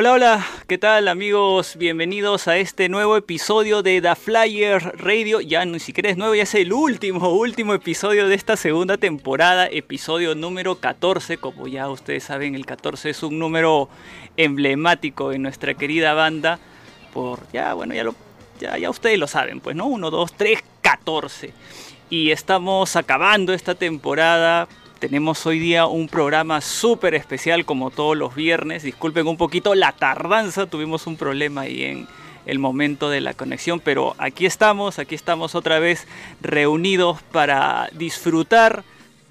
Hola, hola, ¿qué tal amigos? Bienvenidos a este nuevo episodio de The Flyer Radio. Ya ni siquiera es nuevo, ya es el último, último episodio de esta segunda temporada, episodio número 14. Como ya ustedes saben, el 14 es un número emblemático en nuestra querida banda. Por, ya, bueno, ya, lo, ya, ya ustedes lo saben, pues, ¿no? 1, 2, 3, 14. Y estamos acabando esta temporada tenemos hoy día un programa súper especial como todos los viernes. Disculpen un poquito la tardanza, tuvimos un problema ahí en el momento de la conexión, pero aquí estamos, aquí estamos otra vez reunidos para disfrutar,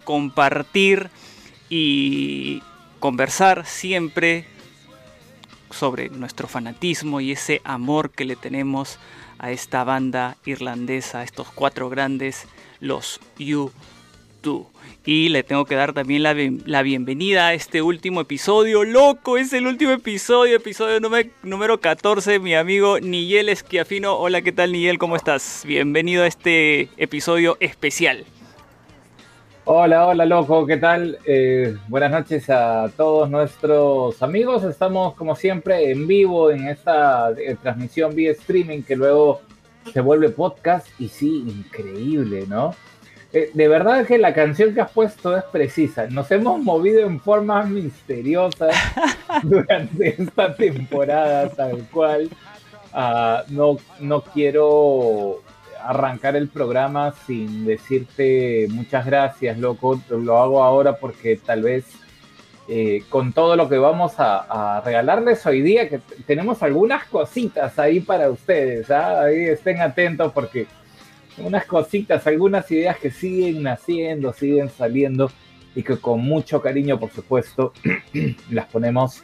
compartir y conversar siempre sobre nuestro fanatismo y ese amor que le tenemos a esta banda irlandesa, a estos cuatro grandes, los U2. Y le tengo que dar también la, la, bienvenida a este último episodio. ¡Loco! Es el último episodio, episodio número, número 14. Mi amigo Nigel Esquiafino. Hola, ¿qué tal Nigel? ¿Cómo estás? Bienvenido a este episodio especial. Hola, hola, loco, ¿qué tal? Eh, buenas noches a todos nuestros amigos. Estamos, como siempre, en vivo en esta eh, transmisión vía streaming que luego se vuelve podcast. Y sí, increíble, ¿no? Eh, de verdad que la canción que has puesto es precisa. Nos hemos movido en formas misteriosas durante esta temporada, tal cual. Uh, no, no quiero arrancar el programa sin decirte muchas gracias, loco. Lo hago ahora porque tal vez eh, con todo lo que vamos a, a, regalarles hoy día, que tenemos algunas cositas ahí para ustedes. ¿ah? Ahí estén atentos porque unas cositas, algunas ideas que siguen naciendo, siguen saliendo y que con mucho cariño, por supuesto, las ponemos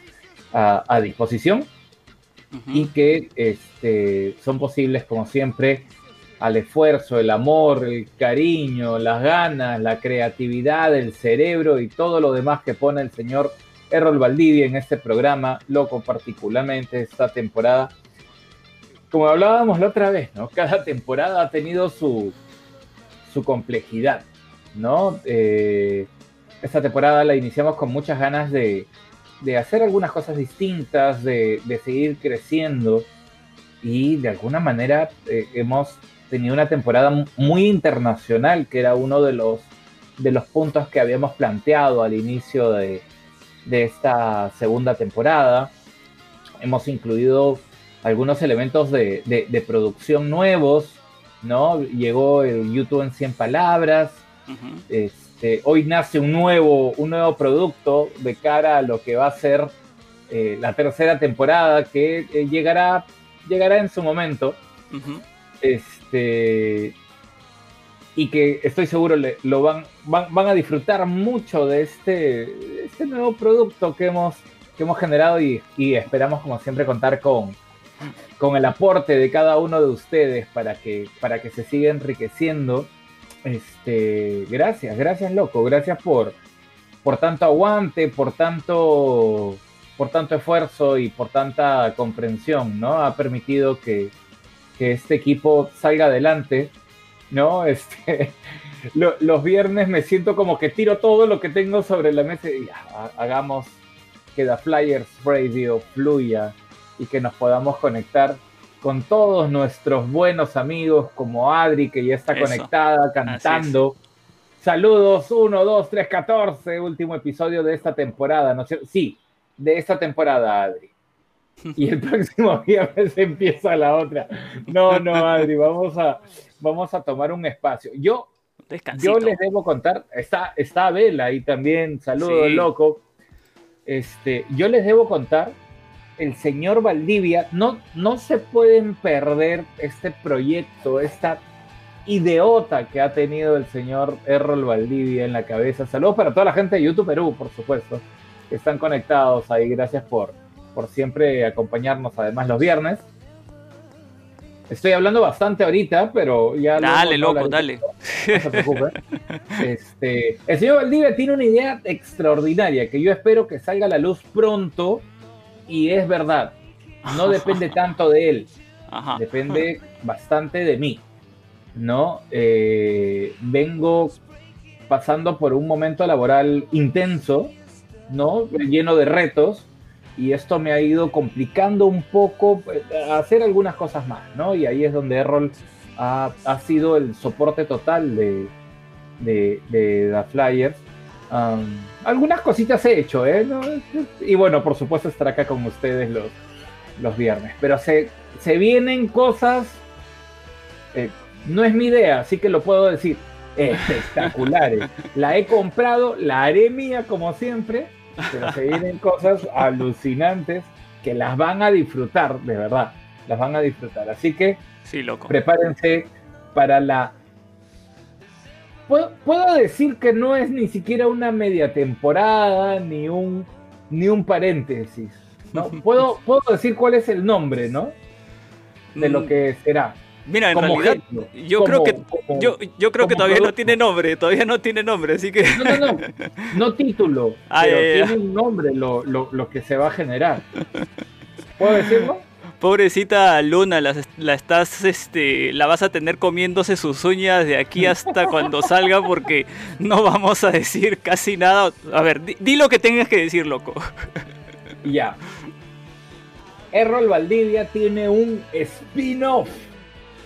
a, a disposición y que este, son posibles, como siempre, al esfuerzo, el amor, el cariño, las ganas, la creatividad, el cerebro y todo lo demás que pone el señor Errol Valdivia en este programa, loco particularmente esta temporada como hablábamos la otra vez, ¿no? Cada temporada ha tenido su, su complejidad, ¿no? Eh, esta temporada la iniciamos con muchas ganas de, de hacer algunas cosas distintas, de, de, seguir creciendo y de alguna manera eh, hemos tenido una temporada muy internacional, que era uno de los, de los puntos que habíamos planteado al inicio de, de esta segunda temporada. Hemos incluido algunos elementos de, de, producción nuevos, ¿no? Llegó el YouTube en 100 palabras. este, hoy nace un nuevo, un nuevo producto de cara a lo que va a ser eh, la tercera temporada, que eh, llegará, llegará en su momento. Este, y que estoy seguro le, lo van, van, van, a disfrutar mucho de este, este nuevo producto que hemos, que hemos generado y, y esperamos como siempre contar con, con el aporte de cada uno de ustedes para que, para que se siga enriqueciendo. Este, gracias, gracias loco, gracias por, por tanto aguante, por tanto, por tanto esfuerzo y por tanta comprensión, ¿no? Ha permitido que, que este equipo salga adelante, ¿no? Este, lo, los viernes me siento como que tiro todo lo que tengo sobre la mesa y ya, hagamos que la Flyers Radio fluya y que nos podamos conectar con todos nuestros buenos amigos como Adri, que ya está conectada cantando. Saludos, 1, 2, 3, 14, último episodio de esta temporada, ¿no es cierto? Sí, de esta temporada, Adri. Y el próximo viernes empieza la otra. No, no, Adri, vamos a, vamos a tomar un espacio. Yo, yo les debo contar, está, está Vela ahí también, saludos, sí. loco. Este, yo les debo contar el señor Valdivia, no, no se pueden perder este proyecto, esta ideota que ha tenido el señor Errol Valdivia en la cabeza. Saludos para toda la gente de YouTube Perú, por supuesto, que están conectados ahí. Gracias por, por siempre acompañarnos, además, los viernes. Estoy hablando bastante ahorita, pero ya... Dale, loco, dale. No se preocupe. Este, el señor Valdivia tiene una idea extraordinaria que yo espero que salga a la luz pronto y es verdad, no depende tanto de él, Ajá. depende bastante de mí, ¿no? Eh, vengo pasando por un momento laboral intenso, ¿no? Lleno de retos, y esto me ha ido complicando un poco eh, hacer algunas cosas más, ¿no? Y ahí es donde Errol ha, ha sido el soporte total de, de, de The Flyers. Um, algunas cositas he hecho, ¿eh? ¿No? Y bueno, por supuesto estar acá con ustedes los, los viernes. Pero se, se vienen cosas, eh, no es mi idea, así que lo puedo decir, espectaculares. la he comprado, la haré mía como siempre, pero se vienen cosas alucinantes que las van a disfrutar, de verdad, las van a disfrutar. Así que sí, loco. prepárense para la... Puedo, puedo decir que no es ni siquiera una media temporada, ni un, ni un paréntesis. ¿no? Puedo, puedo decir cuál es el nombre, ¿no? De lo Mm, que será. Mira, en Como realidad, yo como- creo que como- yo, yo creo que todavía no tiene nombre, todavía no tiene nombre, así que No, no, no, no título, Ah, pero tiene un nombre lo, lo, lo que se va a generar. ¿Puedo decirlo? Pobrecita Luna, la, la estás, este, la vas a tener comiéndose sus uñas de aquí hasta cuando salga porque no vamos a decir casi nada. A ver, di, di lo que tengas que decir, loco. Ya. Errol Valdivia tiene un spin-off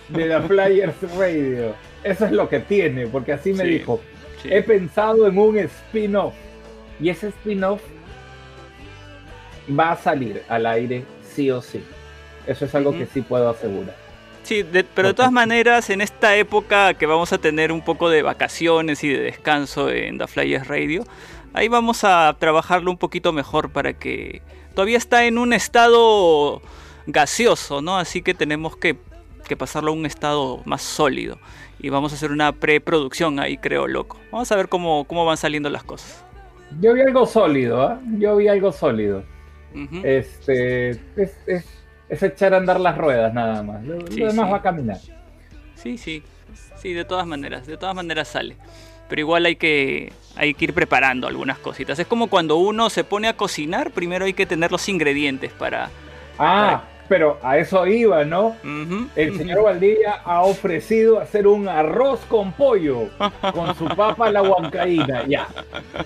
de The Flyers Radio. Eso es lo que tiene, porque así me Sí, dijo. Sí. He pensado en un spin-off. Y ese spin-off va a salir al aire sí o sí. Eso es algo que sí puedo asegurar. Sí, de- pero de todas maneras, en esta época que vamos a tener un poco de vacaciones y de descanso en The Flyers Radio, ahí vamos a trabajarlo un poquito mejor para que todavía está en un estado gaseoso, ¿no? Así que tenemos que, que pasarlo a un estado más sólido. Y vamos a hacer una preproducción ahí, creo, loco. Vamos a ver cómo, cómo van saliendo las cosas. Yo vi algo sólido, ¿ah? Yo vi algo sólido. Este, es, es- es echar a andar las ruedas nada más. Lo, lo Sí, demás sí. va a caminar. Sí, sí. Sí, de todas maneras, de todas maneras sale. Pero igual hay que, hay que ir preparando algunas cositas. Es como cuando uno se pone a cocinar, primero hay que tener los ingredientes para... Ah, pero a eso iba, ¿no? El señor Valdivia ha ofrecido hacer un arroz con pollo con su papa a la huancaína. Ya,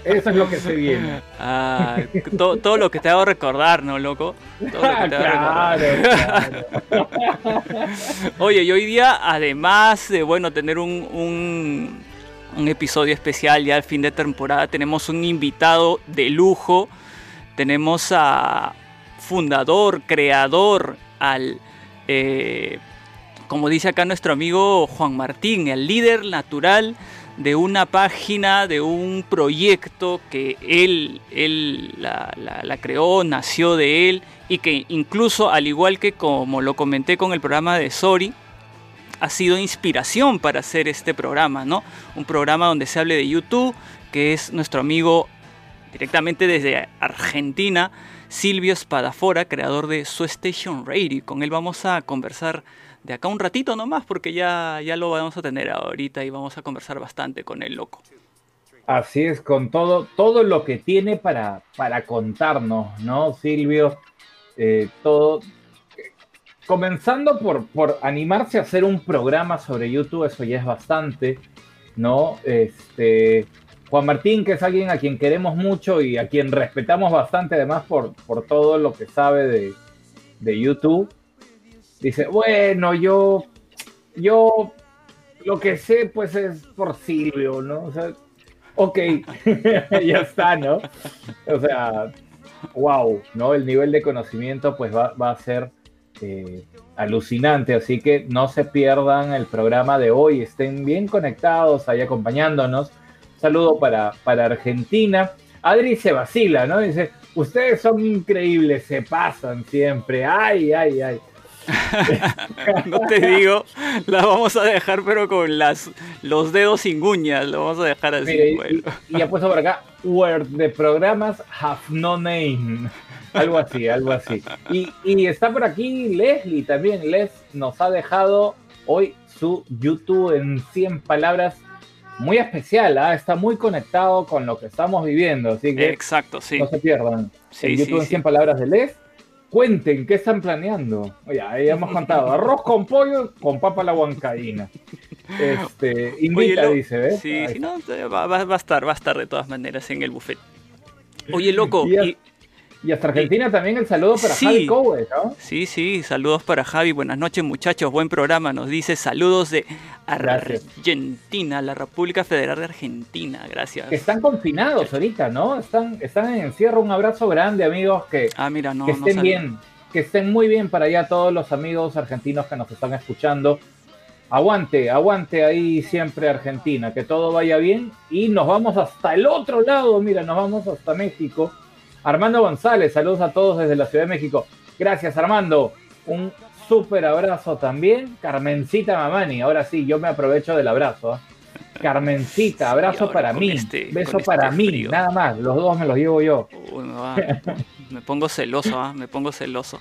eso es lo que se viene. Ah, to- todo lo que te hago recordar, ¿no, loco? Todo lo que te claro, recordar. claro. Oye, y hoy día, además de bueno tener un, un, un episodio especial ya al fin de temporada, tenemos un invitado de lujo. Tenemos a fundador, creador, al, eh, como dice acá nuestro amigo Juan Martín, el líder natural de una página, de un proyecto que él, él la, la- la creó, nació de él y que incluso al igual que como lo comenté con el programa de Sori, ha sido inspiración para hacer este programa, ¿no? Un programa donde se hable de YouTube, que es nuestro amigo directamente desde Argentina, Silvio Espadafora, creador de Su Station Radio. Con él vamos a conversar de acá un ratito nomás, porque ya, ya lo vamos a tener ahorita y vamos a conversar bastante con el loco. Así es, con todo, todo lo que tiene para, para contarnos, ¿no, Silvio? Eh, todo. Comenzando por, por animarse a hacer un programa sobre YouTube, eso ya es bastante, ¿no? Este, Juan Martín, que es alguien a quien queremos mucho y a quien respetamos bastante, además, por, por todo lo que sabe de, de YouTube, dice, bueno, yo, yo lo que sé, pues es por Silvio, ¿no? O sea, ok, ya está, ¿no? O sea, wow, ¿no? El nivel de conocimiento pues va, va a ser eh, alucinante, así que no se pierdan el programa de hoy, estén bien conectados ahí acompañándonos. Saludo para, para Argentina. Adri se vacila, ¿no? Dice, ustedes son increíbles, se pasan siempre, ay, ay, ay. No te digo, la vamos a dejar pero con las, los dedos sin uñas, lo vamos a dejar así. Mire, bueno. y, y ha puesto por acá, word de programas have no name. Algo así, algo así. Y, y está por aquí Leslie también. Les nos ha dejado hoy su YouTube en 100 palabras. Muy especial, ¿ah? está muy conectado con lo que estamos viviendo. Así que Exacto, sí. no se pierdan. Sí, sí, YouTube en sí. 100 palabras de Les. Cuenten qué están planeando. Oye, ahí hemos contado. Arroz con pollo con papa la huancaína. Este, invita, lo- dice, ¿ves? Sí, está. no, va, va- a estar, va a estar de todas maneras en el buffet. Oye, loco, y, Y hasta Argentina también el saludo para Javi Cowe, ¿no? Sí, sí, saludos para Javi. Buenas noches, muchachos. Buen programa. Nos dice saludos de Argentina, la República Federal de Argentina. Gracias. Que están confinados ahorita, ¿no? Están, están en encierro. Un abrazo grande, amigos. Que, ah, mira, no, que estén bien. Que estén muy bien para allá todos los amigos argentinos que nos están escuchando. Aguante, aguante ahí siempre Argentina. Que todo vaya bien. Y nos vamos hasta el otro lado. Mira, nos vamos hasta México Armando González, saludos a todos desde la Ciudad de México. Gracias, Armando. Un súper abrazo también. Carmencita Mamani, ahora sí, yo me aprovecho del abrazo. ¿eh? Carmencita, abrazo para mí, este, beso para este mí, nada más, los dos me los llevo yo. me pongo celoso, ¿ah? me pongo celoso.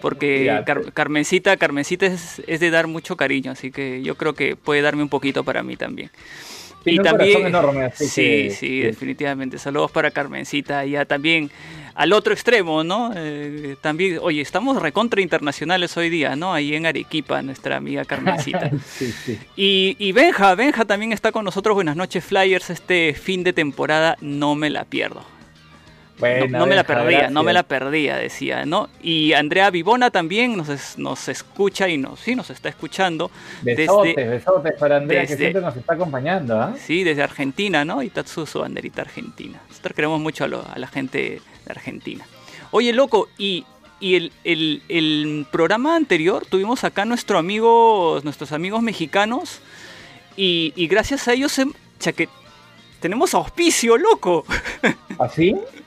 Porque Carmencita, Carmencita es, de dar mucho cariño, así que yo creo que puede darme un poquito para mí también y también enorme, sí, sí, definitivamente. Saludos para Carmencita, ya también al otro extremo, ¿no? Eh, también, oye, estamos recontra internacionales hoy día, ¿no? Ahí en Arequipa, nuestra amiga Carmencita. sí, sí. Y, y Benja, Benja también está con nosotros. Buenas noches, Flyers. Este fin de temporada no me la pierdo no, me la perdía, no me la perdía, decía, ¿no? Y Andrea Vivona también nos, nos escucha y nos, sí, nos está escuchando. Besotes, desde, besotes para Andrea, que siempre nos está acompañando, ¿ah? Sí, desde Argentina, ¿no? Y Tatsu, su banderita argentina. Nosotros queremos mucho a, la gente de Argentina. Oye, loco, y, el, programa anterior tuvimos acá nuestro amigo, nuestros amigos mexicanos, y, gracias a ellos, ya que tenemos auspicio, loco. ¿Así? ¿Ah,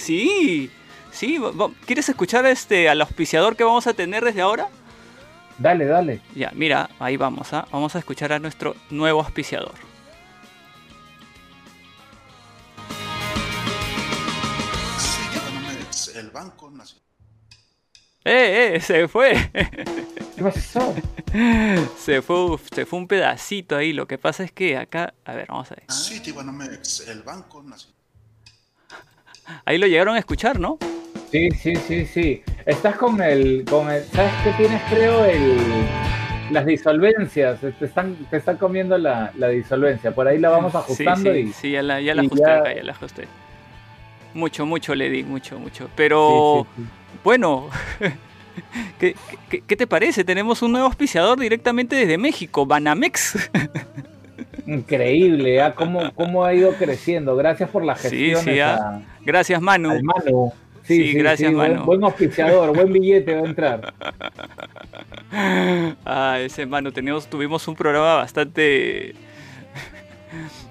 Sí, sí. ¿Quieres escuchar este al auspiciador que vamos a tener desde ahora? Dale, dale. Ya, mira, ahí vamos, ¿ah? Vamos a escuchar a nuestro nuevo auspiciador. El Banco Nacional. ¡Eh, eh! Se fue. ¿Qué pasó? Se fue, se fue un pedacito ahí. Lo que pasa es que acá. A ver, vamos a ver. Sí, el Banco Nacional. Ahí lo llegaron a escuchar, ¿no? Sí, sí, sí, sí. Estás con el, con el, ¿sabes qué tienes? Creo el, las disolvencias. Te están, te están comiendo la, disolvencia. Por ahí la vamos ajustando sí, y. Sí, ya la, ya la ajusté acá, ya la ajusté. Mucho, mucho le di, mucho, mucho. Pero bueno, ¿qué, qué, te parece? Tenemos un nuevo auspiciador directamente desde México, Banamex. Increíble, ¿ah? ¿Cómo, ¿Cómo, ha ido creciendo. Gracias por la gestión. Sí, sí, ¿ah? Gracias, Manu. Manu. Sí, gracias, Manu. Buen, auspiciador, buen billete va a entrar. Ah, ese Manu, tuvimos un programa bastante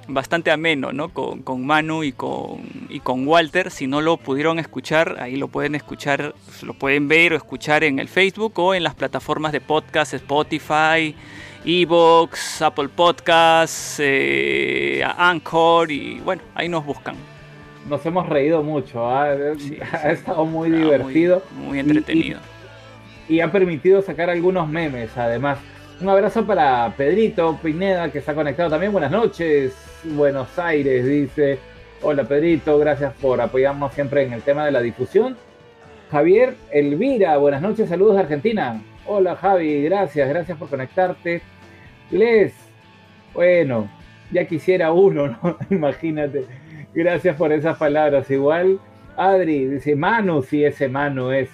bastante ameno, ¿no? Con, con, Manu y con, y con Walter. Si no lo pudieron escuchar, ahí lo pueden escuchar, lo pueden ver o escuchar en el Facebook o en las plataformas de podcast, Spotify, Evox, Apple Podcasts, eh, Anchor y bueno, ahí nos buscan. Nos hemos reído mucho, ¿ah? ha estado muy divertido. Muy, entretenido. Y, ha permitido sacar algunos memes además. Un abrazo para Pedrito Pineda que está conectado también. Buenas noches, Buenos Aires, dice. Hola Pedrito, gracias por apoyarnos siempre en el tema de la difusión. Javier Elvira, buenas noches, saludos de Argentina. Hola Javi, gracias, gracias por conectarte. Les, bueno, ya quisiera uno, ¿no? Imagínate. Gracias por esas palabras. Igual, Adri dice, Manu, si ese Manu es.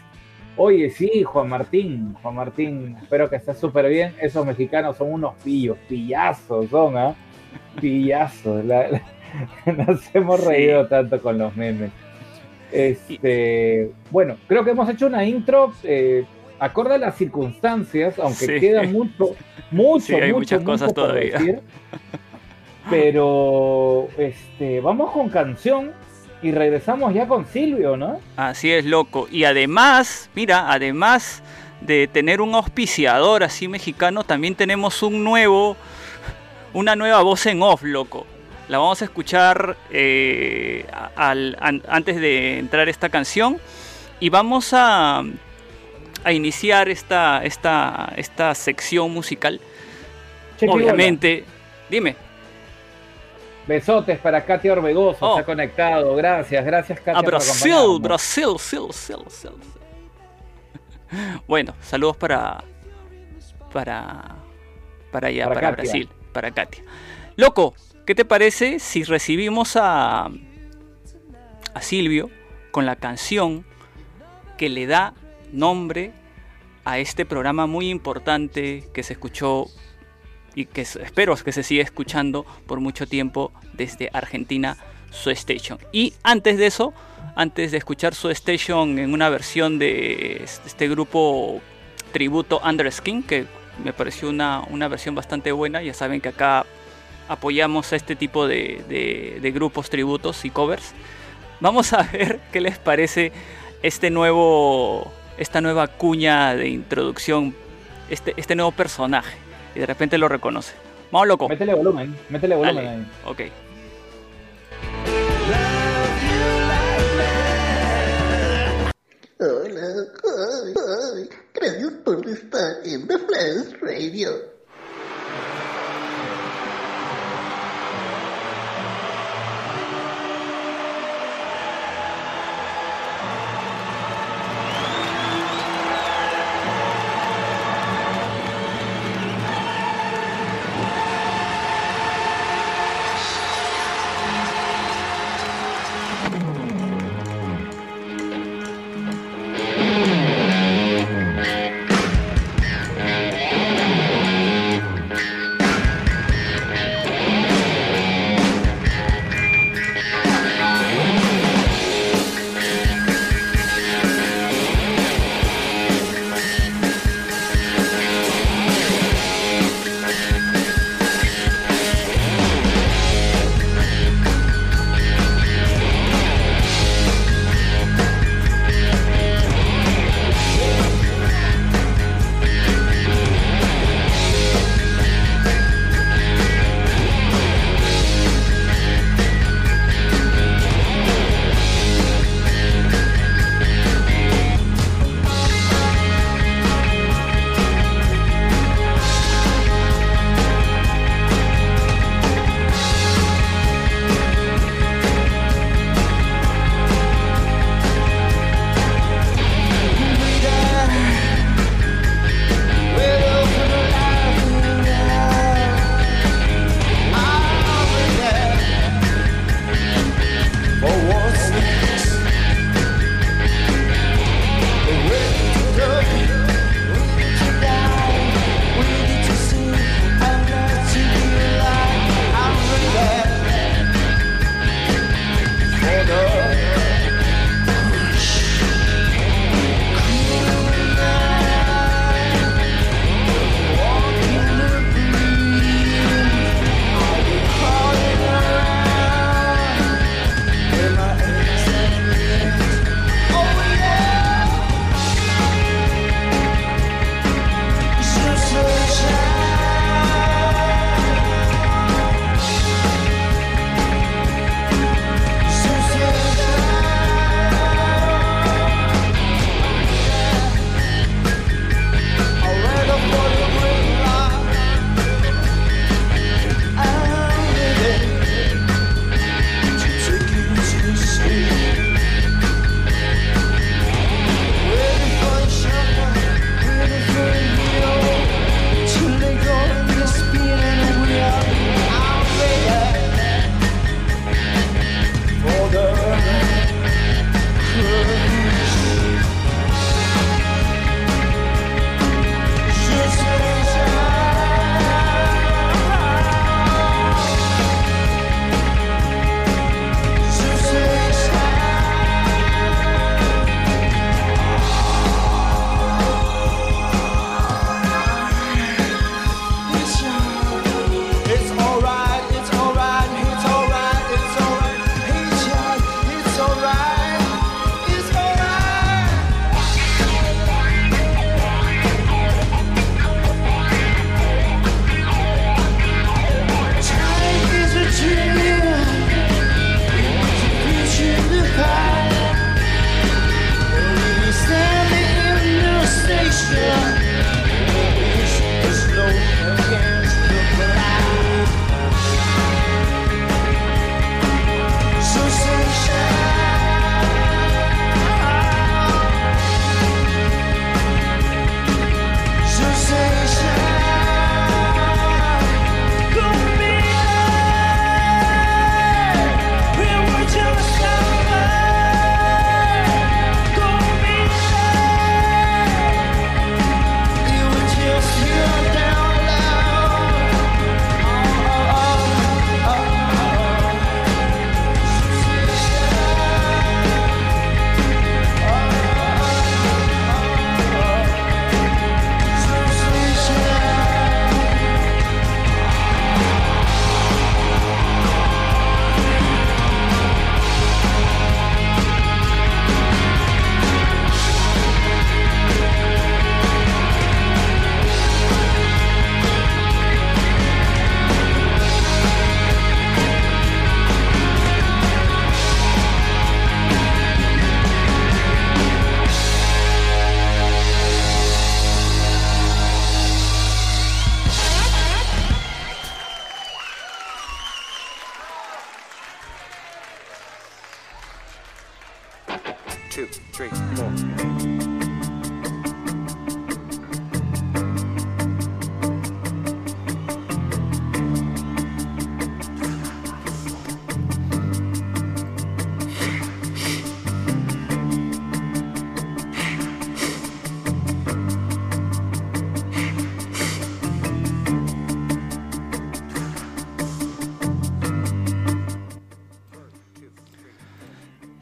Oye, sí, Juan Martín, Juan Martín, espero que estés súper bien. Esos mexicanos son unos pillos, pillazos son, ¿ah? Pillazos. nos hemos reído tanto con los memes. Este, bueno, creo que hemos hecho una intro eh, acorde a las circunstancias, aunque queda mucho, mucho, hay muchas cosas todavía. pero este, vamos con canción y regresamos ya con Silvio, ¿no? Así es, loco. Y además, mira, además de tener un auspiciador así mexicano, también tenemos un nuevo, una nueva voz en off, loco. La vamos a escuchar eh, antes de entrar esta canción. Y vamos a a iniciar esta, esta, esta sección musical, obviamente, dime. Besotes para Katia Orbegoso, oh. está conectado. Gracias, gracias Katia. A Brasil, Brasil, Brasil, Brasil, Bueno, saludos para para para allá, para, Brasil, para Katia. Loco, ¿qué te parece si recibimos a a Silvio con la canción que le da nombre a este programa muy importante que se escuchó y que espero que se siga escuchando por mucho tiempo desde Argentina, Su Station. Y antes de eso, antes de escuchar Su Station en una versión de este grupo tributo Underskin, que me pareció una, una versión bastante buena, ya saben que acá apoyamos este tipo de, de grupos tributos y covers. Vamos a ver qué les parece este nuevo, esta nueva cuña de introducción, este, este nuevo personaje y de repente lo reconoce. Vamos loco. Métele volumen, métele volumen ahí. Ok. Hola, gracias por estar en The Flash Radio.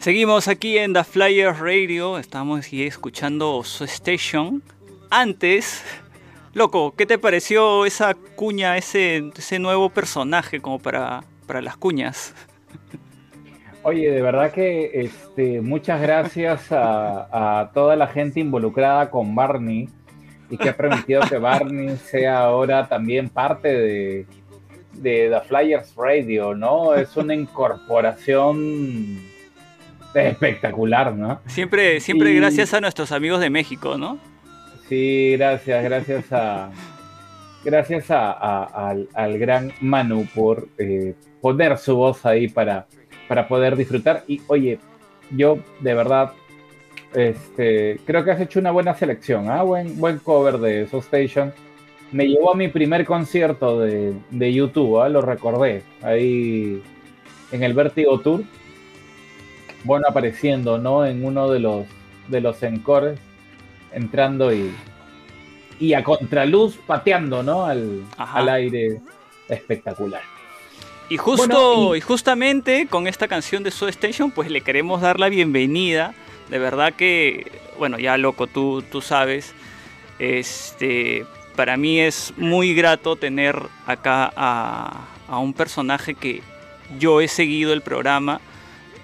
Seguimos aquí en The Flyer Radio, estamos aquí escuchando Su Station. Antes, loco, ¿qué te pareció esa cuña, ese, ese nuevo personaje como para, para las cuñas? Oye, de verdad que este, muchas gracias a, a toda la gente involucrada con Barney y que ha permitido que Barney sea ahora también parte de, de The Flyers Radio, ¿no? Es una incorporación espectacular, ¿no? Siempre, siempre Y- gracias a nuestros amigos de México, ¿no? Sí, gracias, gracias a gracias a, a- al, al gran Manu por eh, poner su voz ahí para, para poder disfrutar. Y oye, yo de verdad este, creo que has hecho una buena selección, ¿ah? buen, buen cover de So Station. Me llevó a mi primer concierto de, de YouTube, ¿ah? lo recordé, ahí en el Vertigo Tour. Bueno, apareciendo, ¿no? En uno de los, de los encores entrando y, y a contraluz pateando, ¿no? Al, al aire espectacular. Y justo Bueno, y... justamente con esta canción de Soul Station, pues le queremos dar la bienvenida. De verdad que, bueno, ya loco, tú, tú sabes. Este, para mí es muy grato tener acá a, a un personaje que yo he seguido el programa.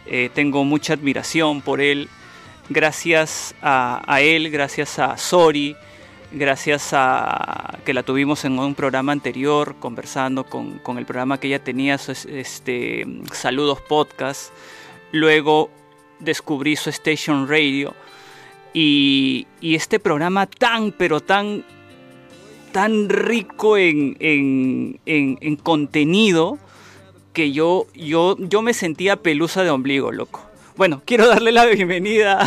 Eh, tengo mucha admiración por él. Gracias a, él, gracias a Sori, gracias a que la tuvimos en un programa anterior conversando con, con el programa que ella tenía, este, Saludos Podcast. Luego descubrí su Station Radio y, este programa tan, pero tan, tan rico en- en contenido que yo, yo, yo me sentía pelusa de ombligo, loco. Bueno, quiero darle la bienvenida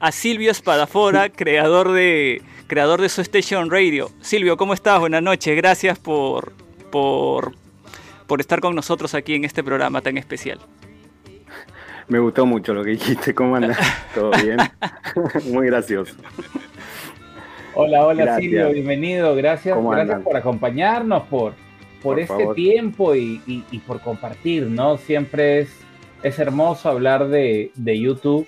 a Silvio Espadafora, creador de, creador de su Station Radio. Silvio, ¿cómo estás? Buenas noches. Gracias por, por, por estar con nosotros aquí en este programa tan especial. Me gustó mucho lo que dijiste. ¿Cómo andas? ¿Todo bien? Muy gracioso. Hola, hola Gracias. Silvio, bienvenido. Gracias, ¿Cómo gracias por acompañarnos, por, por, Por este favor. tiempo y, y- y por compartir, ¿no? Siempre es, es hermoso hablar de, de YouTube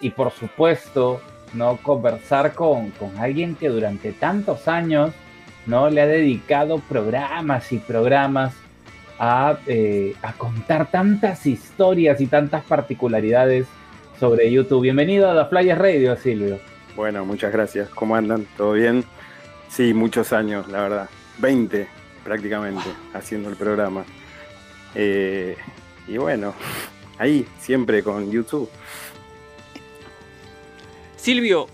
y por supuesto, ¿no? Conversar con, con alguien que durante tantos años, ¿no? Le ha dedicado programas y programas a, eh, a contar tantas historias y tantas particularidades sobre YouTube. Bienvenido a The Flyers Radio, Silvio. Bueno, muchas gracias. ¿Cómo andan? ¿Todo bien? Sí, muchos años, la verdad. 20 prácticamente haciendo el programa. Eh, y bueno, ahí, siempre con YouTube. Silvio,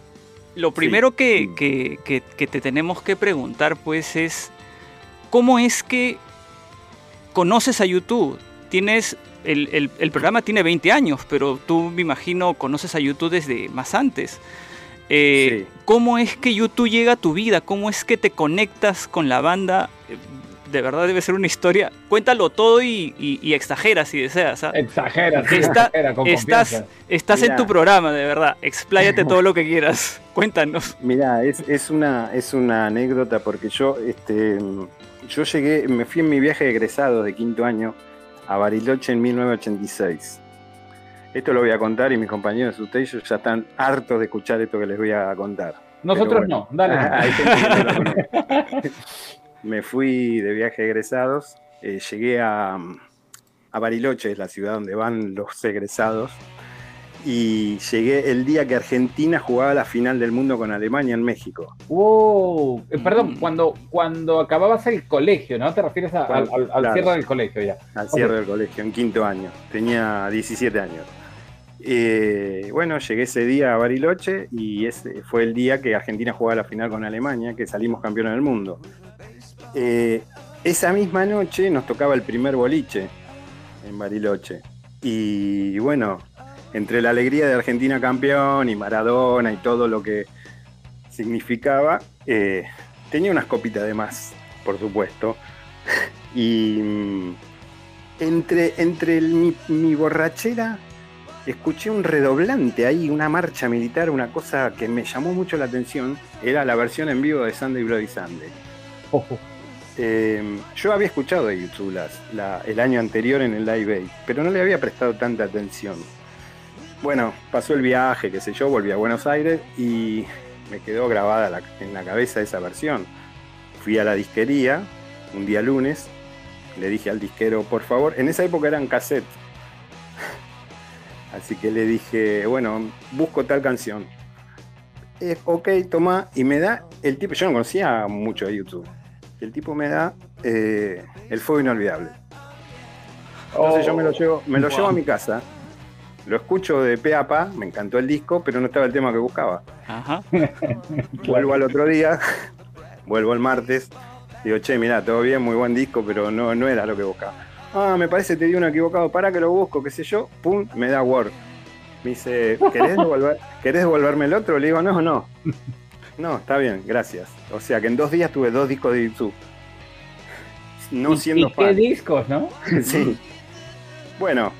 lo primero que, que- que- que te tenemos que preguntar pues es, ¿cómo es que conoces a YouTube? Tienes, el, el- el programa tiene 20 años, pero tú me imagino conoces a YouTube desde más antes. Eh, Sí. ¿Cómo es que YouTube llega a tu vida? ¿Cómo es que te conectas con la banda? De verdad debe ser una historia. Cuéntalo todo y, y- y exagera si deseas. ¿ah? Exagera, sí, Está- exagera, con estás, en tu programa, de verdad. Expláyate todo lo que quieras. Cuéntanos. Mira, es, es una, es una anécdota porque yo, este, yo llegué, me fui en mi viaje de egresado de quinto año a Bariloche en 1986. Esto lo voy a contar y mis compañeros de ustedes ya están hartos de escuchar esto que les voy a contar. Nosotros bueno. no, dale. Hay gente que no lo conoce. Me fui de viaje de egresados, eh, llegué a, a Bariloche, es la ciudad donde van los egresados, y llegué el día que Argentina jugaba la final del mundo con Alemania en México. Wow, eh, perdón, Mm. cuando, cuando acababas el colegio, ¿no? ¿Te refieres a- al, al- al Claro. cierre del colegio ya? al cierre del colegio, en quinto año. Tenía 17 años. Eh, bueno, llegué ese día a Bariloche y ese fue el día que Argentina jugaba la final con Alemania, que salimos campeones del mundo. Eh, esa misma noche nos tocaba el primer boliche en Bariloche. Y bueno, entre la alegría de Argentina campeón y Maradona y todo lo que significaba, eh, tenía unas copitas de más, por supuesto. Y mm, entre, entre mi, mi borrachera escuché un redoblante ahí, una marcha militar, una cosa que me llamó mucho la atención. Era la versión en vivo de Sunday Bloody Sunday. Ojo. Eh, yo había escuchado de YouTube el año anterior en el Live Aid, pero no le había prestado tanta atención. bueno, pasó el viaje, qué sé yo, volví a Buenos Aires y me quedó grabada en la cabeza esa versión. Fui a la disquería un día lunes, le dije al disquero, por favor, en esa época eran cassette. Así que le dije, bueno, busco tal canción. Ok, toma, y me da el tipo, yo no conocía mucho de YouTube. El tipo me da eh, El Fuego Inolvidable. Entonces yo me lo llevo, me lo llevo a mi casa, lo escucho de pe a pa, me encantó el disco, pero no estaba el tema que buscaba. Ajá. Vuelvo al otro día, vuelvo el martes, digo, che, mirá, todo bien, muy buen disco, pero no, no era lo que buscaba. Ah, me parece te di uno equivocado, para que lo busco, qué sé yo, pum, me da Word. Me dice, ¿querés, devolver, ¿querés devolverme el otro? Le digo, no, no. No, está bien, gracias. O sea que en dos días tuve dos discos de YouTube. No ¿Y- siendo y qué fan. discos, no? Sí. Bueno,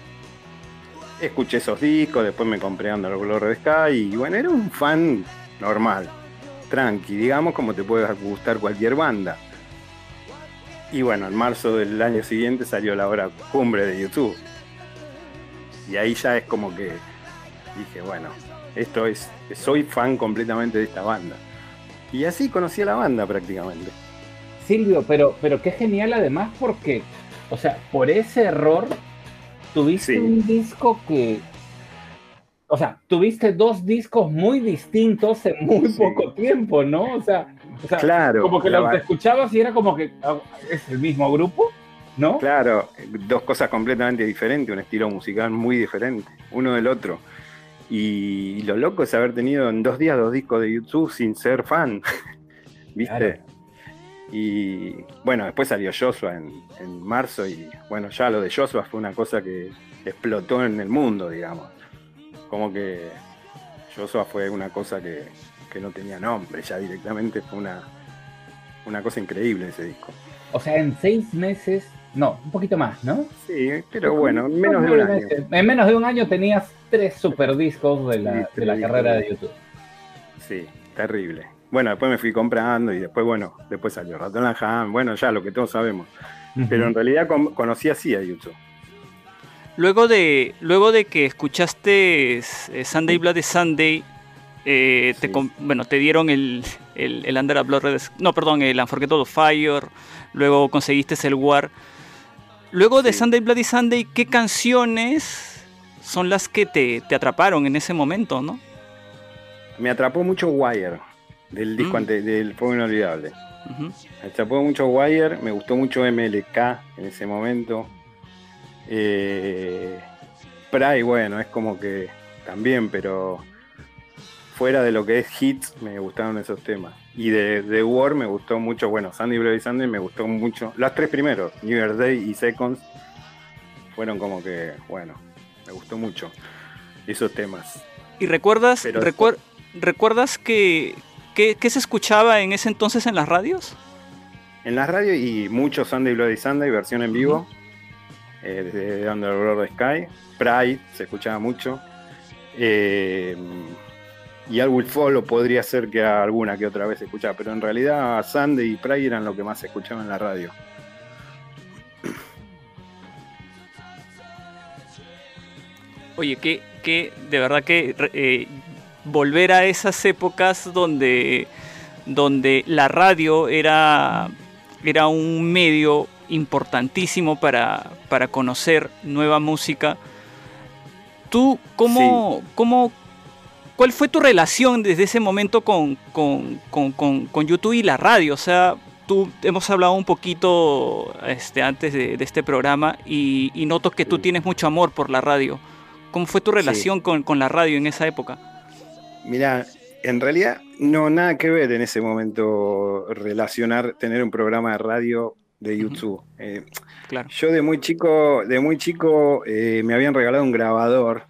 escuché esos discos, después me compré Under Glory Sky y bueno, era un fan normal, tranqui, digamos, como te puede gustar cualquier banda. Y bueno, en marzo del año siguiente salió la hora cumbre de YouTube. Y ahí ya es como que dije, bueno, esto es, soy fan completamente de esta banda. Y así conocí a la banda prácticamente. Silvio, pero, pero qué genial además porque, o sea, por ese error tuviste Sí. un disco que, o sea, tuviste dos discos muy distintos en muy Sí. poco tiempo, ¿no? O sea, o sea, Claro, como que los ba- escuchabas y era como que ah, es el mismo grupo, ¿no? Claro, dos cosas completamente diferentes, un estilo musical muy diferente, uno del otro. Y lo loco es haber tenido en dos días dos discos de YouTube sin ser fan. ¿Viste? Claro. Y bueno, después salió Joshua en, en marzo y bueno, ya lo de Joshua fue una cosa que explotó en el mundo, digamos. Como que Joshua fue una cosa que, que no tenía nombre, ya directamente fue una, una cosa increíble ese disco. O sea, en seis meses, no, un poquito más, ¿no? Sí, pero bueno, en menos de un año. En menos de un año tenías tres super discos de la, Sí, de la carrera de YouTube. Sí, terrible. Bueno, después me fui comprando y después, bueno, después salió Ratón Ham, bueno, ya lo que todos sabemos. Pero en realidad con- conocí así a YouTube. Luego de, luego de que escuchaste eh, Sunday Bloody Sunday, eh, Sí. bueno, te dieron el, el, el Under a Blood Red- No, perdón, el Unforgettable Fire. Luego conseguiste el War. Luego de Sí. Sunday Bloody Sunday, ¿qué canciones son las que te, te atraparon en ese momento, no? Me atrapó mucho Wire, del disco Mm. ante- del Fuego Inolvidable. Me atrapó mucho Wire, me gustó mucho MLK en ese momento. Eh, Pride, bueno, es como que también, pero fuera de lo que es hits, me gustaron esos temas. Y de, de War me gustó mucho, bueno, Sandy Bloody Sunday me gustó mucho. Las tres primeros, New Year's Day y Seconds, fueron como que, bueno, me gustó mucho esos temas. ¿Y recuerdas, Pero recuer- recuerdas que, que, que se escuchaba en ese entonces en las radios? En la radio y mucho Sunday Bloody Sunday, versión en vivo, eh, desde Under the Sky. Pride se escuchaba mucho. Eh, y Al Will Follow podría ser que alguna que otra vez escuchaba, pero en realidad Sunday y Pride eran lo que más se escuchaba en la radio. Oye, que, que de verdad que eh, volver a esas épocas donde, donde la radio era, era un medio importantísimo para, para conocer nueva música. ¿Tú cómo, cómo, cuál fue tu relación desde ese momento con, con, con- con- YouTube y la radio? O sea, tú hemos hablado un poquito este, antes de, de este programa y, y noto que tú Sí. tienes mucho amor por la radio. ¿Cómo fue tu relación con, con la radio en esa época? Mira, en realidad no nada que ver en ese momento relacionar tener un programa de radio de. YouTube. Eh, Claro. Yo de muy chico, de muy chico eh, me habían regalado un grabador,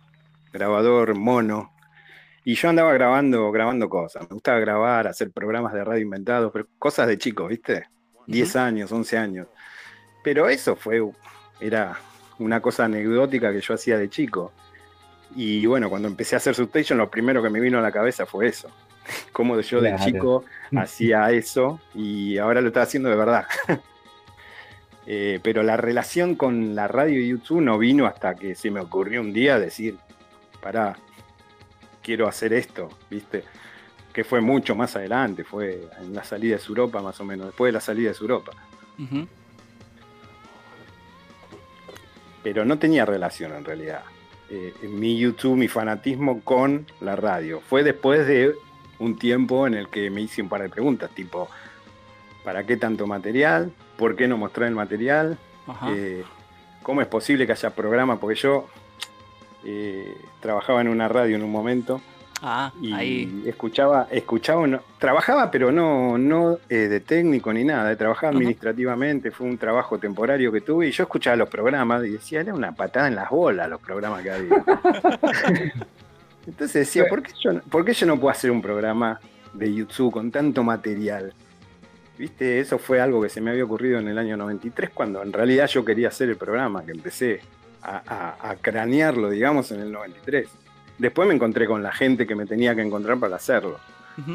grabador mono, y yo andaba grabando, grabando cosas. Me gustaba grabar, hacer programas de radio inventados, pero cosas de chico, ¿viste? 10 años, 11 años. Pero eso fue, era una cosa anecdótica que yo hacía de chico. Y bueno, cuando empecé a hacer Substation, lo primero que me vino a la cabeza fue eso. Cómo yo de chico hacía eso y ahora lo estaba haciendo de verdad. Eh, pero la relación con la radio y YouTube no vino hasta que se me ocurrió un día decir, pará, quiero hacer esto, ¿viste? Que fue mucho más adelante, fue en la salida de Europa más o menos, después de la salida de Europa. Ujú. Pero no tenía relación en realidad. eh, mi YouTube, mi fanatismo con la radio. Fue después de un tiempo en el que me hice un par de preguntas, tipo, ¿para qué tanto material? ¿Por qué no mostrar el material? Eh, ¿Cómo es posible que haya programa? Porque yo eh, trabajaba en una radio en un momento ah, y ahí. escuchaba, escuchaba, no- trabajaba pero no, no eh, de técnico ni nada, eh, trabajaba administrativamente, fue un trabajo temporario que tuve y yo escuchaba los programas y decía, era una patada en las bolas los programas que había. Entonces decía, ¿por qué, yo, no- ¿por qué yo no puedo hacer un programa de YouTube con tanto material? ¿Viste? Eso fue algo que se me había ocurrido en el año 93, cuando en realidad yo quería hacer el programa, que empecé a, a- a cranearlo, digamos, en el 93. Después me encontré con la gente que me tenía que encontrar para hacerlo,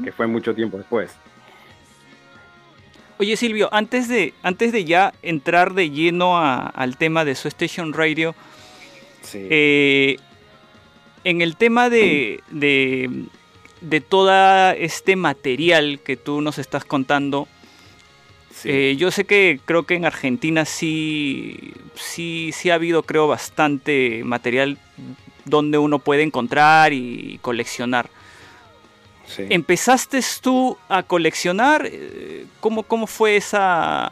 que fue mucho tiempo después. Oye Silvio, antes de, antes de ya entrar de lleno a- al tema de su Station Radio, Sí. eh, en el tema de, de, de todo este material que tú nos estás contando, sí. eh, yo sé que creo que en Argentina sí, sí, sí ha habido, creo, bastante material donde uno puede encontrar y coleccionar. sí. ¿Empezaste tú a coleccionar? Eh, ¿Cómo, cómo fue esa...?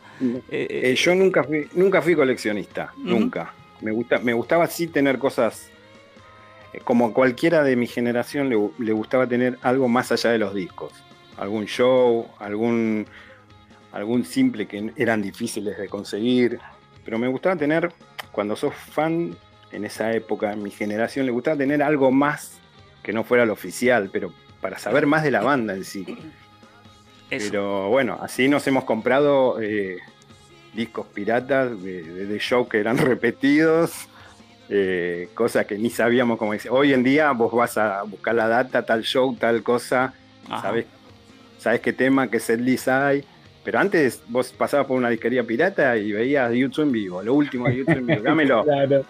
eh, Eh, yo nunca fui, nunca fui coleccionista, nunca. Me, gusta, me gustaba sí tener cosas, como cualquiera de mi generación le gustaba tener algo más allá de los discos. Algún show, algún, algún simple que eran difíciles de conseguir. Pero me gustaba tener, cuando sos fan, en esa época, en mi generación, le gustaba tener algo más que no fuera lo oficial, pero para saber más de la banda en sí. eso. Pero bueno, así nos hemos comprado eh, discos piratas de, de, de show que eran repetidos, eh, cosas que ni sabíamos cómo decir. Hoy en día vos vas a buscar la data, tal show, tal cosa, Ajá. sabes, sabes qué tema, qué setlist hay. Pero antes vos pasabas por una disquería pirata y veías YouTube en vivo, lo último de YouTube en vivo, dámelo, Claro.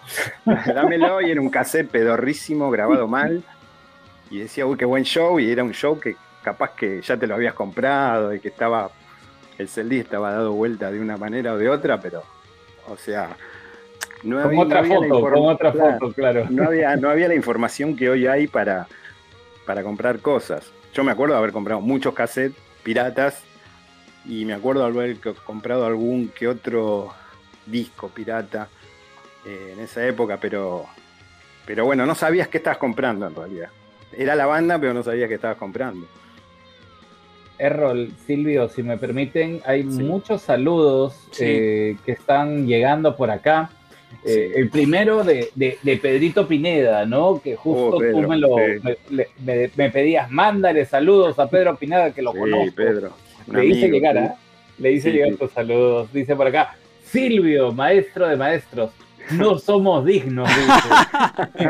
dámelo, y era un cassette pedorrísimo, grabado mal. Y decía, uy, qué buen show, y era un show que capaz que ya te lo habías comprado y que estaba, el CD estaba dado vuelta de una manera o de otra, pero, o sea, no Con había, otra no había foto, con otra foto, claro. no había, no había la información que hoy hay para, para comprar cosas. Yo me acuerdo de haber comprado muchos cassettes piratas y me acuerdo haber co- comprado algún que otro disco pirata eh, en esa época, pero, pero bueno, no sabías qué estabas comprando en realidad. Era la banda, pero no sabías qué estabas comprando. Errol, Silvio, si me permiten, hay Sí. muchos saludos Sí. eh, que están llegando por acá. Eh. El primero de, de- de Pedrito Pineda, ¿no? Que justo Oh, Pedro, tú me, lo, me, me- me pedías, mándale saludos a Pedro Pineda, que lo Sí, conozco. Pedro. Le hice amigo, llegar, sí. ¿ah? Le hice Sí, llegar sí. tus saludos. Dice por acá, Silvio, maestro de maestros, no somos dignos, dice.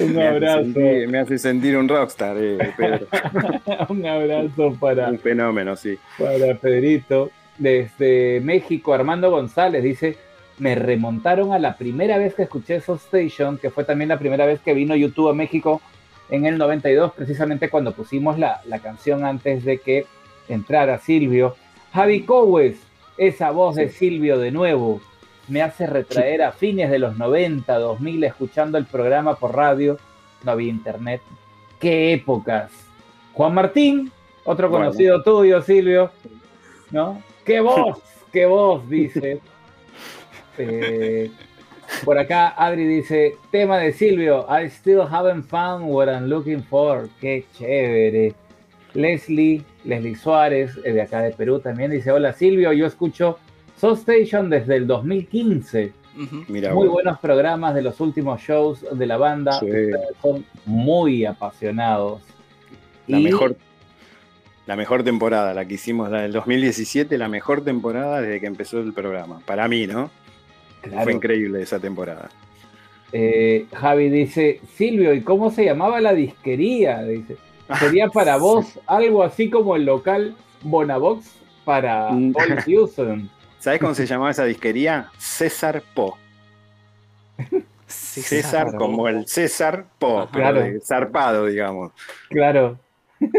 un Me hace, abrazo, sentir, me hace sentir un rockstar, eh, Pedro. un abrazo para, un fenómeno, sí. para Pedrito. Desde México, Armando González dice, me remontaron a la primera vez que escuché Soul Station, que fue también la primera vez que vino YouTube a México en el 92, precisamente cuando pusimos la, la canción antes de que entrara Silvio. Javi Cowes, esa voz de Silvio de nuevo, me hace retraer a fines de los 90, 2000, escuchando el programa por radio, no había internet. ¡Qué épocas! Juan Martín, otro Bueno. conocido tuyo, Silvio, ¿no? ¡Qué voz! ¡Qué voz! Dice. Eh, por acá Adri dice, tema de Silvio, I still haven't found what I'm looking for. ¡Qué chévere! Leslie, Leslie Suárez, eh, de acá de Perú también, dice, hola Silvio, yo escucho Soul Station desde el 2015. Ujú. Mira, Muy buenos programas de los últimos shows de la banda. Sí. Son muy apasionados. La Y- mejor, la mejor temporada, la que hicimos, la del 2017, la mejor temporada desde que empezó el programa. Para mí, ¿no? Claro. Fue increíble esa temporada. Eh, Javi dice, Silvio, ¿y cómo se llamaba la disquería? Dice, sería para vos algo así como el local Bonabox para Mm. Paul Houston. ¿Sabes cómo se llamaba esa disquería? César Po. César como el César Po, Ajá. pero Claro. zarpado, digamos. Claro.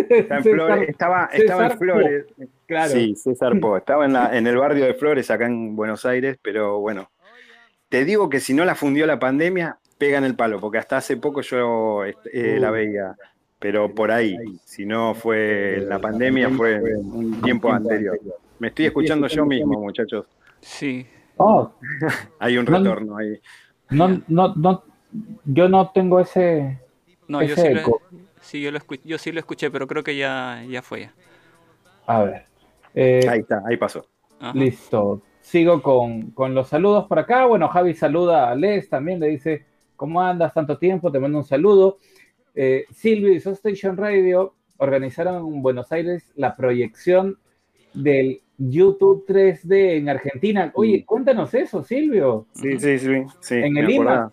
César- Flores- estaba, estaba César en Flores. Claro. Sí, César Po. Estaba en, la, en el barrio de Flores, acá en Buenos Aires, pero bueno. Te digo que si no la fundió la pandemia, pega en el palo, porque hasta hace poco yo eh, Uh. la veía. Pero por ahí, si no fue la pandemia, fue un tiempo anterior. Me estoy escuchando yo mismo, muchachos. Sí. Oh, Hay un No, retorno ahí. no, no, no, yo no tengo ese, No, yo ese sí, lo, sí, yo, lo escu- yo sí lo escuché, pero creo que ya, ya fue ya. A ver. Eh, Ahí está, ahí pasó. Ajá. Listo. Sigo con, con los saludos por acá. Bueno, Javi saluda a Les también, le dice, ¿cómo andas? Tanto tiempo, te mando un saludo. Eh, Silvio y Station Radio organizaron en Buenos Aires la proyección del YouTube 3D en Argentina. Oye, cuéntanos eso, Silvio. Sí, sí, sí. sí En el acordaba.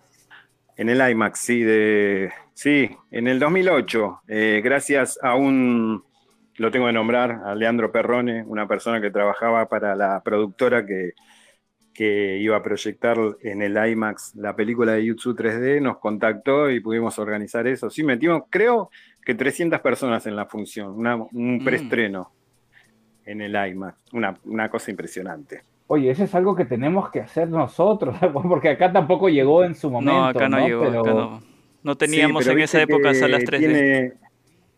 En el IMAX, sí, de, sí, en el 2008, eh, gracias a un, lo tengo que nombrar, a Leandro Perrone, una persona que trabajaba para la productora que, que iba a proyectar en el IMAX la película de YouTube 3D, nos contactó y pudimos organizar eso. Sí, metimos, creo que 300 personas en la función, una- un Mm. preestreno en el IMAX, una, una cosa impresionante. Oye, eso es algo que tenemos que hacer nosotros, porque acá tampoco llegó en su momento. No, acá no, llegó, Pero- acá no. No teníamos Sí, en esa época salas 3D. Tiene,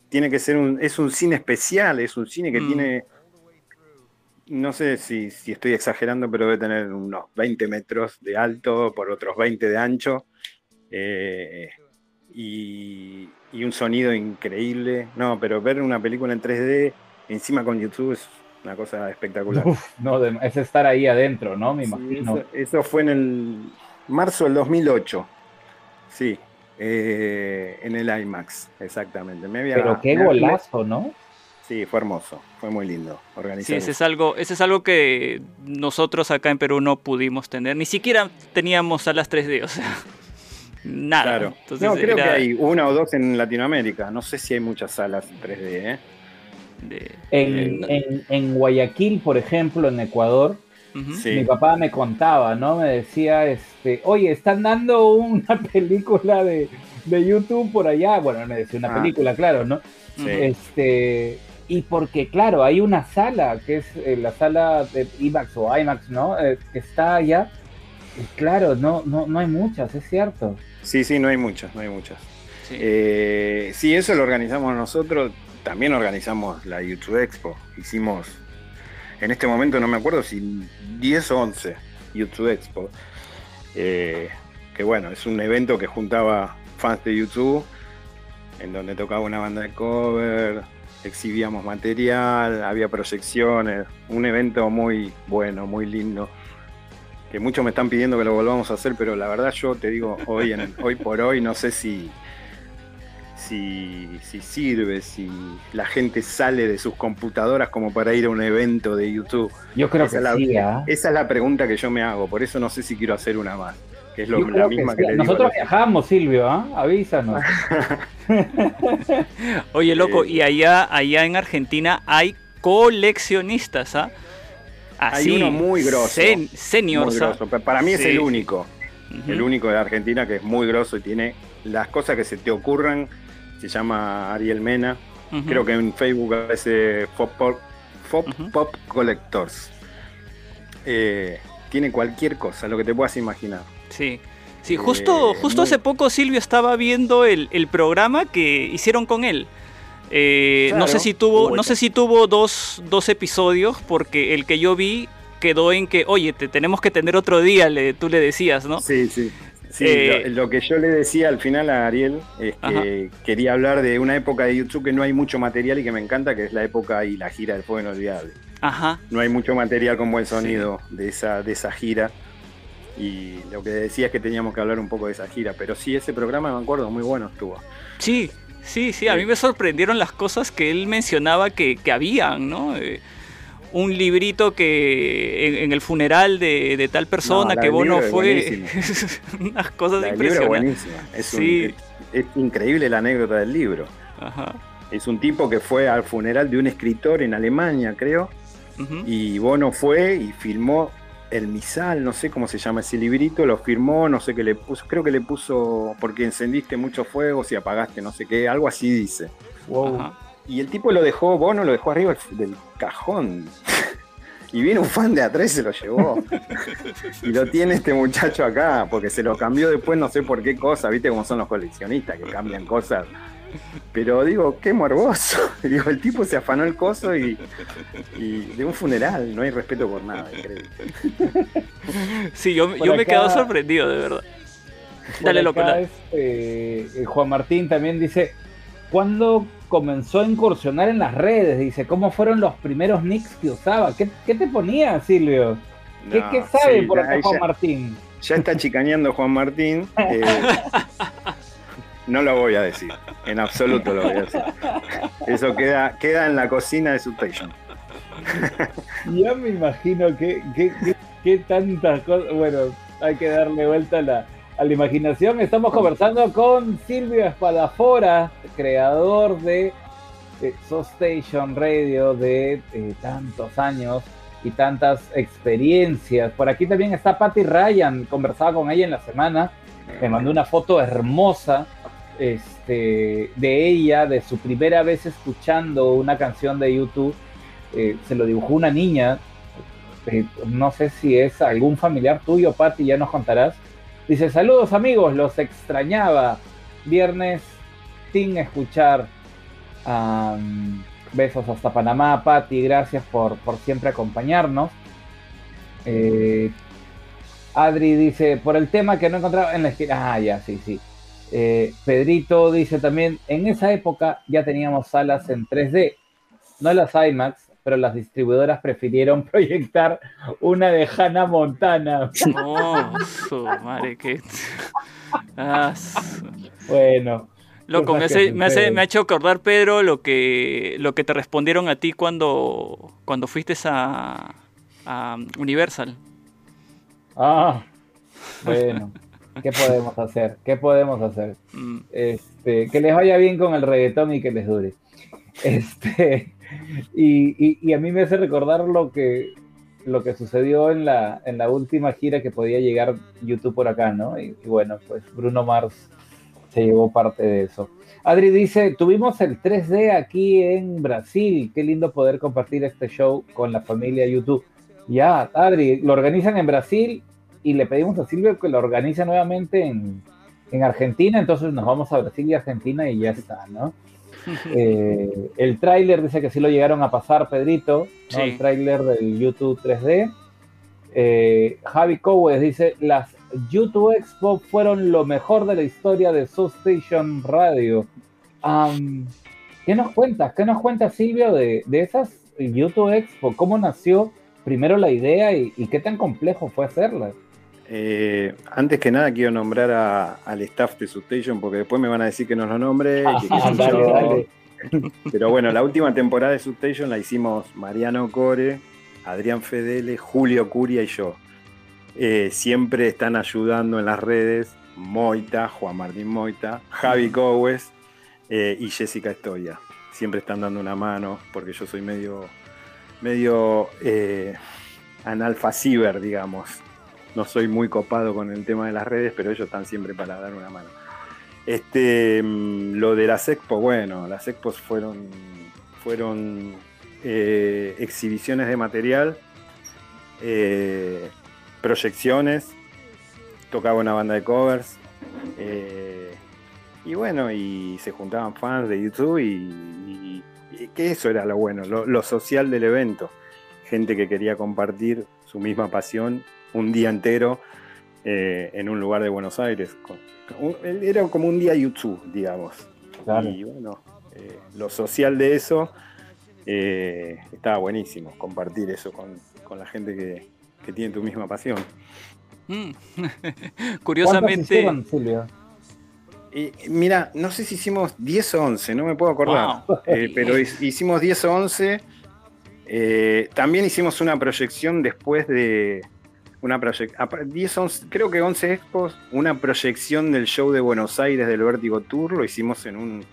tiene que ser un, es un cine especial, es un cine que Mm. tiene, no sé si, si estoy exagerando, pero debe tener unos 20 metros de alto por otros 20 de ancho eh, y, y un sonido increíble. No, pero ver una película en 3D encima con YouTube es una cosa espectacular. Uf, no, es estar ahí adentro, ¿no? Me Sí, imagino. eso, eso fue en el marzo del 2008. Sí, eh, en el IMAX, exactamente. Me había- Pero qué me- golazo, ¿no? Sí, fue hermoso, fue muy lindo Sí, ese es algo, ese es algo que nosotros acá en Perú no pudimos tener. Ni siquiera teníamos salas 3D, o sea, nada. Claro. Entonces no, creo era que hay una o dos en Latinoamérica. No sé si hay muchas salas 3D, ¿eh? de- En, en, en Guayaquil, por ejemplo, en Ecuador, Sí. mi papá me contaba, ¿no? Me decía, este, oye, están dando una película de, de YouTube por allá. Bueno, me decía una Ah. película, claro, ¿no? Sí. Este, y porque, claro, hay una sala, que es eh, la sala de IMAX o IMAX, ¿no? Eh, que está allá. Y claro, no, no, no hay muchas, es cierto. sí, sí, no hay muchas, no hay muchas. Sí. Eh, sí, eso lo organizamos nosotros. También organizamos la YouTube Expo. Hicimos, en este momento no me acuerdo si 10 o 11 YouTube Expo. Eh, que bueno, es un evento que juntaba fans de YouTube, en donde tocaba una banda de cover, exhibíamos material, había proyecciones. Un evento muy bueno, muy lindo. Que muchos me están pidiendo que lo volvamos a hacer, pero la verdad yo te digo, hoy, en, hoy por hoy no sé si, si, si sirve, si la gente sale de sus computadoras como para ir a un evento de YouTube. Yo creo Esa que es la- sí, ¿ah? Esa es la pregunta que yo me hago, por eso no sé si quiero hacer una más, que es lo, la que sí. que, le Nosotros viajamos, Silvio, ¿ah? Avísanos. Oye, loco, Eh, y allá, allá en Argentina hay coleccionistas, ¿ah? Hay uno muy grosso, sen- Muy ¿ah? grosso, Para mí es el único, el único de Argentina que es muy grosso y tiene las cosas que se te ocurran. Se llama Ariel Mena. Creo que en Facebook aparece Pop Pop, Pop. Pop Collectors. Eh, tiene cualquier cosa, lo que te puedas imaginar. Sí. Sí, justo, Eh, justo muy- hace poco Silvio estaba viendo el, el programa que hicieron con él. Eh, no sé si tuvo, no sé si tuvo dos, dos episodios, porque el que yo vi quedó en que, oye, te tenemos que tener otro día, le, tú le decías, ¿no? Sí, sí. Sí, Eh, lo, lo que yo le decía al final a Ariel es que quería hablar de una época de YouTube que no hay mucho material y que me encanta, que es la época y la gira del Fuego Inolvidable. Ajá. No hay mucho material con buen sonido de, esa, de esa gira. Y lo que decía es que teníamos que hablar un poco de esa gira. Pero sí, ese programa, me acuerdo, muy bueno estuvo. Sí, sí, sí, a mí me sorprendieron las cosas que él mencionaba que, que habían, ¿no? Eh, un librito que en, en el funeral de, de tal persona No, que vos no fue. Unas cosas La del libro es impresionantes. Es, un- Sí. es- es increíble la anécdota del libro. Ajá. Es un tipo que fue al funeral de un escritor en Alemania, creo. ujú. Y Bono fue y filmó el misal, no sé cómo se llama ese librito, lo firmó, no sé qué le puso, creo que le puso porque encendiste muchos fuegos y apagaste, no sé qué, algo así dice. Ajá. Y el tipo lo dejó, Bono lo dejó arriba del cajón. Y viene un fan de atrás y se lo llevó. y lo tiene este muchacho acá, porque se lo cambió después, no sé por qué cosa, viste cómo son los coleccionistas que cambian cosas. Pero digo, qué morboso. Digo, el tipo se afanó el coso y, y de un funeral, no hay respeto por nada, increíble. Sí, yo, yo me he quedado sorprendido, de verdad. Dale, loco. este, eh, Juan Martín también dice, ¿cuándo comenzó a incursionar en las redes? Dice, ¿cómo fueron los primeros nicks que usaba? ¿Qué, qué te ponía, Silvio? ¿Qué, No, qué sabe sí, por acá Juan ya- Martín? Ya está chicaneando Juan Martín. eh, no lo voy a decir. En absoluto lo voy a decir. Eso queda, queda en la cocina de Substation. Ya me imagino que, que, que- que tantas cosas. Bueno, hay que darle vuelta a la, a la imaginación. Estamos conversando con Silvio Espadafora, creador de eh, Station Radio de eh, tantos años y tantas experiencias. Por aquí también está Patty Ryan, conversaba con ella en la semana. Me mandó una foto hermosa este, de ella, de su primera vez escuchando una canción de YouTube. Eh, se lo dibujó una niña. Eh, no sé si es algún familiar tuyo, Patti, ya nos contarás. Dice, saludos amigos, los extrañaba. Viernes sin escuchar. Besos hasta Panamá, Patti, gracias por, por siempre acompañarnos. Eh, Adri dice, por el tema que no encontraba en la esquina. Ah, ya, sí, sí. Eh, Pedrito dice también, en esa época ya teníamos salas en 3D, no las IMAX, pero las distribuidoras prefirieron proyectar una de Hannah Montana. Oh, su madre. Ah, su- Bueno, Loco, me, hace, me, hace- me ha hecho acordar, Pedro, lo que, lo que te respondieron a ti cuando, cuando fuiste a, a Universal. ah, bueno, ¿qué podemos hacer? ¿Qué podemos hacer? Mm, Este, que les vaya bien con el reggaetón y que les dure. Este, y, a mí me hace recordar lo que, sucedió en la, última gira que podía llegar YouTube por acá, ¿no? Y, y bueno, pues Bruno Mars se llevó parte de eso. Adri dice, tuvimos el 3D aquí en Brasil, qué lindo poder compartir este show con la familia YouTube. Ya, Adri, lo organizan en Brasil y le pedimos a Silvio que lo organice nuevamente en, en Argentina, entonces nos vamos a Brasil y Argentina y ya está, ¿no? Eh, el tráiler dice que sí lo llegaron a pasar, Pedrito, ¿no? Sí. el tráiler del YouTube 3D. Eh, Javi Cowes dice, las YouTube Expo fueron lo mejor de la historia de Station Radio. ¿Qué nos cuentas? ¿Qué nos cuenta Silvio de, de esas YouTube Expo? ¿Cómo nació primero la idea y, y qué tan complejo fue hacerla? Eh, antes que nada quiero nombrar a- al staff de Substation porque después me van a decir que no lo nombre. que dale, yo. dale. Pero bueno, la última temporada de Substation la hicimos Mariano Core, Adrián Fedele, Julio Curia y yo. Eh, siempre están ayudando en las redes Moita, Juan Martín Moita, Javi Cowes eh, y Jessica Estoya. Siempre están dando una mano porque yo soy medio, medio eh, analfaciber, digamos. No soy muy copado con el tema de las redes, pero ellos están siempre para dar una mano. Este, mm, lo de las expos, bueno, las expos fueron, fueron eh, exhibiciones de material, eh, proyecciones, tocaba una banda de covers, eh, y bueno, y se juntaban fans de YouTube y, que eso era lo bueno, lo social del evento. Gente que quería compartir su misma pasión un día entero eh, en un lugar de Buenos Aires. con- un- era como un día YouTube, digamos. Claro. Y bueno, eh, lo social de eso eh, estaba buenísimo, compartir eso con, con la gente que, que tiene tu misma pasión. mm. ¿Cuántas Curiosamente, hicieron, Silvio? Mira, no sé si hicimos 10 o 11, no me puedo acordar. Wow. Eh, pero hi- hicimos 10 o 11. Eh, también hicimos una proyección después de. Una proyección. 10, 11, creo que 11 expos. Una proyección del show de Buenos Aires del Vértigo Tour. Lo hicimos en un,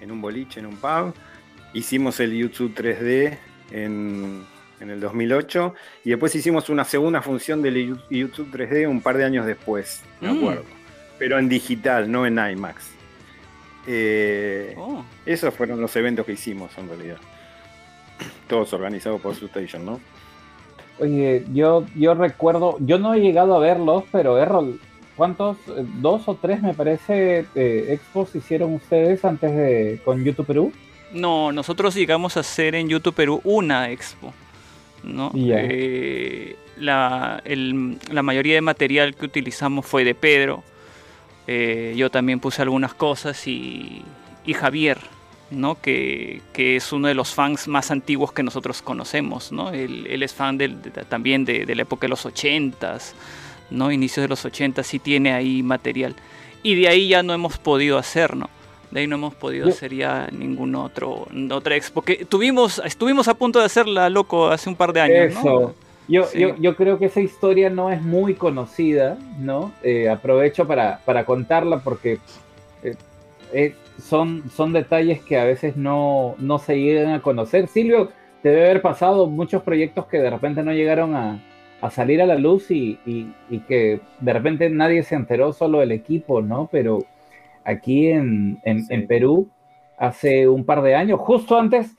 en un boliche, en un pub. Hicimos el YouTube 3D en, en el 2008, y después hicimos una segunda función de YouTube 3D un par de años después, me Mm. acuerdo. Pero en digital, no en IMAX. Eh, Oh. Esos fueron los eventos que hicimos en realidad. Todos organizados por Station, ¿no? Oye, yo, yo recuerdo, yo no he llegado a verlos, pero Errol, ¿cuántos? Eh, Dos o tres me parece eh, expos hicieron ustedes antes de con YouTube Perú. No, nosotros llegamos a hacer en YouTube Perú una expo. ¿no? Ya. Eh, la, el- la mayoría de material que utilizamos fue de Pedro. Eh, yo también puse algunas cosas y, y Javier, ¿no? Que, que es uno de los fans más antiguos que nosotros conocemos. ¿no? Él, él es fan del- de- también de, de la época de los 80s, ¿no? inicios de los 80 sí tiene ahí material. Y de ahí ya no hemos podido hacer, ¿no? De ahí no hemos podido hacer ya ningún otro otra expo. Que tuvimos, estuvimos a punto de hacerla, loco, hace un par de años, ¿no? Eso. Yo, Sí. yo, yo creo que esa historia no es muy conocida, ¿no? Eh, aprovecho para, para contarla porque eh, eh, son, son detalles que a veces no, no se llegan a conocer. Silvio, te debe haber pasado muchos proyectos que de repente no llegaron a, a salir a la luz y, y- y que de repente nadie se enteró, solo el equipo, ¿no? Pero aquí en, en- Sí. en Perú, hace un par de años, justo antes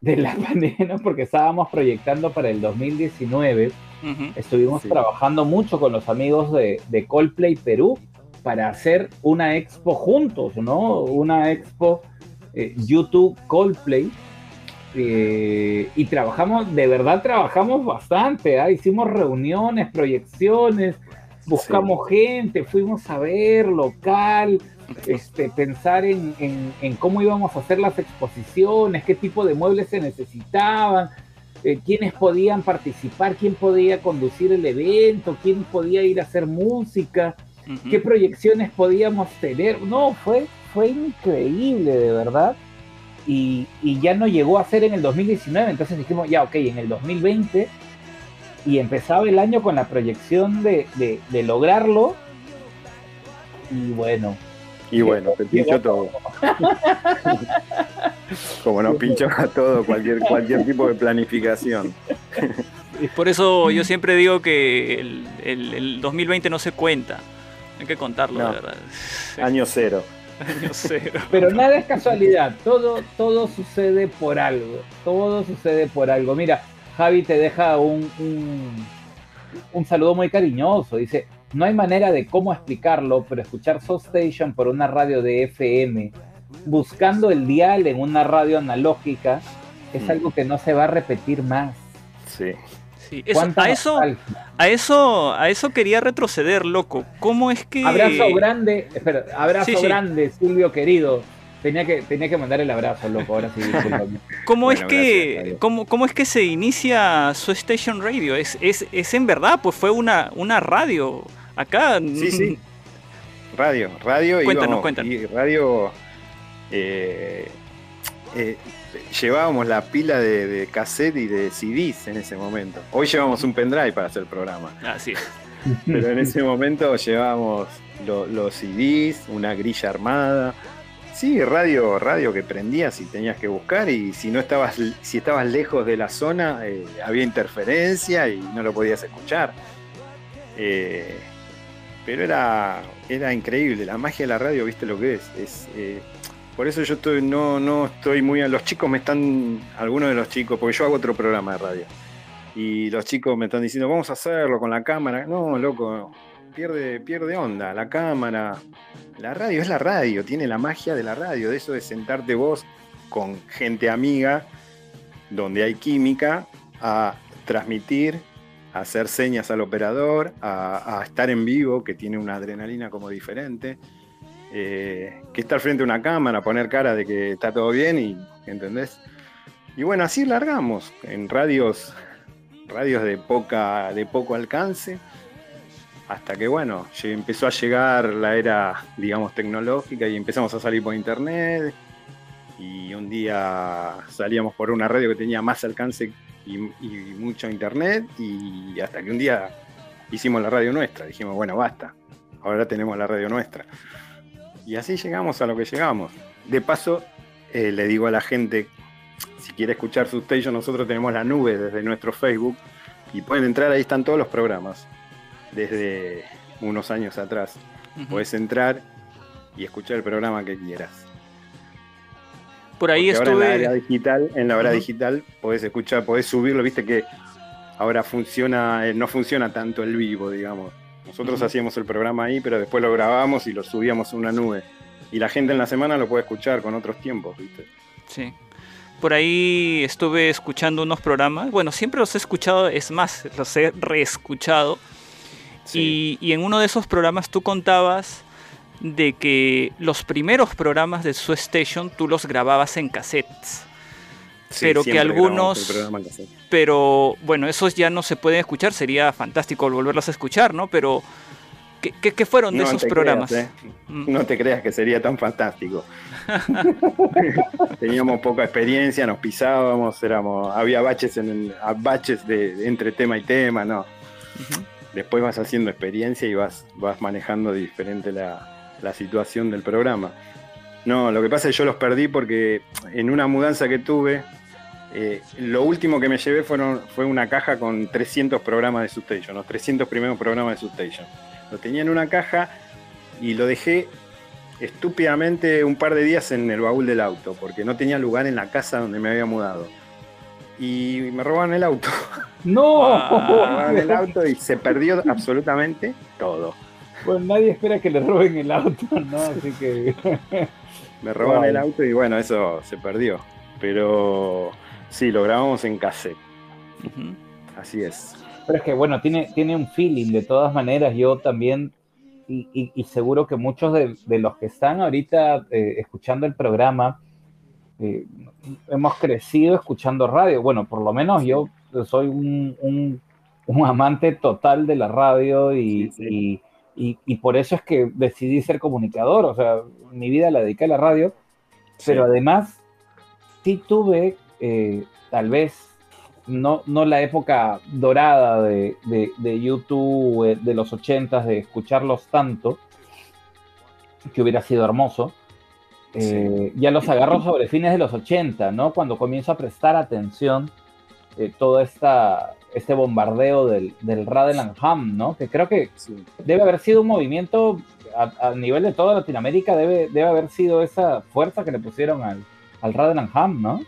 de la pandemia, ¿no? porque estábamos proyectando para el 2019, Ujú. estuvimos Sí. trabajando mucho con los amigos de, de Coldplay Perú para hacer una expo juntos, ¿no? Una expo eh, YouTube Coldplay. eh, y trabajamos, de verdad trabajamos bastante, ¿ah? hicimos reuniones, proyecciones, buscamos gente, fuimos a ver local, este, pensar en, en- en cómo íbamos a hacer las exposiciones, qué tipo de muebles se necesitaban, eh, quiénes podían participar, quién podía conducir el evento, quién podía ir a hacer música, Qué proyecciones podíamos tener. No, fue, fue increíble, de verdad. Y, y ya no llegó a ser en el 2019, entonces dijimos, ya, ok, en el 2020, y empezaba el año con la proyección de, de- de lograrlo. Y bueno, Y bueno, te pinchó todo. Como nos pinchó a todo, cualquier, cualquier tipo de planificación. Por eso yo siempre digo que el, el- el 2020 no se cuenta. Hay que contarlo, No. de verdad. Año cero. Año cero. Pero nada es casualidad, todo, todo sucede por algo, todo sucede por algo. Mira, Javi te deja un, un, un saludo muy cariñoso, dice, no hay manera de cómo explicarlo, pero escuchar Soul Station por una radio de FM, buscando el dial en una radio analógica, es Mm. algo que no se va a repetir más. Sí. Sí, eso- ¿Cuánta a, eso, a, eso, a eso quería retroceder, loco. ¿Cómo es que... Abrazo grande, espera, abrazo Sí, sí. grande, Silvio querido. Tenía que, tenía que mandar el abrazo, loco, ahora sí. ¿Cómo, Bueno, es que, cómo, cómo es que se inicia su Station Radio? Es, es, es en verdad, pues fue una, una radio. Acá. Sí, sí. Radio, radio Cuéntanos, íbamos, cuéntanos. y radio eh, eh, llevábamos la pila de, de cassette y de CDs en ese momento. Hoy llevamos un pendrive para hacer el programa, Así es. pero en ese momento llevábamos lo- los CDs, una grilla armada. Sí, radio, radio que prendías y tenías que buscar y si no estabas, si estabas lejos de la zona eh, había interferencia y no lo podías escuchar. Eh, pero era, era increíble, la magia de la radio, viste lo que es. es eh, por eso yo estoy, no, no estoy muy los chicos me están, algunos de los chicos, porque yo hago otro programa de radio. Y los chicos me están diciendo, vamos a hacerlo con la cámara. No, loco, pierde, pierde onda, la cámara. La radio es la radio, tiene la magia de la radio, de eso de sentarte vos con gente amiga, donde hay química, a transmitir, a hacer señas al operador, a estar en vivo, que tiene una adrenalina como diferente, eh, que estar frente a una cámara, poner cara de que está todo bien y, ¿entendés? Y bueno, así largamos, en radios, radios de, poca, de poco alcance, hasta que bueno, empezó a llegar la era, digamos, tecnológica y empezamos a salir por internet. Y un día salíamos por una radio que tenía más alcance y mucho internet. Y hasta que un día hicimos la radio nuestra. Dijimos, bueno, basta. Ahora tenemos la radio nuestra. Y así llegamos a lo que llegamos. De paso, eh, le digo a la gente si quiere escuchar Substation, nosotros tenemos la nube desde nuestro Facebook y pueden entrar, ahí están todos los programas, desde unos años atrás. Puedes entrar y escuchar el programa que quieras. Por ahí Porque ahora en la estuve. digital, en la hora digital podés escuchar, podés subirlo, viste que ahora funciona, eh, no funciona tanto el vivo, digamos. Nosotros hacíamos el programa ahí, pero después lo grabamos y lo subíamos a una nube. Y la gente en la semana lo puede escuchar con otros tiempos, viste. Sí. Por ahí estuve escuchando unos programas. Bueno, siempre los he escuchado, es más, los he reescuchado. Sí. Y, y en uno de esos programas tú contabas de que los primeros programas de Su Station tú los grababas en cassettes. Sí, pero que algunos-. Pero bueno, esos ya no se pueden escuchar. Sería fantástico volverlos a escuchar, ¿no? Pero, ¿qué, qué- qué fueron de No esos programas? creas, ¿eh? Mm, No te creas que sería tan fantástico. Teníamos poca experiencia, nos pisábamos, éramos, había baches en el- baches de, entre tema y tema, no. Después vas haciendo experiencia y vas, vas manejando diferente la, la situación del programa. No, lo que pasa es que yo los perdí porque en una mudanza que tuve, eh, lo último que me llevé fueron, fue una caja con 300 programas de Substation, los 300 primeros programas de Substation. Lo tenía en una caja y lo dejé estúpidamente un par de días en el baúl del auto, porque no tenía lugar en la casa donde me había mudado. Y me robaron el auto. ¡No! Me robaron el auto y se perdió absolutamente todo. Pues nadie espera que le roben el auto, ¿no? Así que. Me robaron Wow. el auto y bueno, eso se perdió. Pero sí, lo grabamos en cassette. Así es. Pero es que bueno, tiene, tiene un feeling, de todas maneras, yo también, y, y- y seguro que muchos de, de los que están ahorita eh, escuchando el programa, eh, hemos crecido escuchando radio. Bueno, por lo menos yo soy un, un- un amante total de la radio y, Sí, sí. Y- por eso es que decidí ser comunicador, o sea, mi vida la dediqué a la radio, pero Sí. además sí tuve eh, tal vez no, no la época dorada de, de- de YouTube eh, de los ochentas, de escucharlos tanto, que hubiera sido hermoso. Eh, Ya los agarro sobre fines de los 80, ¿no? Cuando comienzo a prestar atención eh, todo esta, este bombardeo del, del Radeland Ham, ¿no? Que creo que Sí. debe haber sido un movimiento a, a nivel de toda Latinoamérica, debe, debe haber sido esa fuerza que le pusieron al, al Radeland Ham, ¿no?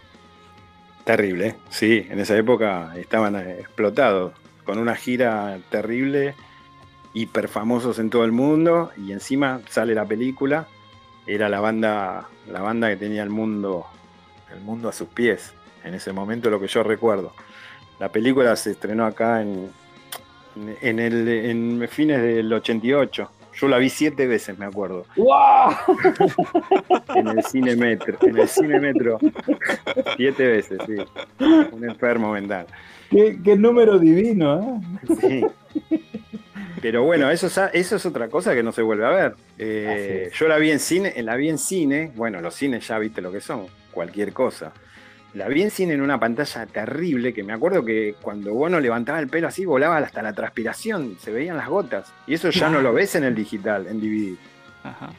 Terrible, sí, en esa época estaban eh, explotados, con una gira terrible, hiper famosos en todo el mundo, y encima sale la película, era la banda, la banda que tenía el mundo, el mundo a sus pies, en ese momento lo que yo recuerdo. La película se estrenó acá en, en, el, en fines del 88. Yo la vi siete veces, me acuerdo. ¡Guau! En el cine metro. En el cine metro. Siete veces, sí. Un enfermo mental. ¡Qué, qué número divino! ¿eh? Sí. Pero bueno, eso es, eso es otra cosa que no se vuelve a ver. Eh, yo la vi en cine, la vi en cine, bueno, los cines ya viste lo que son, cualquier cosa. La vi en cine en una pantalla terrible que me acuerdo que cuando Bono levantaba el pelo así volaba hasta la transpiración, se veían las gotas. Y eso ya no lo ves en el digital, en DVD. Ajá.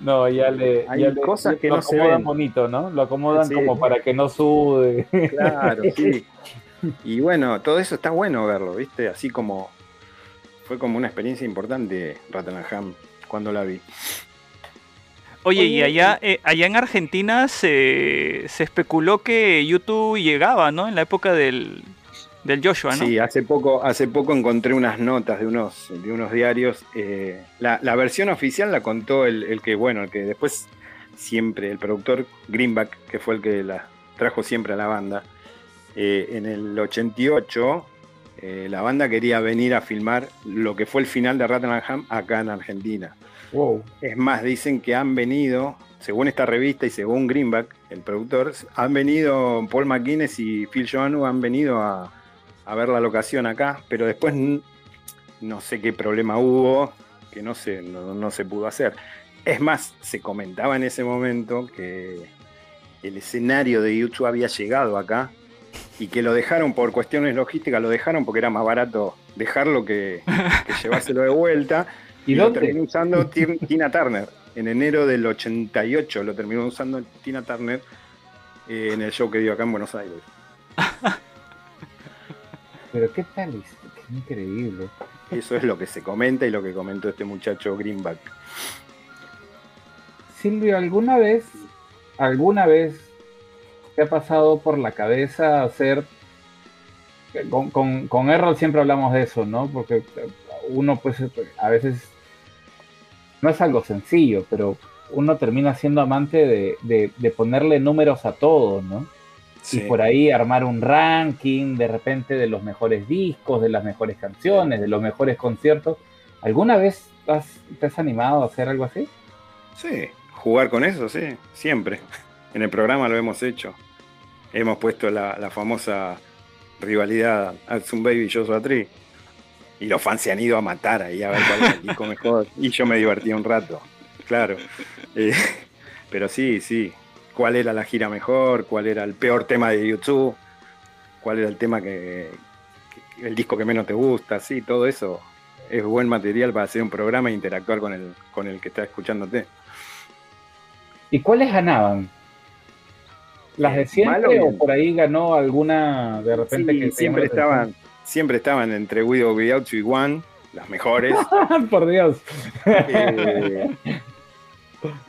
No, ya le. Hay ya le- cosas que lo no se acomodan ven. bonito, ¿no? Lo acomodan Sí. como para que no sude. Claro, sí. Y bueno, todo eso está bueno verlo, ¿viste? Así como fue como una experiencia importante Rottenham cuando la vi. Oye, y allá, eh, allá en Argentina se, se especuló que YouTube llegaba, ¿no? En la época del, del Joshua, ¿no? Sí, hace poco, hace poco encontré unas notas de unos, de unos diarios. eh, la, la versión oficial la contó el, el que, bueno, el que después siempre, el productor Greenback, que fue el que la trajo siempre a la banda. eh, en el 88, eh, la banda quería venir a filmar lo que fue el final de Rattenham acá en Argentina. Wow. Es más, dicen que han venido, según esta revista y según Greenback, el productor, han venido Paul McGuinness y Phil Joannou han venido a, a ver la locación acá, pero después no sé qué problema hubo, que no se, no, no se pudo hacer. Es más, se comentaba en ese momento que el escenario de YouTube había llegado acá y que lo dejaron por cuestiones logísticas, lo dejaron porque era más barato dejarlo que, que llevárselo de vuelta. ¿Y Y lo terminó usando Ti- Tina Turner. En enero del 88 lo terminó usando Tina Turner eh, en el show que dio acá en Buenos Aires. Pero qué tal, qué increíble. Eso es lo que se comenta y lo que comentó este muchacho Greenback. Silvio, ¿alguna vez, alguna vez te ha pasado por la cabeza hacer con, con, con Errol siempre hablamos de eso, ¿no? Porque uno pues a veces no es algo sencillo, pero uno termina siendo amante de, ponerle números a todo, ¿no? Y por ahí armar un ranking de repente de los mejores discos, de las mejores canciones, de los mejores conciertos. ¿Alguna vez te has animado a hacer algo así? Sí, jugar con eso, sí, siempre. En el programa lo hemos hecho. Hemos puesto la, famosa rivalidad Zoom Baby y Joshua Tree. Y los fans se han ido a matar ahí a ver cuál es el disco mejor. Y yo me divertí un rato, claro. Eh, pero sí, sí. ¿Cuál era la gira mejor? ¿Cuál era el peor tema de YouTube? ¿Cuál era el tema que, el disco que menos te gusta? Sí, todo eso es buen material para hacer un programa e interactuar con el, con el que está escuchándote. ¿Y cuáles ganaban? ¿Las de siempre o por ahí ganó alguna de repente que siempre estaban, siempre estaban entre Widow Without y One, las mejores. por Dios. Eh,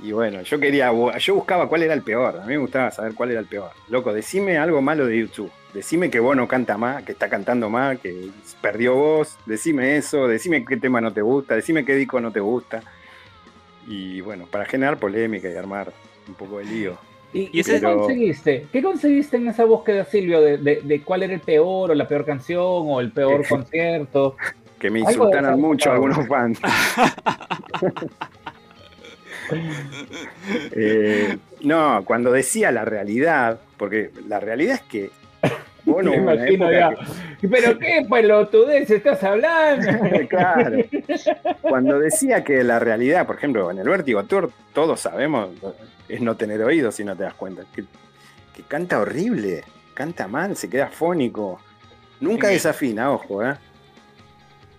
y bueno, yo quería, yo buscaba cuál era el peor. A mí me gustaba saber cuál era el peor. Loco, decime algo malo de YouTube. Decime que vos no canta más, que está cantando más, que perdió voz. Decime eso, decime qué tema no te gusta, decime qué disco no te gusta. Y bueno, para generar polémica y armar un poco de lío. ¿Y, qué conseguiste? ¿Qué conseguiste en esa búsqueda, Silvio, de, cuál era el peor o la peor canción o el peor concierto? Que me insultaran mucho algunos fans. Eh, no, cuando decía la realidad, porque la realidad es que bueno, imagino ya. ¿Pero qué pelotudez estás hablando? claro. Cuando decía que la realidad, por ejemplo, en el Vértigo Tour, todos sabemos, es no tener oídos si no te das cuenta. Que, canta horrible, canta mal, se queda fónico. Nunca desafina, ojo, ¿eh?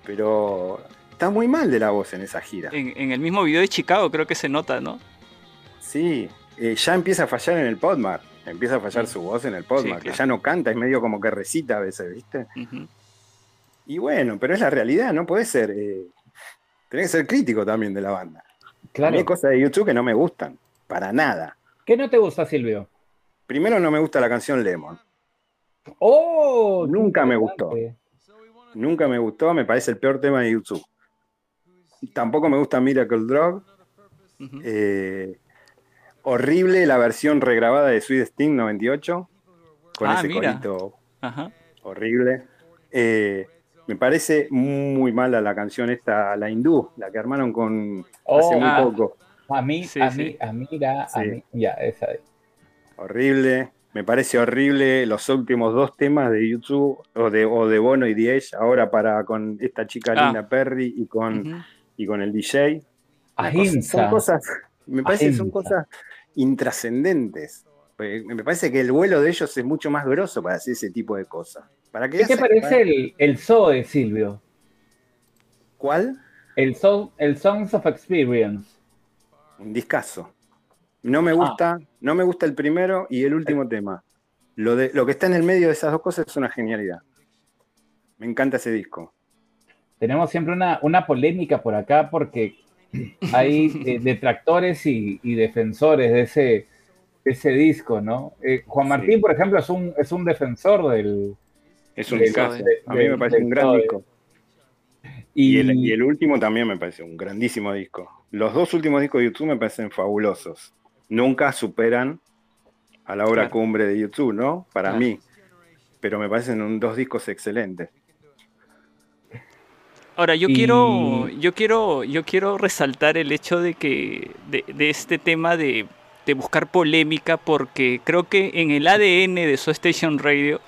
Pero está muy mal de la voz en esa gira. En, el mismo video de Chicago creo que se nota, ¿no? Sí, eh, ya empieza a fallar en el Podmar. Empieza a fallar su voz en el Podmar, que ya no canta, es medio como que recita a veces, ¿viste? Y bueno, pero es la realidad, no puede ser. Eh, tenés que ser crítico también de la banda. Claro. Hay cosas de YouTube que no me gustan, para nada. ¿Qué no te gusta, Silvio? Primero no me gusta la canción Lemon. ¡Oh! Nunca me gustó. Nunca me gustó, me parece el peor tema de YouTube. Tampoco me gusta Miracle Drug. eh, horrible la versión regrabada de Sweet Sting 98, con ah, ese corito horrible. Eh, me parece muy mala la canción esta, la hindú, la que armaron con hace muy oh, poco. A mí, a, mí a mí, a mí, ya, esa es. Horrible, me parece horrible los últimos dos temas de YouTube o de, o de Bono y Diez, ahora para con esta chica ah. Linda Perry y con, y con el DJ. Son cosas, me parece que son cosas intrascendentes. Me parece que el vuelo de ellos es mucho más grosso para hacer ese tipo de cosas. ¿Para qué, te parece el, el de Silvio? ¿Cuál? El, el Songs of Experience. Un discazo. No me ah. gusta, no me gusta el primero y el último tema. Lo, de, lo que está en el medio de esas dos cosas es una genialidad. Me encanta ese disco. Tenemos siempre una, una polémica por acá porque hay eh, detractores y, defensores de ese, ese disco, ¿no? Eh, Juan Martín, por ejemplo, es un, es un defensor del... Es un. A mí me parece un gran disco. Y, el, último también me parece un grandísimo disco. Los dos últimos discos de YouTube me parecen fabulosos. Nunca superan a la obra cumbre de YouTube, ¿no? Para mí. Pero me parecen dos discos excelentes. Ahora, yo quiero, yo quiero, yo quiero resaltar el hecho de que, de, este tema de, buscar polémica, porque creo que en el ADN de So Station Radio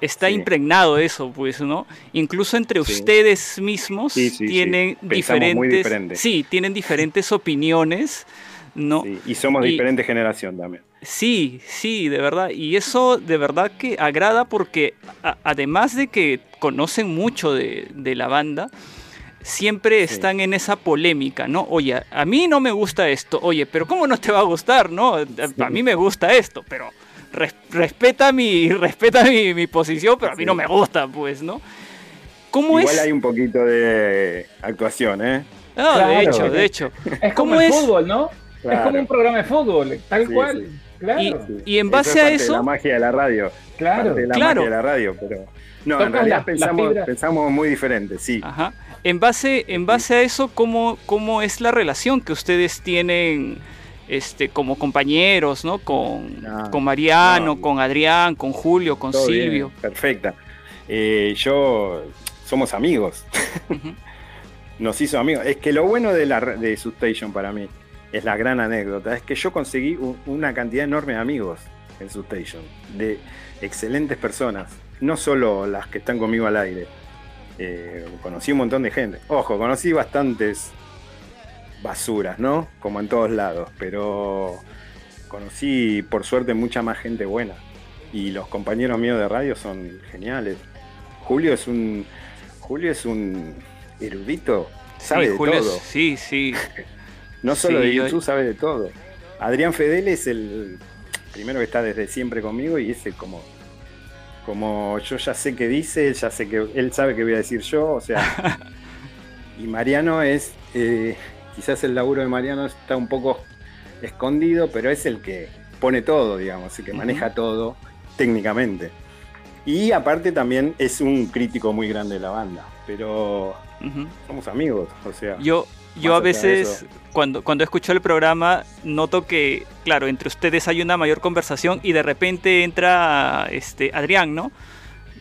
está impregnado eso, pues, ¿no? Incluso entre ustedes mismos tienen diferentes, sí, tienen diferentes opiniones, ¿no? y somos diferente generación también. Sí, sí, de verdad. Y eso de verdad que agrada porque además de que conocen mucho de, la banda, siempre están en esa polémica, ¿no? Oye, a mí no me gusta esto, oye, pero ¿cómo no te va a gustar, no? A mí me gusta esto, pero res- respeta mi, respeta mi, mi posición, pero a mí no me gusta, pues, ¿no? ¿Cómo Igual es? hay un poquito de actuación, ¿eh? No, de hecho, de hecho. Es ¿Cómo como el es? fútbol, ¿no? Es como un programa de fútbol, tal Sí, cual. sí. Claro, Y- en Eso base es a parte de eso- la magia de la radio. claro. Parte de la Claro. magia de la radio, pero. No, Tocas en realidad la- pensamos, pensamos muy diferente, sí. Ajá. En base, en base a eso, ¿cómo, ¿cómo es la relación que ustedes tienen este, como compañeros, ¿no? Con, No, con Mariano, no. con Adrián, con Julio, con Todo bien, Silvio. perfecta. Eh, yo. Somos amigos. Nos hizo amigos. Es que lo bueno de, la, de Substation para mí es la gran anécdota. Es que yo conseguí una cantidad enorme de amigos en Substation. De excelentes personas. No solo las que están conmigo al aire. Eh, conocí un montón de gente. Ojo, conocí bastantes basuras, ¿no? Como en todos lados. Pero conocí, por suerte, mucha más gente buena. Y los compañeros míos de radio son geniales. Julio es un. Julio es un erudito. Sabe Sí, de Julio es- todo. sí, sí. No solo Sí, de yo- YouTube, sabe de todo. Adrián Fedel es el primero que está desde siempre conmigo y ese como. Como yo ya sé qué dice, ya sé que él sabe qué voy a decir yo, o sea. y Mariano es. eh, quizás el laburo de Mariano está un poco escondido, pero es el que pone todo, digamos, el que maneja todo técnicamente. Y aparte también es un crítico muy grande de la banda, pero somos amigos, o sea. Yo, yo a veces, cuando, cuando escucho el programa, noto que, claro, entre ustedes hay una mayor conversación y de repente entra este Adrián, ¿no?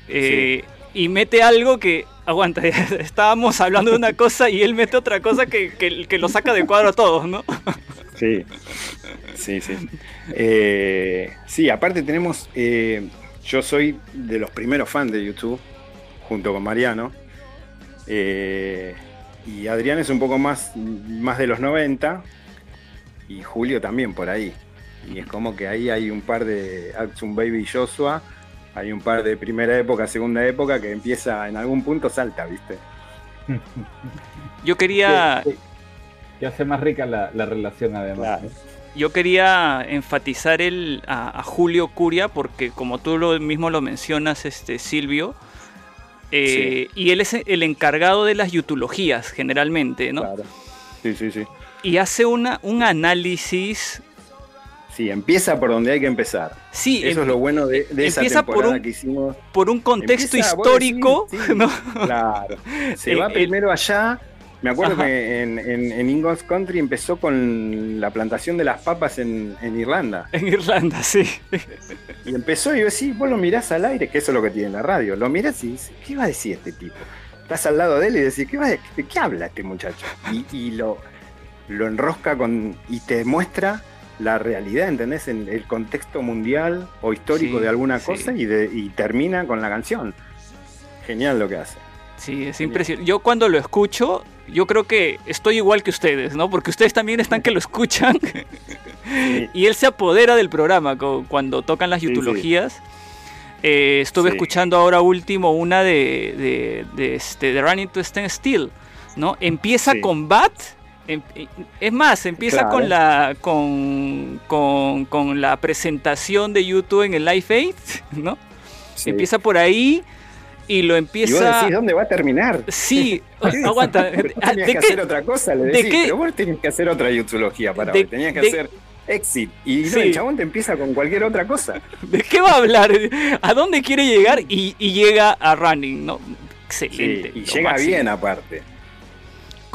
Eh, Y mete algo que, aguanta, estábamos hablando de una cosa y él mete otra cosa que, que, lo saca de cuadro a todos, ¿no? Sí, sí, sí. Eh, sí, aparte tenemos, eh, yo soy de los primeros fans de YouTube, junto con Mariano. Eh, y Adrián es un poco más, más de los 90. Y Julio también por ahí. Y es como que ahí hay un par de Action Baby y Joshua. Hay un par de primera época, segunda época que empieza en algún punto salta, ¿viste? Yo quería, Sí, sí. Que hace más rica la, la relación además. Claro. yo quería enfatizar el, a, a Julio Curia porque como tú lo mismo lo mencionas, este Silvio, eh, y él es el encargado de las yutulogías generalmente, ¿no? Claro. Sí, sí, sí. Y hace una, un análisis, Sí, empieza por donde hay que empezar. sí, Eso em- es lo bueno de, de esa empieza por temporada un- que hicimos. por un contexto Empieza, histórico, decís, sí, ¿no? Claro. Se El- va el- primero allá. Me acuerdo Ajá. que en, en, en Country empezó con la plantación de las papas en, en Irlanda. En Irlanda, sí. Y empezó y yo decía, vos lo mirás al aire, que eso es lo que tiene la radio. Lo mirás y dices, ¿qué va a decir este tipo? Estás al lado de él y decís, ¿qué va a de, de qué habla este muchacho? Y, y lo, lo enrosca con. y te muestra la realidad, ¿entendés? En el contexto mundial o histórico Sí, de alguna sí. cosa y, de- y termina con la canción. Genial lo que hace. Sí, es impresionante. Yo cuando lo escucho, yo creo que estoy igual que ustedes, ¿no? Porque ustedes también están que lo escuchan Sí. y él se apodera del programa cuando tocan las Sí, sí. yutulogías. Eh, estuve escuchando ahora último una de, de, de este, de Running to Stand Still, ¿no? Empieza con Bat. Em- es más, empieza Claro. con la con, con, con la presentación de YouTube en el Live Aid, ¿no? Sí. Empieza por ahí y lo Y vos empieza. decís, ¿dónde va a terminar? Sí, aguanta. Tenías Ah, ¿De que qué? hacer otra cosa, le de decís, qué? pero vos tenías que hacer otra youtología para De- hoy. Tenías que de- hacer exit. Y no, Sí. el chabón te empieza con cualquier otra cosa. ¿De qué va a hablar? ¿A dónde quiere llegar? Y, y llega a Running, ¿no? Sí, Excelente. y llega máximo. bien aparte.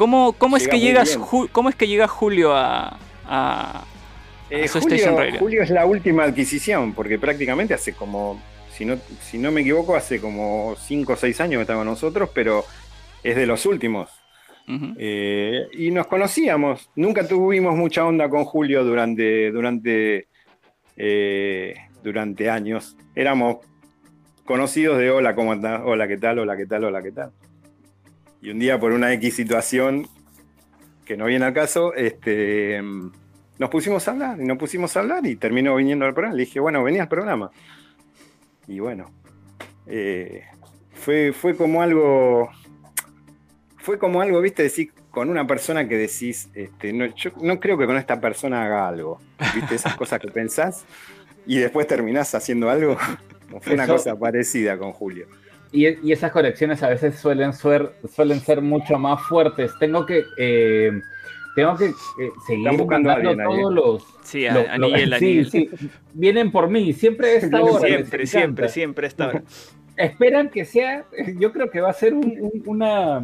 ¿Cómo, cómo es que llegas. Ju- cómo es que llega Julio a, a, Eh, a su Station Julio, Radio? Julio es la última adquisición, porque prácticamente hace como, si no, si no me equivoco, hace como 5 o 6 años que está con nosotros, pero es de los últimos. Eh, y nos conocíamos. Nunca tuvimos mucha onda con Julio durante, durante, eh, durante años. Éramos conocidos de hola, ¿cómo andás? Hola, ¿qué tal? Hola, ¿qué tal? Hola, ¿qué tal? Y un día por una X situación que no viene al caso, este, nos pusimos a hablar y nos pusimos a hablar y terminó viniendo al programa. Le dije, bueno, vení al programa. Y bueno, eh, fue, fue como algo fue como algo, viste, decir, con una persona que decís, este, no, yo no creo que con esta persona haga algo. ¿Viste? Esas cosas que pensás. y después terminás haciendo algo. Fue una Eso- cosa parecida con Julio. Y, y esas conexiones a veces suelen ser, suelen ser mucho más fuertes. Tengo que, eh, tengo que eh, seguir Están buscando a todos los. Sí, los- a, los- Aniel, sí, Aniel. sí, vienen por mí, siempre a esta hora. Siempre, siempre, siempre está. Esperan que sea, yo creo que va a ser un- un- una.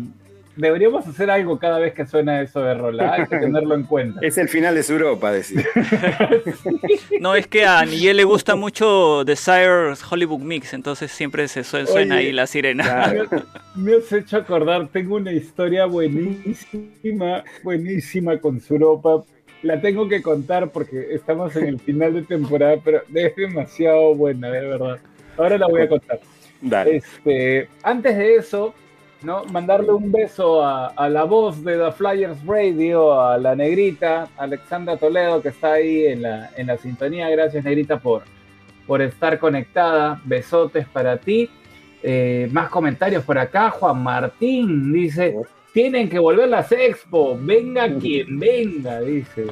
Deberíamos hacer algo cada vez que suena eso de rola, hay que tenerlo en cuenta. Es el final de su Europa, decir. No, es que a Aniel le gusta mucho Desire's Hollywood Mix, entonces siempre se su- suena Oye, ahí la sirena. Claro. Me has hecho acordar, tengo una historia buenísima, buenísima con Suropa. La tengo que contar porque estamos en el final de temporada, pero es demasiado buena, de verdad. Ahora la voy a contar. Dale. Este, antes de eso, ¿no? Mandarle un beso a, a la voz de The Flyers Radio, a la negrita, Alexandra Toledo, que está ahí en la, en la sintonía. Gracias, negrita, por, por estar conectada. Besotes para ti. Eh, más comentarios por acá. Juan Martín dice: Tienen que volver las expo. Venga quien venga, dice.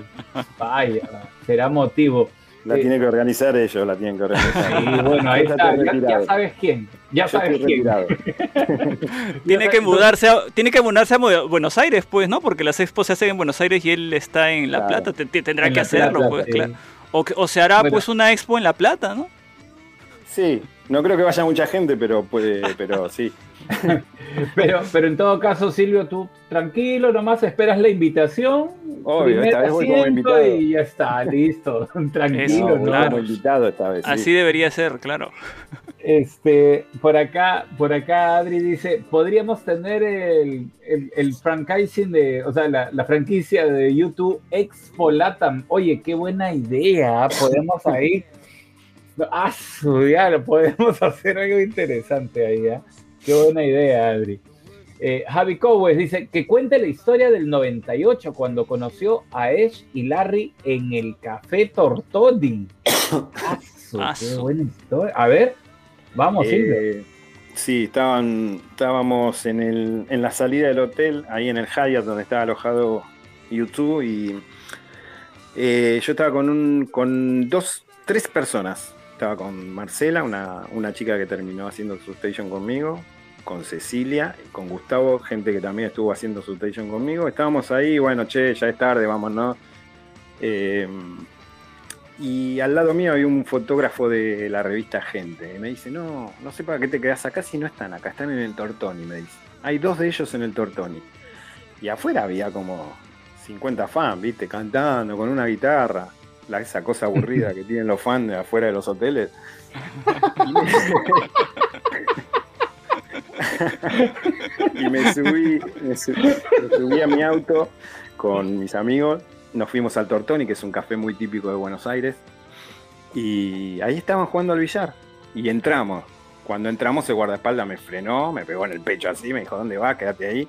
Vaya, será motivo. La tiene que organizar ellos, la tienen que organizar. Y bueno, ahí está. Ya, sabes quién. Ya Yo sabes quién. Tiene que mudarse a, tiene que mudarse a Buenos Aires, pues, ¿no? Porque las expos se hacen en Buenos Aires y él está en La Claro. Plata. te- te- tendrá En que hacerlo, Plata, pues, sí. claro. O, que- o se hará, Bueno. pues, una expo en La Plata, ¿no? Sí, no creo que vaya mucha gente, pero puede, pero sí. Pero, pero en todo caso, Silvio, tú tranquilo, nomás esperas la invitación. Obvio, esta vez voy como invitado. Y ya está, listo. tranquilo, Eso, No, invitado esta vez. sí. Así debería ser, claro. Este, por acá, por acá Adri dice, podríamos tener el, el, el franchising de, o sea, la, la franquicia de YouTube Expo Latam. Oye, qué buena idea. Podemos ahí. Ah, su, ya, lo podemos hacer algo interesante ahí, ¿ah? Qué buena idea, Adri. Eh, Javi Cowes dice que cuente la historia del 98 cuando conoció a Ash y Larry en el Café Tortoni. Ah, su, Ah, qué buena historia. A ver, vamos. Eh, sí, estaban, estábamos en, el, en la salida del hotel, ahí en el Hyatt donde estaba alojado YouTube y eh, yo estaba con, un, con dos, tres personas. Estaba con Marcela, una, una chica que terminó haciendo su station conmigo, con Cecilia, con Gustavo, gente que también estuvo haciendo su station conmigo. Estábamos ahí, bueno, che, ya es tarde, vámonos. Eh, y al lado mío había un fotógrafo de la revista Gente. Y me dice, no, no sé para qué te quedas acá si no están acá, están en el Tortoni, me dice. Hay dos de ellos en el Tortoni. Y afuera había como 50 fans, viste, cantando con una guitarra. Esa cosa aburrida que tienen los fans de afuera de los hoteles. y me subí, me subí, a mi auto con mis amigos. Nos fuimos al Tortoni, que es un café muy típico de Buenos Aires. Y ahí estaban jugando al billar. Y entramos. Cuando entramos, el guardaespaldas me frenó, me pegó en el pecho así, me dijo, ¿dónde va? Quédate ahí.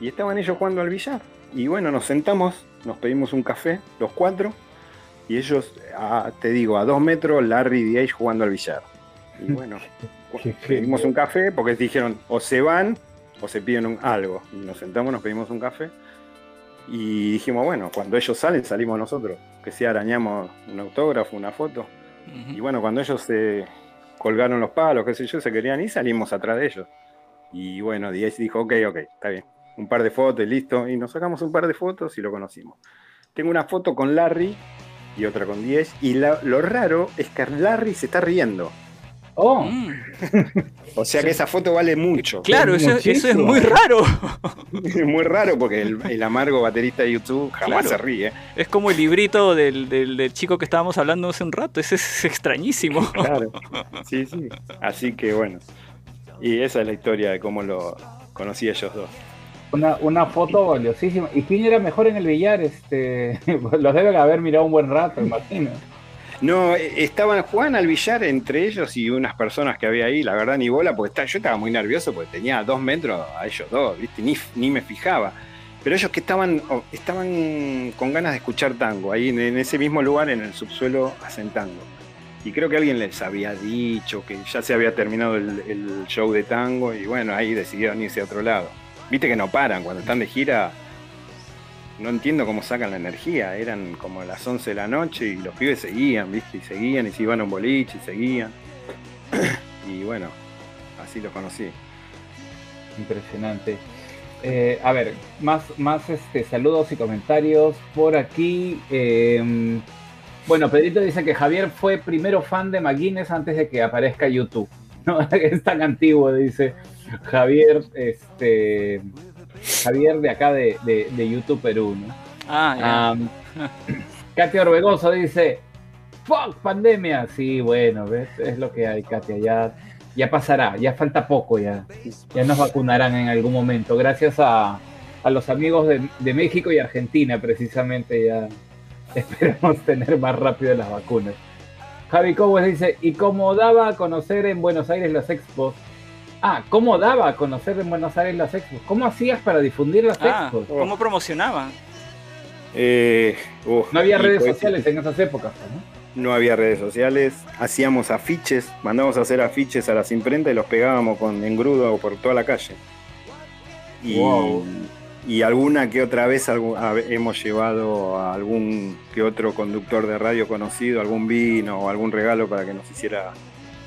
Y estaban ellos jugando al billar. Y bueno, nos sentamos, nos pedimos un café, los cuatro. Y ellos, te digo, a dos metros, Larry y jugando al billar. Y bueno, pedimos genio. un café porque dijeron, o se van o se piden un- algo. Y nos sentamos, nos pedimos un café. Y dijimos, bueno, cuando ellos salen, salimos nosotros. Que si arañamos un autógrafo, una foto. Y Ujú. bueno, cuando ellos se colgaron los palos, qué sé yo, se querían ir, salimos atrás de ellos. Y bueno, Diez dijo, ok, ok, está bien. Un par de fotos y listo. Y nos sacamos un par de fotos y lo conocimos. Tengo una foto con Larry y otra con Diez. Y la- lo raro es que Larry se está riendo. Oh, Mm. O sea que esa foto vale mucho. Claro, eso, eso es muy raro. Es muy raro porque el, el amargo baterista de YouTube jamás Claro. se ríe. Es como el librito del, del- del chico que estábamos hablando hace un rato. Ese es extrañísimo. Claro. Sí, sí. Así que bueno. Y esa es la historia de cómo lo conocí a ellos dos. una, una foto valiosísima. ¿Y quién era mejor en el billar? Este, los deben haber mirado un buen rato, imagino. No, eh, estaban jugando al billar entre ellos y unas personas que había ahí, la verdad ni bola, porque está- yo estaba muy nervioso porque tenía dos metros a ellos dos, ¿viste? Ni, ni me fijaba. Pero ellos que estaban, oh, estaban con ganas de escuchar tango, ahí en, en ese mismo lugar, en el subsuelo, hacen tango. Y creo que alguien les había dicho que ya se había terminado el, el show de tango y bueno, ahí decidieron irse a otro lado. Viste que no paran, cuando están de gira no entiendo cómo sacan la energía. Eran como las 11 de la noche y los pibes seguían, ¿viste? Y seguían y se iban a un boliche y seguían. y bueno, así los conocí. Impresionante. Eh, a ver, más, más este, saludos y comentarios por aquí. Eh, bueno, Pedrito dice que Javier fue primero fan de McGuinness antes de que aparezca YouTube. ¿no? Es tan antiguo, dice Javier, este, Javier de acá de, de- de YouTube Perú. ¿no? Ah, ya. Am, Katia Orbegoso dice, fuck pandemia. Sí, bueno, ¿ves? es lo que hay, Katia. Ya, ya pasará, ya falta poco, ya, ya nos vacunarán en algún momento. Gracias a, a los amigos de, de México y Argentina, precisamente, ya esperamos tener más rápido las vacunas. Javi Cobos dice, ¿y cómo daba a conocer en Buenos Aires las expos? Ah, ¿cómo daba a conocer en Buenos Aires las expos? ¿Cómo hacías para difundir las Ah, expos? ¿cómo promocionaban? Eh, No había redes pues, sociales en esas épocas, ¿no? No había redes sociales, hacíamos afiches, mandábamos a hacer afiches a las imprentas y los pegábamos con engrudo por toda la calle. Y, Wow. y alguna que otra vez a- hemos llevado a algún que otro conductor de radio conocido, algún vino o algún regalo para que nos hiciera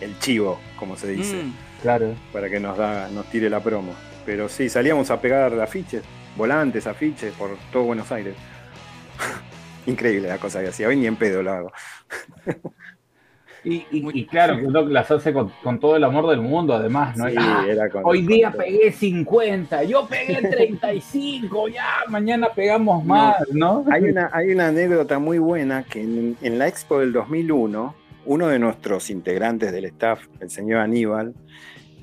el chivo, como se dice, Mm, Claro. para que nos, da, nos tire la promo. Pero sí, salíamos a pegar afiches, volantes, afiches por todo Buenos Aires. Increíble la cosa que hacía, hoy ni en pedo lo hago. Y, y- Muy- y claro, que las hace con, con todo el amor del mundo, además, ¿no? Sí, Ah, era con- hoy día pegué 50, yo pegué 35, ya, mañana pegamos más, ¿no? Hay una, hay una anécdota muy buena que en, en la expo del 2001, uno de nuestros integrantes del staff, el señor Aníbal,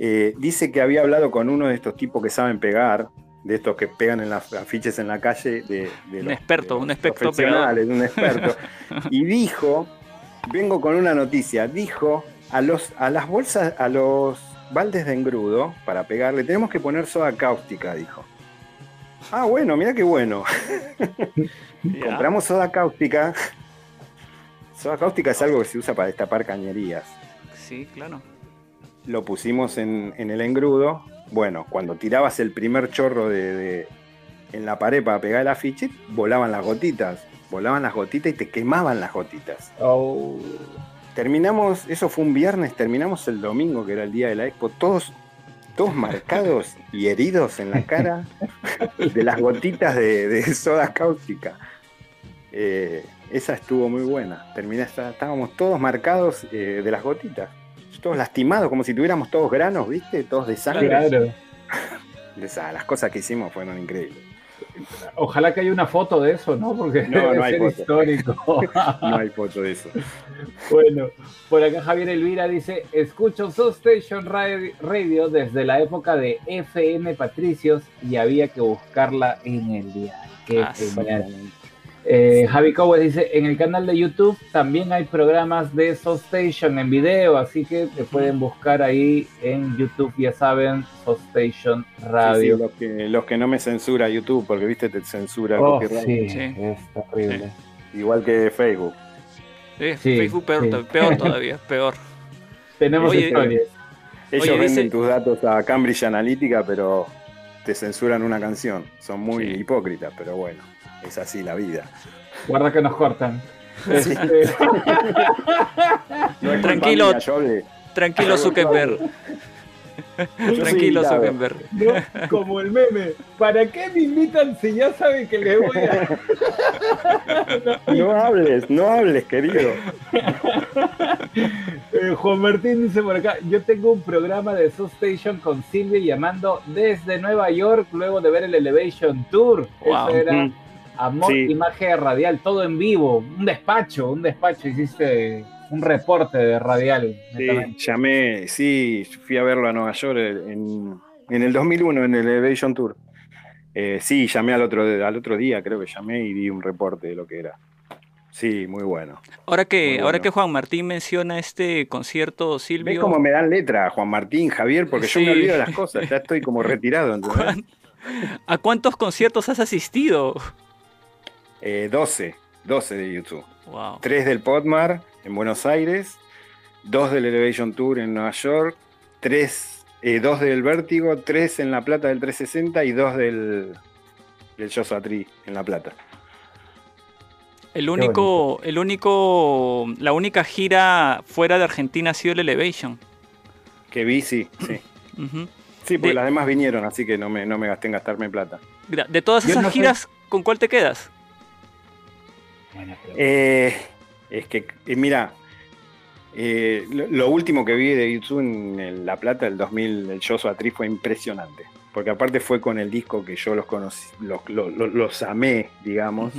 eh, dice que había hablado con uno de estos tipos que saben pegar, de estos que pegan en las afiches en la calle, de, de Un los- experto, de un experto profesionales, un experto, y dijo, vengo con una noticia, dijo a los a las bolsas, a los baldes de engrudo para pegarle, tenemos que poner soda cáustica, dijo. Ah, bueno, mira qué bueno. Compramos soda cáustica. Soda cáustica es algo que se usa para destapar cañerías. Sí, claro. Lo pusimos en, en el engrudo. Bueno, cuando tirabas el primer chorro de, de- en la pared para pegar el afiche, volaban las gotitas. Volaban las gotitas y te quemaban las gotitas. Oh, Terminamos, eso fue un viernes, terminamos el domingo, que era el día de la expo, todos, todos marcados y heridos en la cara de las gotitas de, de soda cáustica. Eh, esa estuvo muy buena. Terminé, está- estábamos todos marcados eh, de las gotitas, todos lastimados, como si tuviéramos todos granos, ¿viste? Todos de sangre. claro. Esa- las cosas que hicimos fueron increíbles. Ojalá que haya una foto de eso, ¿no? Porque No, no hay ser foto. histórico. No hay foto de eso. Bueno, por acá Javier Elvira dice, escucho Substation Ra- Radio desde la época de FM Patricios y había que buscarla en el día. Qué Ah. Eh, Javi Cowes dice, en el canal de YouTube también hay programas de Substation en video, así que te pueden buscar ahí en YouTube, ya saben, Sí, sí, Radio. los, que, los que no me censura YouTube, porque viste, te censura Oh, sí, Sí. es terrible. Igual que Facebook. Sí, Sí, Facebook peor, peor todavía, peor. Tenemos Oye, historias. Ellos Oye, venden dice- tus datos a Cambridge Analytica, pero te censuran una canción. Son muy Sí. hipócritas, pero bueno, es así la vida. Guarda que nos cortan. Este, No Tranquilo. mía, yo hablé. Tranquilo Zuckerberg, tranquilo invitado. Zuckerberg. No, como el meme. ¿Para qué me invitan si ya saben que les voy a.? No hables, no hables, querido. Eh, Juan Martín dice por acá: Yo tengo un programa de Substation con Silvia llamando Desde Nueva York luego de ver el Elevation Tour. Wow. Eso era. Amor, Sí. imagen radial, todo en vivo. Un despacho, un despacho. Hiciste un reporte de radial. Sí, llamé, sí, fui a verlo a Nueva York en, en el 2001, en el Elevation Tour. Eh, sí, llamé al otro, al otro día, creo que llamé y di un reporte de lo que era. Sí, muy bueno. Ahora que, bueno. ahora que Juan Martín menciona este concierto, ¿Ves Silvio, cómo me dan letra, Juan Martín, Javier? Porque yo me olvido de las cosas, ya estoy como retirado. ¿entendés? ¿cuán- ¿a cuántos conciertos has asistido? Eh, 12, 12 de YouTube. Wow. 3 del Podmar en Buenos Aires, 2 del Elevation Tour en Nueva York, 3, 2 del Vértigo, 3 en La Plata del 360 y 2 del, del Joshua Tree en La Plata. El único, el único, la única gira fuera de Argentina ha sido el Elevation. Que vi, sí, sí. Ujú. Sí, porque De- las demás vinieron, así que no me, no me gasté en gastarme plata. De todas esas no sé- giras, ¿con cuál te quedas? Eh, es que, eh, mira, eh, lo, lo último que vi de YouTube en el La Plata, el 2000, el Joshua Tree, fue impresionante. Porque aparte fue con el disco que yo los conocí, los, los- los- los amé, digamos,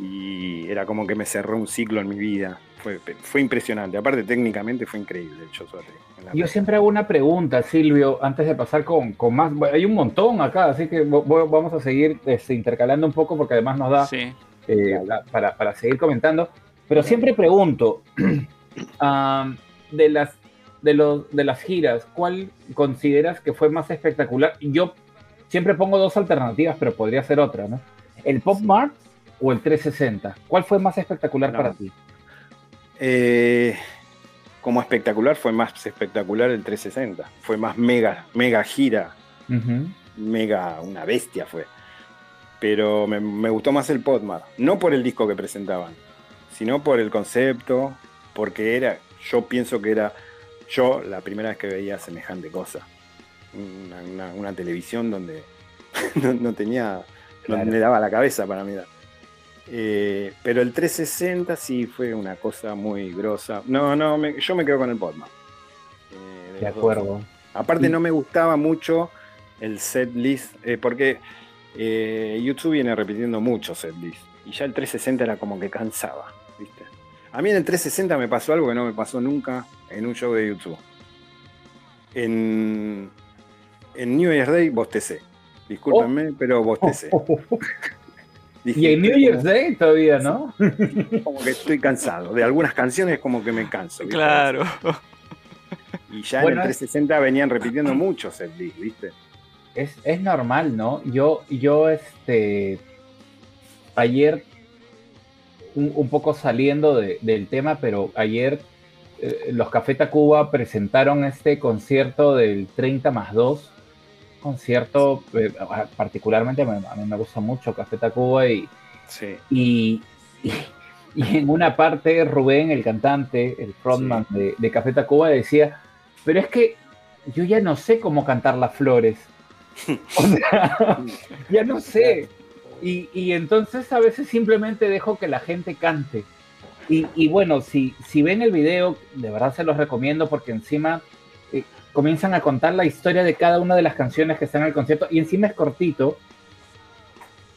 y era como que me cerró un ciclo en mi vida. Fue, fue impresionante. Aparte, técnicamente fue increíble el Joshua Tree. Yo Plata. siempre hago una pregunta, Silvio, antes de pasar con, con más. Hay un montón acá, así que vamos a seguir este, intercalando un poco porque además nos da Sí. Eh, para, para seguir comentando. Pero siempre pregunto, am, de, las, de, los, de las giras, ¿cuál consideras que fue más espectacular? Yo siempre pongo dos alternativas, pero podría ser otra, ¿no? ¿El Pop Mart o el 360? ¿Cuál fue más espectacular No. para ti? Eh, como espectacular, fue más espectacular el 360. Fue más mega, mega gira. Mega, una bestia fue. Pero me, me gustó más el Podmar. No por el disco que presentaban, sino por el concepto, porque era, yo pienso que era yo la primera vez que veía semejante cosa. Una, una- una televisión donde no, no tenía, Claro. no me daba la cabeza para mirar. Eh, pero el 360 sí fue una cosa muy grosa. No, no, me- yo me quedo con el Podmar. Eh, De dos. acuerdo. Aparte no me gustaba mucho el set list, eh, porque eh, YouTube viene repitiendo mucho set list. Y ya el 360 era como que cansaba, ¿viste? A mí en el 360 me pasó algo que no me pasó nunca en un show de YouTube. En, en New Year's Day bostecé. Discúlpenme, pero bostecé. Dije, Y en New como- Year's Day todavía, ¿no? Como que estoy cansado. De algunas canciones como que me canso. ¿viste? Claro. Y ya Bueno, en el 360 venían repitiendo mucho set list, ¿viste? Es, es normal, ¿no? Yo, yo, este, ayer, un, un poco saliendo de- del tema, pero ayer eh, los Café Tacuba presentaron este concierto del 30 más 2, concierto, eh, particularmente me- a mí me gusta mucho Café Tacuba y, Sí. y, y- y en una parte Rubén, el cantante, el frontman de, de Café Tacuba, decía, pero es que yo ya no sé cómo cantar las flores. O sea, ya no sé. Y, y entonces a veces simplemente dejo que la gente cante. Y, y bueno, si, si ven el video, de verdad se los recomiendo porque encima eh, comienzan a contar la historia de cada una de las canciones que están en el concierto y encima es cortito.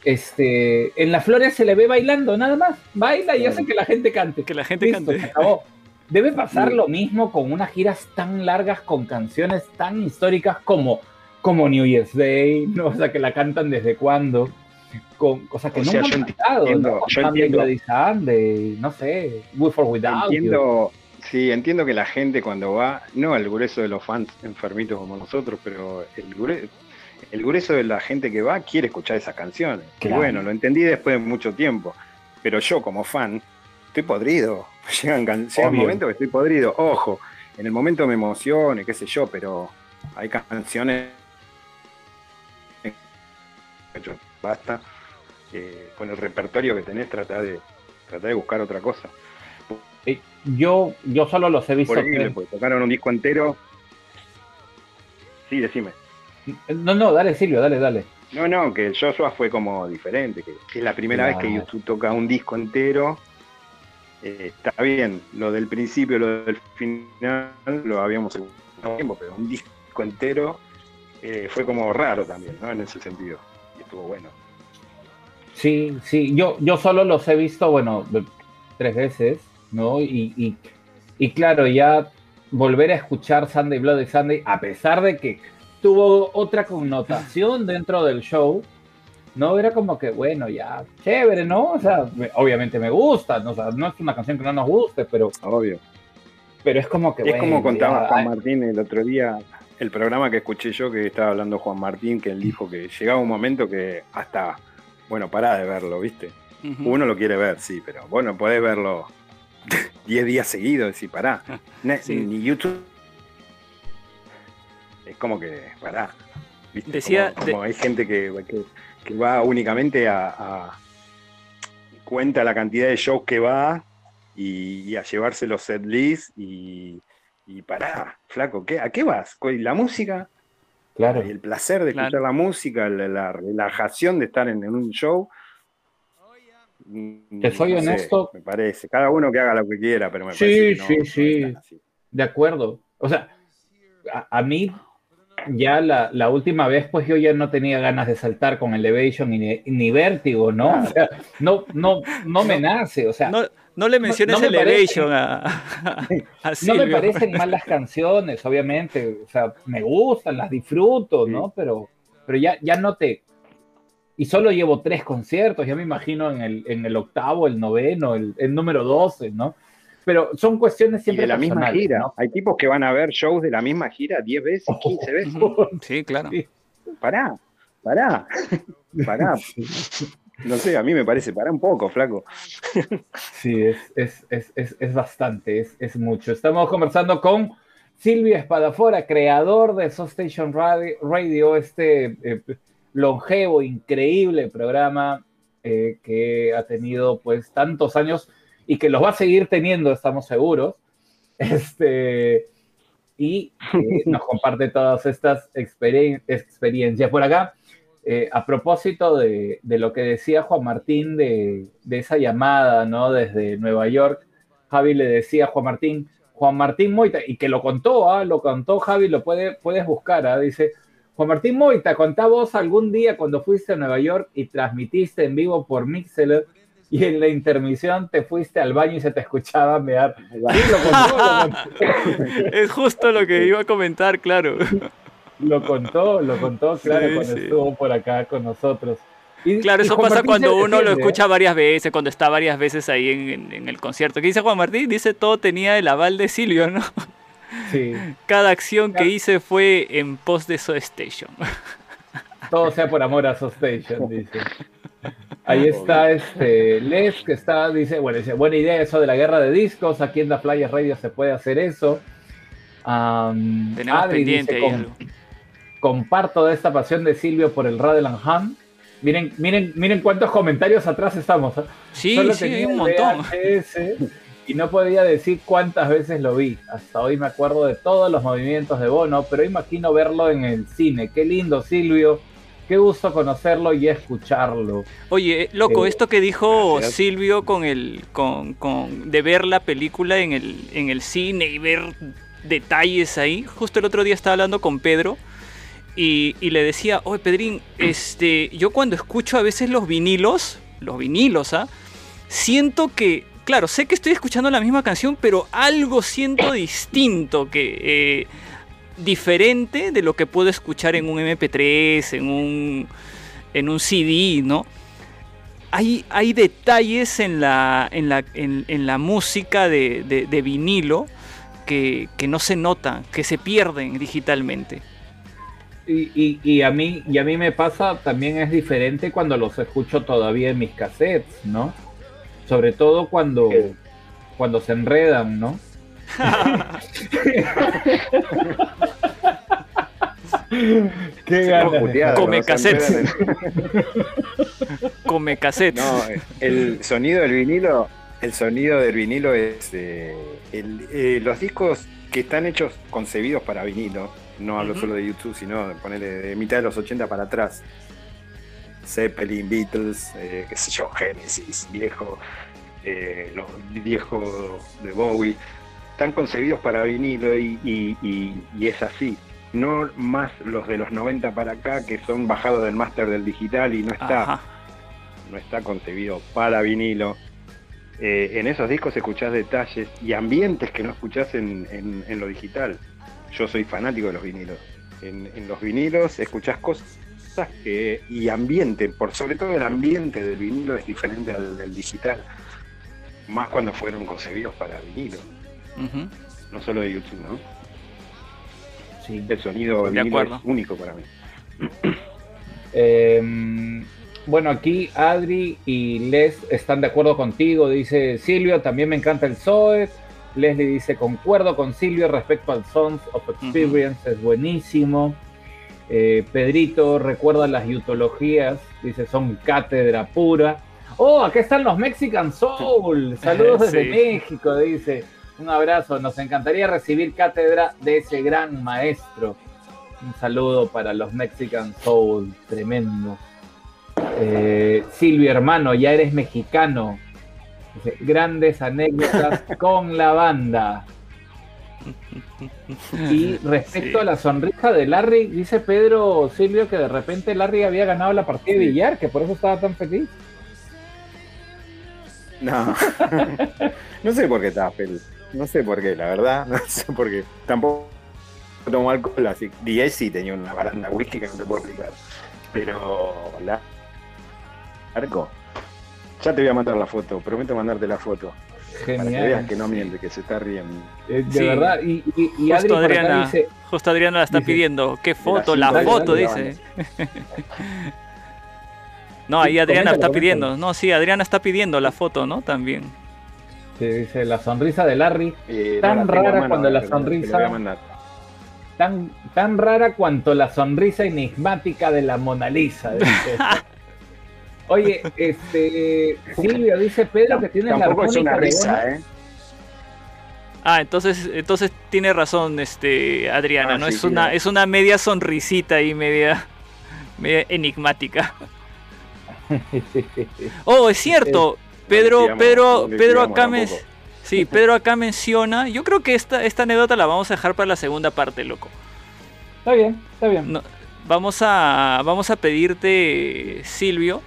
Este, en las flores se le ve bailando, nada más. Baila y hace que la gente cante. Que la gente Listo, se cante. acabó. Debe pasar lo mismo con unas giras tan largas, con canciones tan históricas como, como New Year's Day, ¿no? O sea, que la cantan desde cuándo. Con, sea, que O nunca sea, han yo cantado, entiendo, ¿no? yo entiendo. No sé, With for Without You. Entiendo, sí, entiendo que la gente cuando va, no el grueso de los fans enfermitos como nosotros, pero el grueso, el grueso de la gente que va quiere escuchar esas canciones. Claro. Y bueno, lo entendí después de mucho tiempo. Pero yo como fan, estoy podrido. Llegan can- llega un momento que estoy podrido. Ojo, en el momento me emociono, y qué sé yo, pero hay canciones. Basta. Eh, con el repertorio que tenés, trata de, trata de buscar otra cosa. Yo, yo solo los he visto. Por porque tocaron un disco entero. Sí, decime. No, no, dale, Silvio, dale, dale. No, no, que el Joshua fue como diferente, que, que es la primera vez que. YouTube toca un disco entero. Eh, está bien, lo del principio, lo del final, lo habíamos tiempo, pero un disco entero eh, fue como raro también, ¿no? En ese sentido. Estuvo bueno. Sí, sí, yo, yo solo los he visto, bueno, de- tres veces, ¿no? Y, y, y claro, ya volver a escuchar Sunday Bloody Sunday, a pesar de que tuvo otra connotación dentro del show, ¿no? Era como que, bueno, ya, chévere, ¿no? O sea, me- obviamente me gusta, ¿no? O sea, no es una canción que no nos guste, pero, Obvio. pero es como que, Es bueno, como contaba Juan Martín el otro día, el programa que escuché yo que estaba hablando Juan Martín, que él dijo que llegaba un momento que hasta, bueno, pará de verlo, ¿viste? Uno lo quiere ver, sí, pero bueno, podés verlo 10 días seguidos, decir, pará. Sí. Ni YouTube. Es como que, pará. ¿viste? Decía como, de- hay gente que, que- que va únicamente a, a- cuenta la cantidad de shows que va y, y a llevarse los set lists y, y pará, flaco, ¿qué, ¿a qué vas? ¿Con ¿La música? Claro. Y el placer de Claro. escuchar la música, la, la relajación de estar en, en un show. Mm, Te soy no sé, honesto. me parece. Cada uno que haga lo que quiera, pero me Sí, parece que no, sí, no sí. así. De acuerdo. O sea, a, a mí ya la, la última vez pues yo ya no tenía ganas de saltar con Elevation ni, ni Vértigo, ¿no? O sea, no, no, no me nace, o sea, no, No, no le menciones no me Elevation a, a me Silvio. parecen mal las canciones, obviamente, o sea, me gustan, las disfruto, ¿no? Pero, pero ya, ya no te... Y solo llevo tres conciertos, ya me imagino en el, en el octavo, el noveno, el, el número 12, ¿no? Pero son cuestiones Y siempre de la misma gira. ¿no? Hay tipos que van a ver shows de la misma gira 10 veces, 15 veces. Ujú. Sí, claro. Sí. Pará, pará, pará. No sé, a mí me parece, pará un poco, flaco. Sí, es, es, es, es, bastante, es, mucho. Estamos conversando con Silvio Espadafora, creador de Soul Station Radio, este eh, longevo, increíble programa eh, que ha tenido pues tantos años y que los va a seguir teniendo, estamos seguros. Este, y nos comparte todas estas experien- experiencias. Por acá, eh, a propósito de, de lo que decía Juan Martín de, de esa llamada, ¿no? Desde Nueva York, Javi le decía a Juan Martín, Juan Martín Moita, y que lo contó, ¿ah? Lo contó Javi, lo puede, puedes buscar, ¿ah? Dice, Juan Martín Moita, contá vos algún día cuando fuiste a Nueva York y transmitiste en vivo por Mixler y en la intermisión te fuiste al baño y se te escuchaba mear. Sí, lo contó, lo contó. Es justo lo que iba a comentar, claro. Lo contó, lo contó, claro, Sí, cuando sí. estuvo por acá con nosotros. Y- Claro, y eso Juan pasa Martín cuando uno lo defiende, ¿eh? escucha varias veces, cuando está varias veces ahí en, en- en el concierto. ¿Qué dice Juan Martín? Dice todo tenía el aval de Silvio, ¿no? Sí, Cada acción que hice fue en pos de Soda Station. todo sea por amor a Station, dice. Ahí está este Les, que está, dice, bueno, dice, buena idea eso de la guerra de discos, aquí en The Flyers Radio se puede hacer eso. Tenemos Adri pendiente dice, ahí "Com- algo. Comparto de esta pasión de Silvio por el Radel and Ham. Miren, miren, miren cuántos comentarios atrás estamos. ¿eh? Sí, Solo sí, hay un montón. VHS y no podía decir cuántas veces lo vi. Hasta hoy me acuerdo de todos los movimientos de Bono, pero imagino verlo en el cine. Qué lindo, Silvio. Qué gusto conocerlo y escucharlo. Oye, eh, loco, Eh, esto que dijo gracias. Silvio con el, con, con- de ver la película en el, en el cine y ver detalles ahí. Justo el otro día estaba hablando con Pedro y, le decía, oye Pedrín, este, yo cuando escucho a veces los vinilos, los vinilos, ¿ah? Siento que, claro, sé que estoy escuchando la misma canción, pero algo siento distinto que... eh, diferente de lo que puedo escuchar en un MP3, en un, en un CD, ¿no? Hay, hay detalles en la, en la, en, en la música de, de- de vinilo que, que no se notan, que se pierden digitalmente. Y, y- y a mí, y a mí me pasa también es diferente cuando los escucho todavía en mis cassettes, ¿no? Sobre todo cuando, cuando se enredan, ¿no? Qué ganas Come cassettes. Come cassettes. No, el sonido del vinilo, el sonido del vinilo es eh, el- eh, los discos que están hechos, concebidos para vinilo. No hablo solo de YouTube, sino de ponerle de mitad de los 80 para atrás. Zeppelin, Beatles, eh, qué sé yo, Genesis, viejo, eh, los viejos de Bowie, están concebidos para vinilo y, y- y- y es así. No más los de los 90 para acá que son bajados del máster del digital y no está Ajá. no está concebido para vinilo. Eh, en esos discos escuchás detalles y ambientes que no escuchás en, en- en lo digital. Yo soy fanático de los vinilos. En, en los vinilos escuchás cosas que, y ambiente, por sobre todo el ambiente del vinilo es diferente al del digital. Más cuando fueron concebidos para vinilo, no solo de YouTube, ¿no? Sí. El sonido De vinilo acuerdo. es único para mí. Eh, bueno, aquí Adri y Les están de acuerdo contigo, dice Silvio, también me encanta el Zoe. Leslie dice, concuerdo con Silvio respecto al Sons of Experience, es buenísimo. Eh, Pedrito recuerda las yutologías, dice son cátedra pura. Oh, aquí están los Mexican Soul. Saludos desde. México, dice. Un abrazo, nos encantaría recibir cátedra de ese gran maestro. Un saludo para los Mexican Soul, tremendo. Eh, Silvio, hermano, ya eres mexicano. Dice, grandes anécdotas con la banda. Y respecto Sí. a la sonrisa de Larry, dice Pedro Silvio que de repente Larry había ganado la partida de billar, que por eso estaba tan feliz. No. no sé por qué estaba feliz. No sé por qué, la verdad. No sé por qué. Tampoco tomo alcohol, así. DJ sí tenía una baranda whisky que no te puedo explicar. Pero la. Arco. Ya te voy a mandar la foto, prometo mandarte la foto. Para que veas Genial. que no miente, que se está riendo. Eh, de Sí. verdad. Y, Justo Adriana, dice, justo Adriana la está dice- pidiendo. ¿Qué foto? la La foto, dale, dice. dale, No, ahí Adriana está pidiendo. No, sí, Adriana está pidiendo la foto, ¿no? También. sí, dice la sonrisa de Larry, Eh, Tan no la rara mano, cuando la pero te sonrisa- voy a mandar. tan, tan rara cuanto la sonrisa enigmática de la Mona Lisa. Oye, este Silvio dice Pedro que tienes la es una risa. ¿eh? Ah, entonces, entonces tiene razón, este, Adriana, Ah, ¿no? sí, es sí, una, es una media sonrisita y media, media enigmática. Oh, es cierto. Pedro, le Pedro, Pedro tiramos acá tampoco. sí, Pedro acá menciona. Yo creo que esta, esta anécdota la vamos a dejar para la segunda parte, loco. Está bien, está bien. No, vamos a vamos a pedirte, Silvio,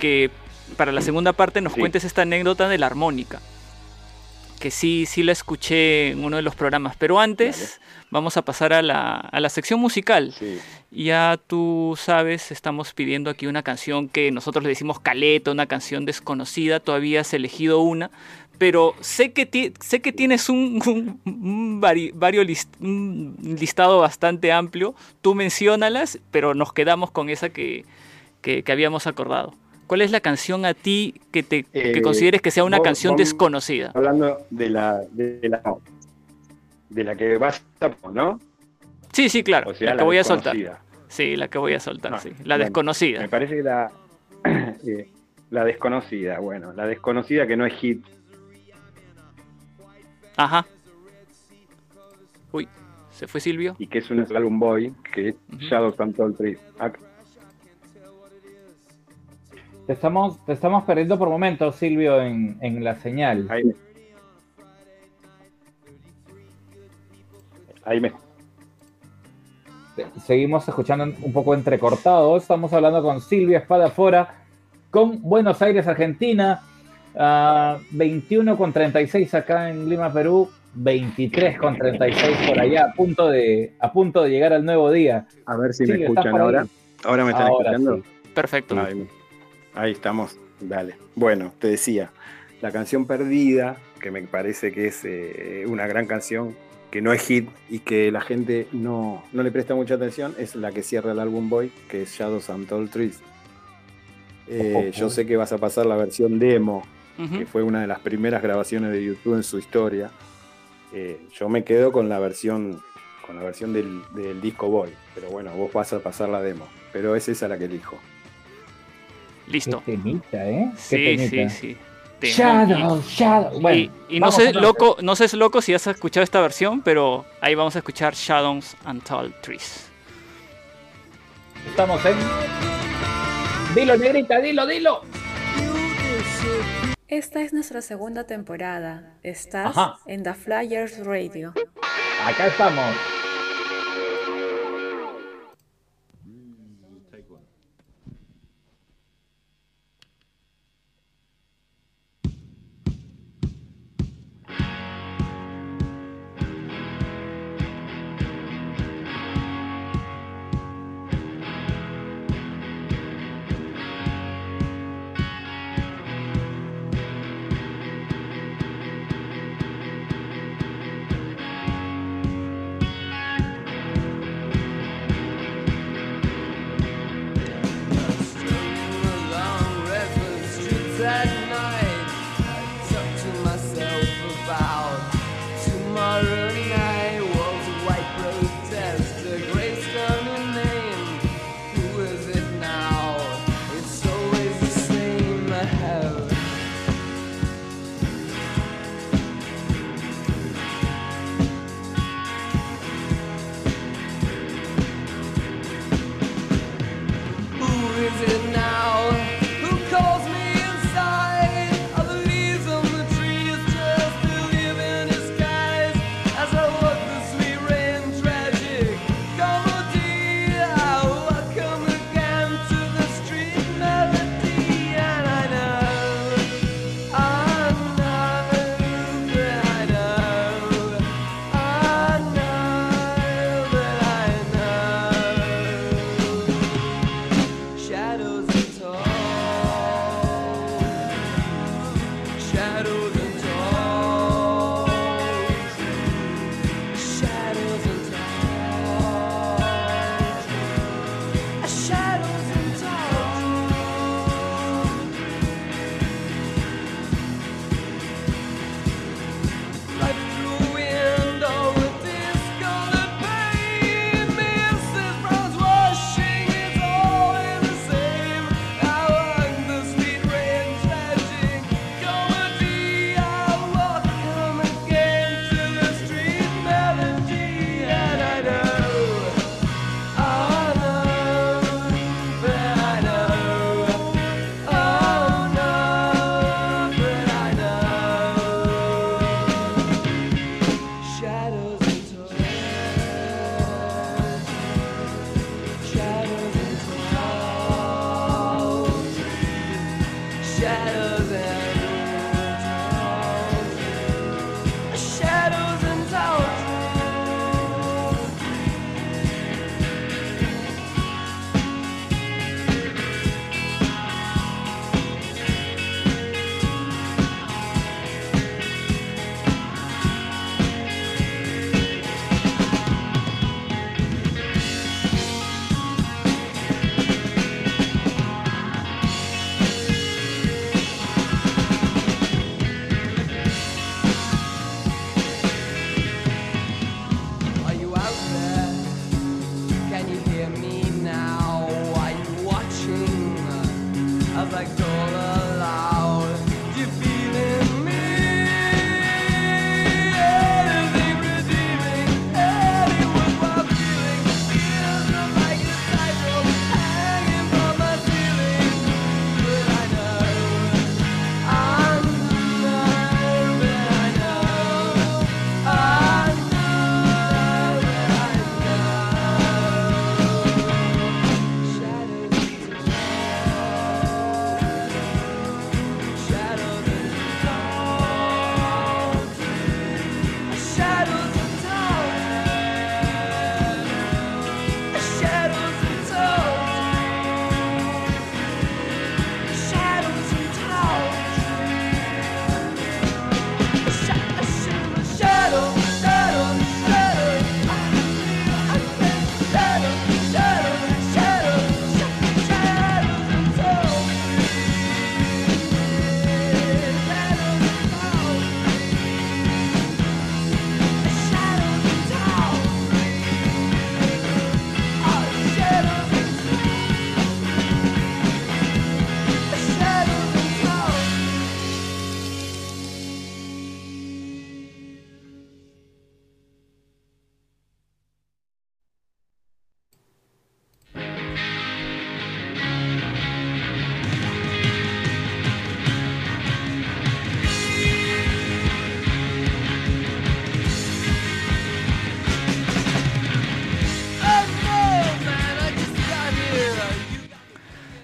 que para la segunda parte nos Sí. cuentes esta anécdota de la armónica. Que sí, sí la escuché en uno de los programas. Pero antes, vamos a pasar a la, a la sección musical. Sí. Ya tú sabes, estamos pidiendo aquí una canción que nosotros le decimos caleta, una canción desconocida. Todavía has elegido una. Pero sé que, ti- sé que tienes un, un- un vari- vario list- un listado bastante amplio. Tú menciónalas, pero nos quedamos con esa que, que- que habíamos acordado. ¿Cuál es la canción a ti que, te, que Eh, consideres que sea una vos- canción vos- desconocida? Hablando de la, de la, de la que vas a ¿no? Sí, sí, claro. O sea, la que voy a soltar. Sí, la que voy a soltar, Ah, sí. La bueno, desconocida. Me parece que la, eh, la desconocida, bueno, la desconocida que no es hit. Ajá. Uy, ¿se fue Silvio? y que es un álbum boy, que es Ujú. Shadows and Tall Trees. Te estamos, te estamos perdiendo por momentos, Silvio, en, en la señal. Ahí me, ahí me Seguimos escuchando un poco entrecortado. Estamos hablando con Silvia Espadafora, con Buenos Aires, Argentina. ah, 21 con 36 acá en Lima, Perú. 23 con 36 por allá, a punto de, a punto de llegar al nuevo día. A ver si me escuchan ahí. ahora. Ahora me están Ahora escuchando. sí. Perfecto. Ahí, ahí estamos, dale. Bueno, te decía, la canción Perdida, que me parece que es eh, una gran canción, que no es hit y que la gente no, no le presta mucha atención, es la que cierra el álbum Boy, que es Shadows and Tall Trees. Eh, yo sé que vas a pasar la versión demo, que fue una de las primeras grabaciones de YouTube en su historia. Eh, yo me quedo con la versión con la versión del, del disco Boy, pero bueno, vos vas a pasar la demo, pero es esa la que elijo. Listo. Qué temita, ¿eh? Qué Sí, sí, sí. Temón. Shadow, Shadow. Bueno, y y no sé, loco, no sé, loco, si has escuchado esta versión, pero ahí vamos a escuchar Shadows and Tall Trees. Estamos en. Dilo, negrita, dilo, dilo. Esta es nuestra segunda temporada. Estás Ajá. en The Flyers Radio. Acá estamos.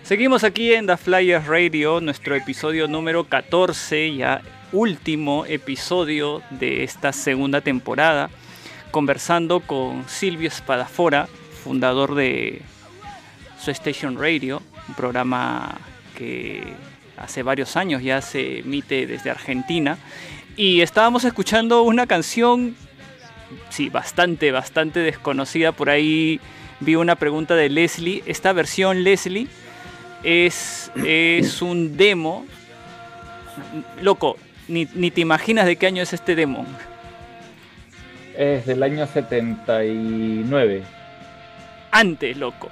Seguimos aquí en The Flyers Radio, nuestro episodio número 14, ya último episodio de esta segunda temporada, conversando con Silvio Espadafora, fundador de Su Station Radio, un programa que hace varios años ya se emite desde Argentina. Y estábamos escuchando una canción, sí, bastante, bastante desconocida. Por ahí vi una pregunta de Leslie. Esta versión, Leslie, es, es un demo. Loco, ni, ni te imaginas de qué año es este demo. Es del año 79. Antes, loco.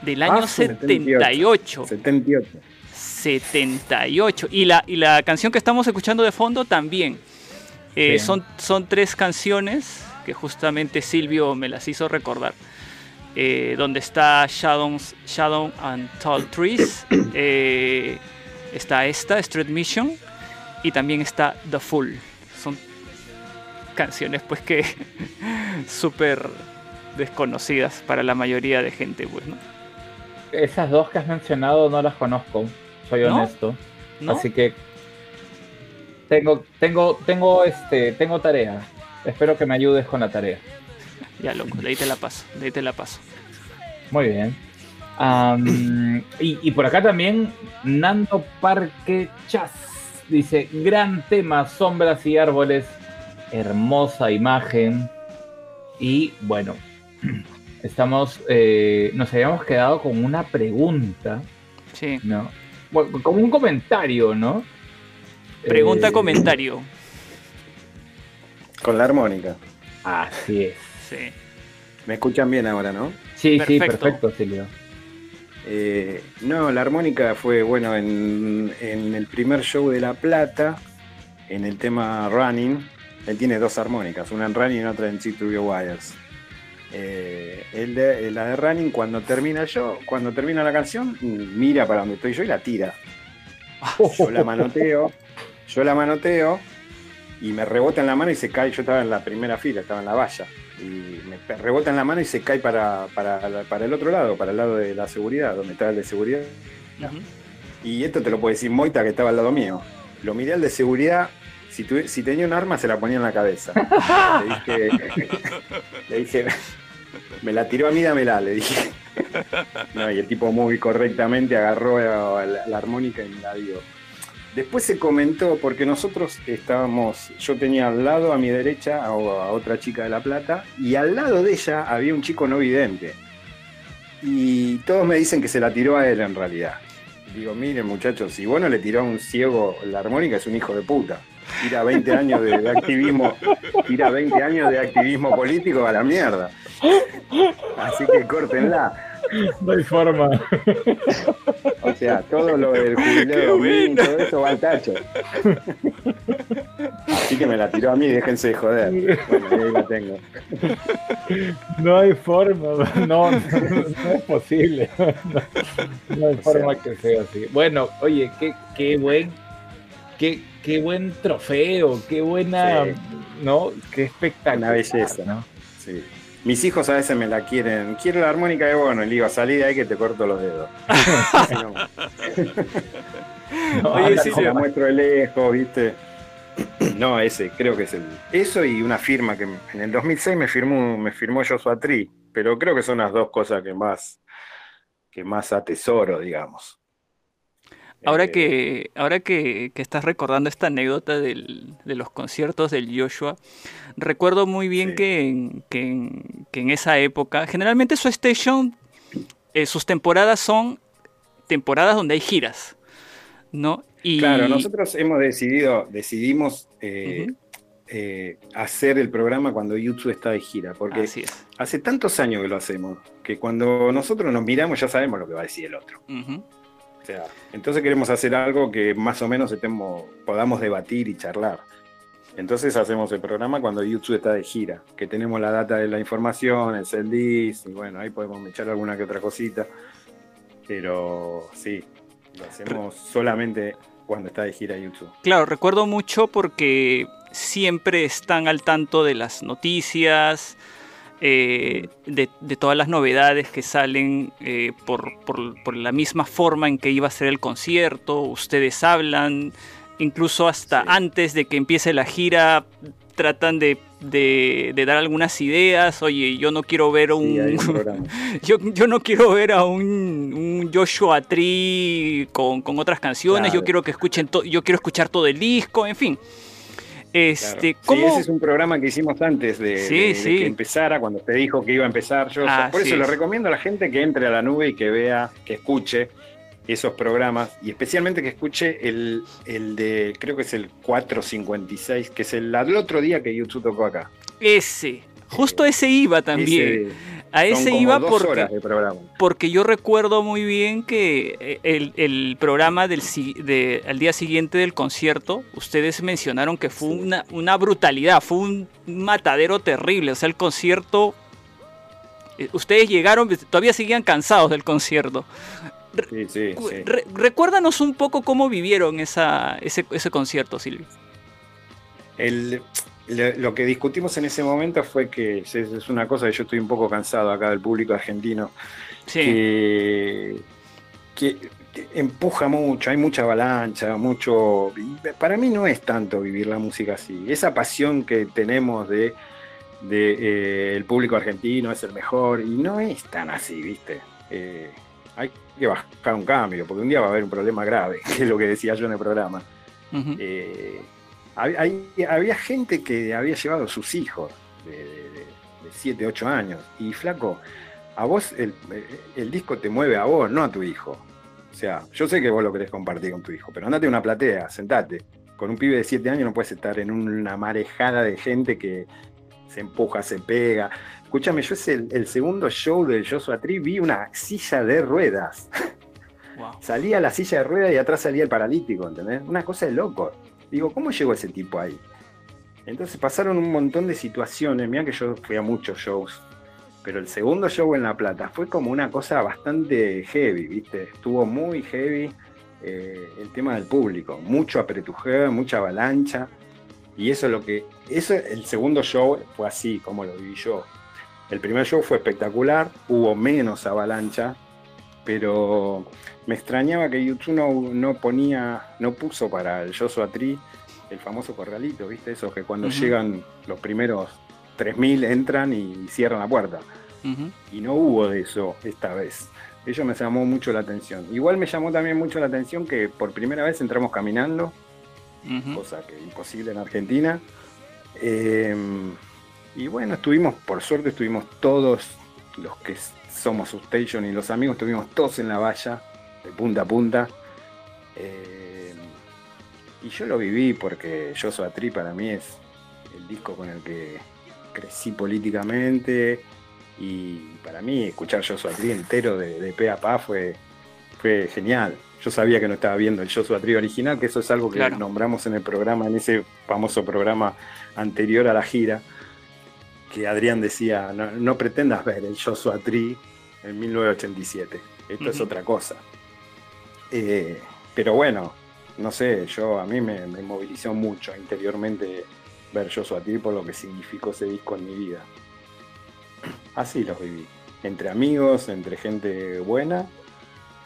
Del año Ah, 78. 78. 78. Y la, y la canción que estamos escuchando de fondo también. Eh, son, son tres canciones que justamente Silvio me las hizo recordar. Eh, donde está Shadows, Shadow and Tall Trees. eh, está esta, Street Mission. Y también está The Fool. Son canciones pues que súper desconocidas para la mayoría de gente, pues, ¿no? Esas dos que has mencionado no las conozco, soy ¿No? honesto. ¿No? Así que tengo, tengo, tengo, este, tengo tarea. Espero que me ayudes con la tarea. Ya, loco, de ahí te la paso, de ahí te la paso. Muy bien. Y, y por acá también, Nando Parque Chas dice: Gran tema, sombras y árboles, hermosa imagen. Y bueno, estamos, eh, nos habíamos quedado con una pregunta, Sí. ¿no? Bueno, como un comentario, ¿no? Pregunta, Eh, comentario. Con la armónica. Así es. Sí. Me escuchan bien ahora, ¿no? Sí, sí, Perfecto. Silvio. Eh, no, la armónica fue, bueno, en, en el primer show de La Plata, en el tema Running, él tiene dos armónicas, una en Running y otra en Cheap to Wires. Eh, el de- la de Running, cuando termina el show, cuando termina la canción, mira para donde estoy yo y la tira. Yo la manoteo, yo la manoteo y me rebota en la mano y se cae. Yo estaba en la primera fila, estaba en la valla. Y me rebota en la mano y se cae para, para, para el otro lado, para el lado de la seguridad, donde estaba el de seguridad. Y esto te lo puede decir Moita, que estaba al lado mío. Lo miré al de seguridad. Si, tuve- si tenía un arma, se la ponía en la cabeza. Le dije, le dije, me la tiró a mí, dámela, le dije. No, y el tipo muy correctamente agarró la, la armónica y me la dio. Después se comentó, porque nosotros estábamos, yo tenía al lado a mi derecha a, a otra chica de La Plata, y al lado de ella había un chico no vidente. Y todos me dicen que se la tiró a él en realidad. Digo, miren muchachos, si vos no le tiró a un ciego la armónica, es un hijo de puta. Tira 20 años de, de activismo, tira 20 años de activismo político a la mierda. Así que córtenla. No hay forma. O sea, todo lo del jubileo, buena. todo eso va al tacho. Así que me la tiró a mí, déjense de joder. Bueno, ahí la tengo. No hay forma, no, no, no es posible. No, no hay forma que sea así. Bueno, oye, qué, qué buen, qué, qué buen trofeo, qué buena, Sí. ¿no? Qué espectacular. Una belleza. ¿no? Sí. Mis hijos a veces me la quieren. Quiero la armónica de bueno, y le digo, salí de ahí que te corto los dedos. No, Oye, sí, como- muestro de lejos, ¿viste? No, ese, creo que es el. Eso y una firma que en el 2006 me firmó, me firmó Joshua Tree, pero creo que son las dos cosas que más, que más atesoro, digamos. Ahora Eh, que, ahora que, que estás recordando esta anécdota del- de los conciertos del Joshua, recuerdo muy bien Sí. que, en, que, en, que en esa época, generalmente su station, eh, sus temporadas son temporadas donde hay giras, ¿no? Y, Claro, nosotros hemos decidido, decidimos eh, eh, hacer el programa cuando YouTube está de gira, porque Así es. hace tantos años que lo hacemos, que cuando nosotros nos miramos ya sabemos lo que va a decir el otro. Ujú. O sea, entonces queremos hacer algo que más o menos estemos, podamos debatir y charlar. Entonces hacemos el programa cuando YouTube está de gira, que tenemos la data de la información, el CELDIS, y bueno, ahí podemos echar alguna que otra cosita. Pero sí, lo hacemos solamente cuando está de gira YouTube. Claro, recuerdo mucho porque siempre están al tanto de las noticias, eh, de, de todas las novedades que salen eh, por, por- por la misma forma en que iba a ser el concierto. Ustedes hablan, incluso hasta Sí. antes de que empiece la gira, tratan de, de- de dar algunas ideas. Oye, yo no quiero ver un... Sí. Yo, yo no quiero ver a un, un Joshua Tree con, con otras canciones, yo quiero que escuchen yo quiero escuchar todo el disco, en fin. Este, Claro. ¿cómo? Sí, ese es un programa que hicimos antes de, Sí, de- de sí. que empezara, cuando te dijo que iba a empezar. Yo, por eso le recomiendo a la gente que entre a la nube y que vea, que escuche esos programas y especialmente que escuche el, el de, creo que es el 456, que es el, el otro día que YouTube tocó acá. Ese, justo ese iba también. Ese- a son ese como iba dos porque, horas de programa. porque yo recuerdo muy bien que eh, el, el programa del de, al día siguiente del concierto, ustedes mencionaron que fue Sí. una, una brutalidad, fue un matadero terrible. O sea, el concierto. eh, Ustedes llegaron, todavía seguían cansados del concierto. Sí, sí, sí. re- recuérdanos un poco cómo vivieron esa, ese, ese concierto, Silvio. El- lo que discutimos en ese momento fue que es, una cosa que yo estoy un poco cansado acá del público argentino, Sí, que, que empuja mucho, hay mucha avalancha, mucho... Para mí no es tanto vivir la música así, esa pasión que tenemos de, de, eh, el público argentino es el mejor y no es tan así, ¿viste? Eh, hay que bajar un cambio, porque un día va a haber un problema grave, que es lo que decía yo en el programa. Eh, hab- hay- había gente que había llevado sus hijos de 7, 8 años. Y flaco, a vos el, el disco te mueve a vos, no a tu hijo. O sea, yo sé que vos lo querés compartir con tu hijo, pero andate a una platea, sentate. Con un pibe de 7 años no puedes estar en una marejada de gente que se empuja, se pega. Escúchame, yo es el, el segundo show del Joshua Tree, vi una silla de ruedas. wow. Salía la silla de ruedas y atrás salía el paralítico, ¿entendés? Una cosa de loco. Digo, ¿cómo llegó ese tipo ahí? Entonces pasaron un montón de situaciones. Mira que yo fui a muchos shows, pero el segundo show en La Plata fue como una cosa bastante heavy, ¿viste? Estuvo muy heavy eh, el tema del público. Mucho apretujeo, mucha avalancha. Y eso es lo que. Eso, el segundo show fue así, como lo viví yo. El primer show fue espectacular, hubo menos avalancha, pero me extrañaba que YouTube no, no ponía, no puso para el Joshua Tree el famoso corralito, ¿viste? Esos que cuando llegan los primeros 3.000 entran y cierran la puerta. Y no hubo de eso esta vez. Ello me llamó mucho la atención. Igual me llamó también mucho la atención que por primera vez entramos caminando, cosa que imposible en Argentina. Eh, y bueno, estuvimos, por suerte, estuvimos todos los que somos Substation y los amigos, estuvimos todos en la valla, de punta a punta. Eh, y yo lo viví porque Yo Soy Tri para mí es el disco con el que crecí políticamente. Y para mí escuchar Yo Soy Tri entero de, de pe a pa fue, fue genial. Yo sabía que no estaba viendo el Joshua Tree original, que eso es algo que Claro. nombramos en el programa, en ese famoso programa anterior a la gira, que Adrián decía, no, no pretendas ver el Joshua Tree en 1987, esto es otra cosa. Eh, pero bueno, no sé, yo a mí me, me movilizó mucho interiormente ver Joshua Tree por lo que significó ese disco en mi vida. Así los viví, entre amigos, entre gente buena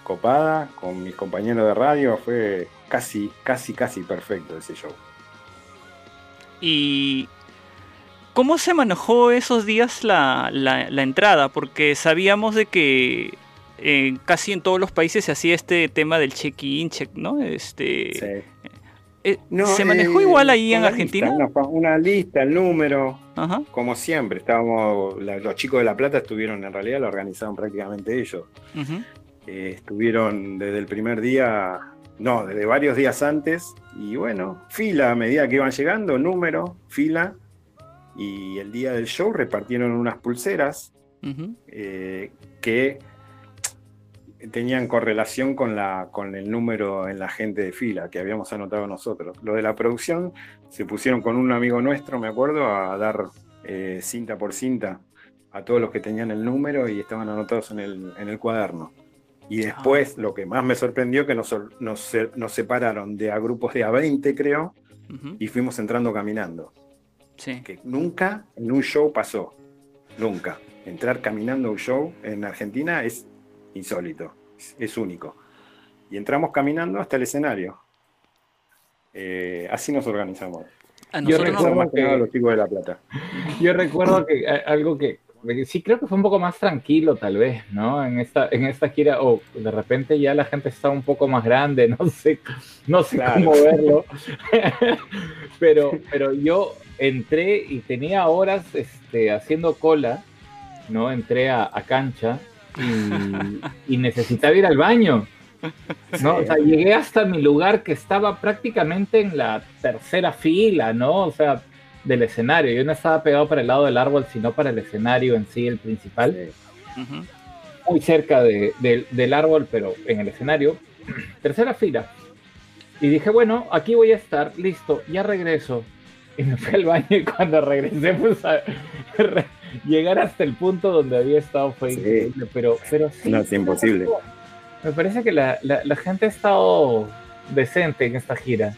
copada, con mis compañeros de radio, fue casi, casi, casi perfecto ese show. ¿Y cómo se manejó esos días la, la- la entrada? Porque sabíamos de que eh, casi en todos los países se hacía este tema del check-in, check, ¿no? Este, Sí. eh, No, ¿Se manejó eh, igual ahí en Argentina? lista, una, una lista, el número, Ajá. como siempre. Estábamos, la- los chicos de La Plata estuvieron, en realidad lo organizaron prácticamente ellos. estuvieron desde el primer día, no, desde varios días antes, y bueno, fila a medida que iban llegando, número, fila, y el día del show repartieron unas pulseras ujú. eh, que tenían correlación con, la, con el número en la gente de fila que habíamos anotado nosotros. Lo de la producción se pusieron con un amigo nuestro, me acuerdo, a dar eh, cinta por cinta a todos los que tenían el número y estaban anotados en el, en el cuaderno. Y después, lo que más me sorprendió, que nos, nos, nos separaron de a grupos de a 20, creo, Ujú, y fuimos entrando caminando Sí. que nunca en un show pasó. nunca. Entrar caminando a un show en Argentina es insólito, es, es único. Y entramos caminando hasta el escenario. Eh, así nos organizamos. A Yo recuerdo Más que los chicos de La Plata. Yo recuerdo que eh, algo que sí creo que fue un poco más tranquilo tal vez, ¿no? En esta, en esta gira, o de repente ya la gente está un poco más grande, no sé, no sé Claro. cómo verlo. pero, pero yo entré y tenía horas este, haciendo cola, ¿no? Entré a, a cancha y, y necesitaba ir al baño. ¿no? O sea, llegué hasta mi lugar que estaba prácticamente en la tercera fila, ¿no? O sea, del escenario. Yo no estaba pegado para el lado del árbol, sino para el escenario en sí, el principal. Muy cerca de- del árbol, pero en el escenario. Tercera fila. Y dije, bueno, aquí voy a estar, listo, ya regreso. Y me fui al baño y cuando regresé, pues a re- llegar hasta el punto donde había estado fue Sí. increíble. Pero, pero sí, No, es imposible. Me parece que la, la- la gente ha estado decente en esta gira.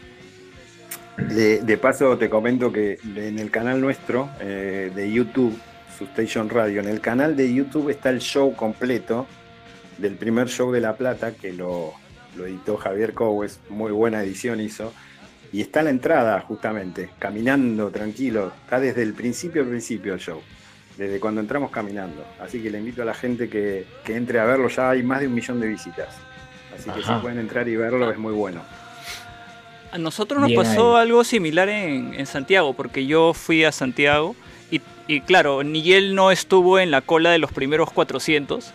De, de paso te comento que en el canal nuestro eh, de YouTube, Sustation Radio, en el canal de YouTube está el show completo del primer show de La Plata, que lo, lo editó Javier Cowes, muy buena edición hizo, y está la entrada justamente, caminando tranquilo, está desde el principio al principio el show, desde cuando entramos caminando, así que le invito a la gente que, que entre a verlo, ya hay más de un millón de visitas, así que Ajá. si pueden entrar y verlo es muy bueno. A nosotros nos Bien pasó ahí. algo similar en, en Santiago, porque yo fui a Santiago y, y claro, Nigel no estuvo en la cola de los primeros 400.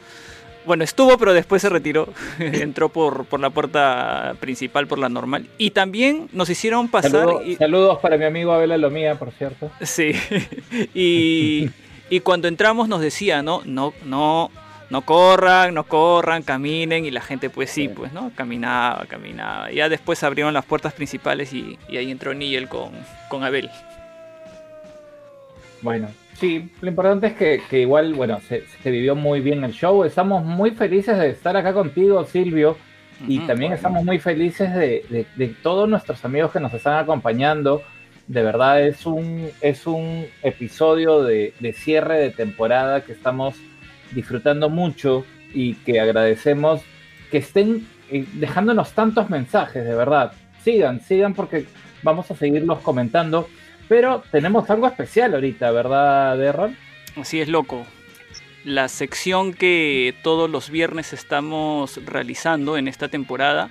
Bueno, estuvo, pero después se retiró. Entró por, por la puerta principal, por la normal. Y también nos hicieron pasar. Saludo- y- Saludos para mi amigo Abel Alomía, por cierto. Sí. y, y cuando entramos nos decía, ¿no? No, no, no corran, no corran, caminen. Y la gente, pues sí, pues, ¿no? Caminaba, caminaba. Ya después abrieron las puertas principales y, y ahí entró Nigel con, con Abel. Bueno, sí, lo importante es que, que igual, bueno, se, se vivió muy bien el show. Estamos muy felices de estar acá contigo, Silvio. Y también estamos muy felices de, de- de todos nuestros amigos que nos están acompañando. De verdad es un, es un episodio de, de cierre de temporada que estamos disfrutando mucho y que agradecemos que estén eh, dejándonos tantos mensajes, de verdad. Sigan, sigan porque vamos a seguirlos comentando. Pero tenemos algo especial ahorita, ¿verdad, Derron? Así es, loco. La sección que todos los viernes estamos realizando en esta temporada.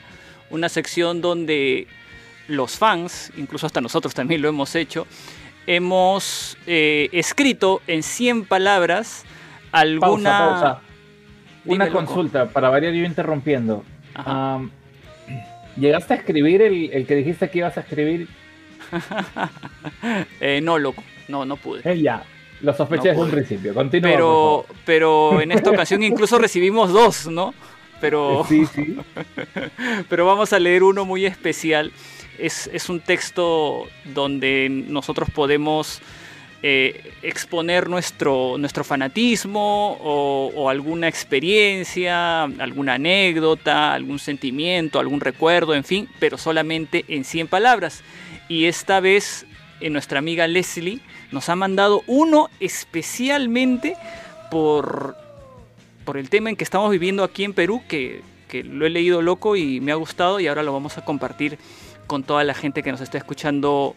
Una sección donde los fans, incluso hasta nosotros también lo hemos hecho, hemos eh, escrito en 100 palabras alguna... Pausa, pausa. Una Dime, loco. consulta, para variar yo interrumpiendo. ¿Llegaste a escribir el, el que dijiste que ibas a escribir? Eh, no, loco. No, no pude. Eh, ya, lo sospeché No desde un principio. Continúa, Pero, pero en esta ocasión incluso recibimos dos, ¿no? Pero... favor. Sí, sí. pero vamos a leer uno muy especial. Es, es un texto donde nosotros podemos eh, exponer nuestro, nuestro fanatismo o, o alguna experiencia, alguna anécdota, algún sentimiento, algún recuerdo, en fin, pero solamente en 100 palabras. Y esta vez eh, nuestra amiga Leslie nos ha mandado uno especialmente por, por el tema en que estamos viviendo aquí en Perú, que, que lo he leído loco y me ha gustado y ahora lo vamos a compartir con toda la gente que nos está escuchando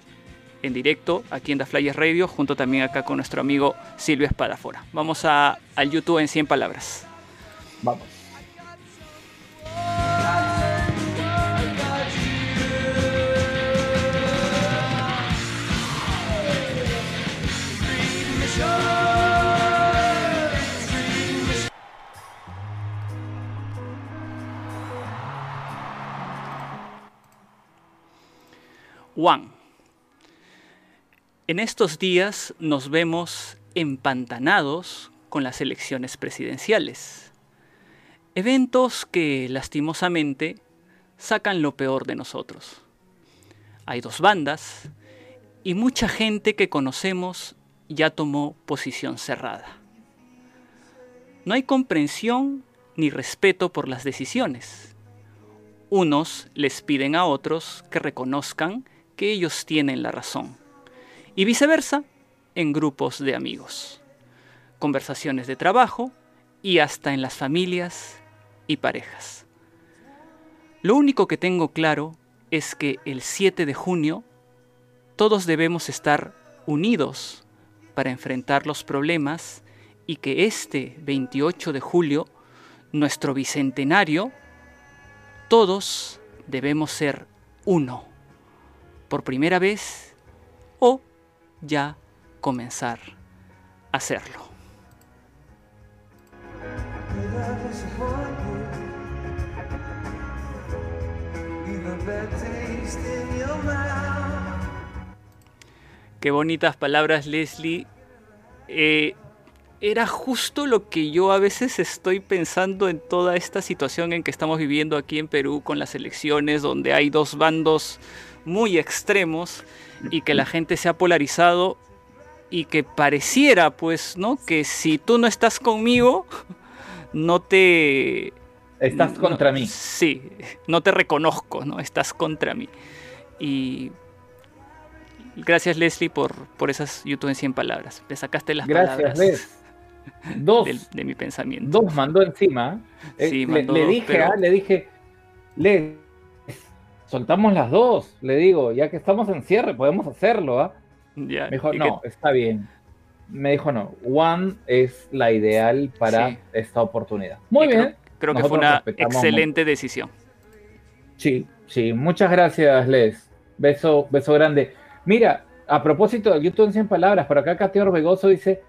en directo aquí en The Radio, junto también acá con nuestro amigo Silvio Espadafora. Vamos a, al YouTube en 100 palabras. Vamos. Juan. En estos días nos vemos empantanados con las elecciones presidenciales. Eventos que lastimosamente sacan lo peor de nosotros. Hay dos bandas y mucha gente que conocemos ya tomó posición cerrada. No hay comprensión ni respeto por las decisiones. Unos les piden a otros que reconozcan que ellos tienen la razón. Y viceversa en grupos de amigos. conversaciones de trabajo y hasta en las familias y parejas. Lo único que tengo claro es que el 7 de junio todos debemos estar unidos para enfrentar los problemas y que este 28 de julio, nuestro bicentenario, todos debemos ser uno, por primera vez o ya comenzar a hacerlo. Qué bonitas palabras, Leslie. Eh, era justo lo que yo a veces estoy pensando en toda esta situación en que estamos viviendo aquí en Perú con las elecciones, donde hay dos bandos muy extremos y que la gente se ha polarizado y que pareciera, pues, ¿no? Que si tú no estás conmigo, no te... Estás no- contra mí. Sí, no te reconozco, ¿no? Estás contra mí. Y gracias Leslie por, por esas YouTube en 100 palabras. Me sacaste las Gracias, palabras Les. Dos, de mi pensamiento. dos mandó encima. Eh, Sí, le, mandó le dos, dije, pero- ah, le dije, Les, soltamos las dos. Le digo, ya que estamos en cierre, podemos hacerlo, ¿ah? Ya, Me dijo, no, está bien. Me dijo, no, One es la ideal para Sí. esta oportunidad. Muy y bien. Creo, que fue una excelente decisión. Sí, sí, muchas gracias, Les. Beso, beso grande. Mira, a propósito de YouTube en 100 palabras, por acá Cateo Orbegoso dice,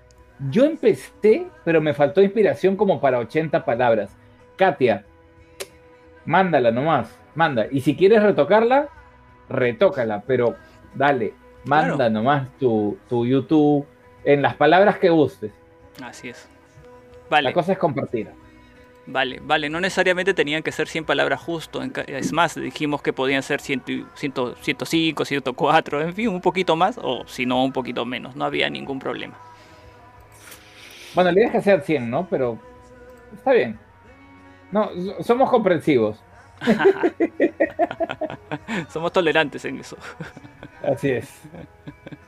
yo empecé, pero me faltó inspiración como para 80 palabras. Katia, mándala nomás, manda. Y si quieres retocarla, retócala, pero dale, manda Claro. nomás tu, tu YouTube en las palabras que gustes. Así es. Vale. La cosa es compartir. Vale, vale, no necesariamente tenían que ser 100 palabras justo. Es más, dijimos que podían ser 100, y- 100, 105, 104, en fin, un poquito más, o si no, un poquito menos. No había ningún problema. Bueno, la idea es que sean 100, ¿no? Pero está bien. No, so- somos comprensivos. Somos tolerantes en eso. Así es.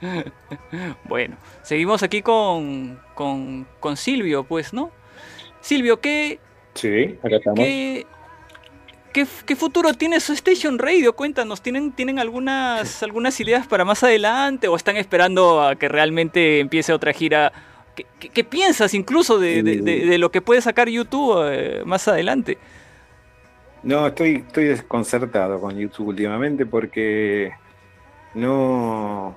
Bueno, seguimos aquí con, con, con Silvio, pues, ¿no? Silvio, ¿qué, Sí, acá estamos. qué, qué, qué futuro tiene su Station Radio? Cuéntanos, ¿tienen, tienen algunas, algunas ideas para más adelante o están esperando a que realmente empiece otra gira? ¿Qué, qué- qué piensas incluso de, de- de- de lo que puede sacar YouTube eh, más adelante? No, estoy, estoy desconcertado con YouTube últimamente porque no.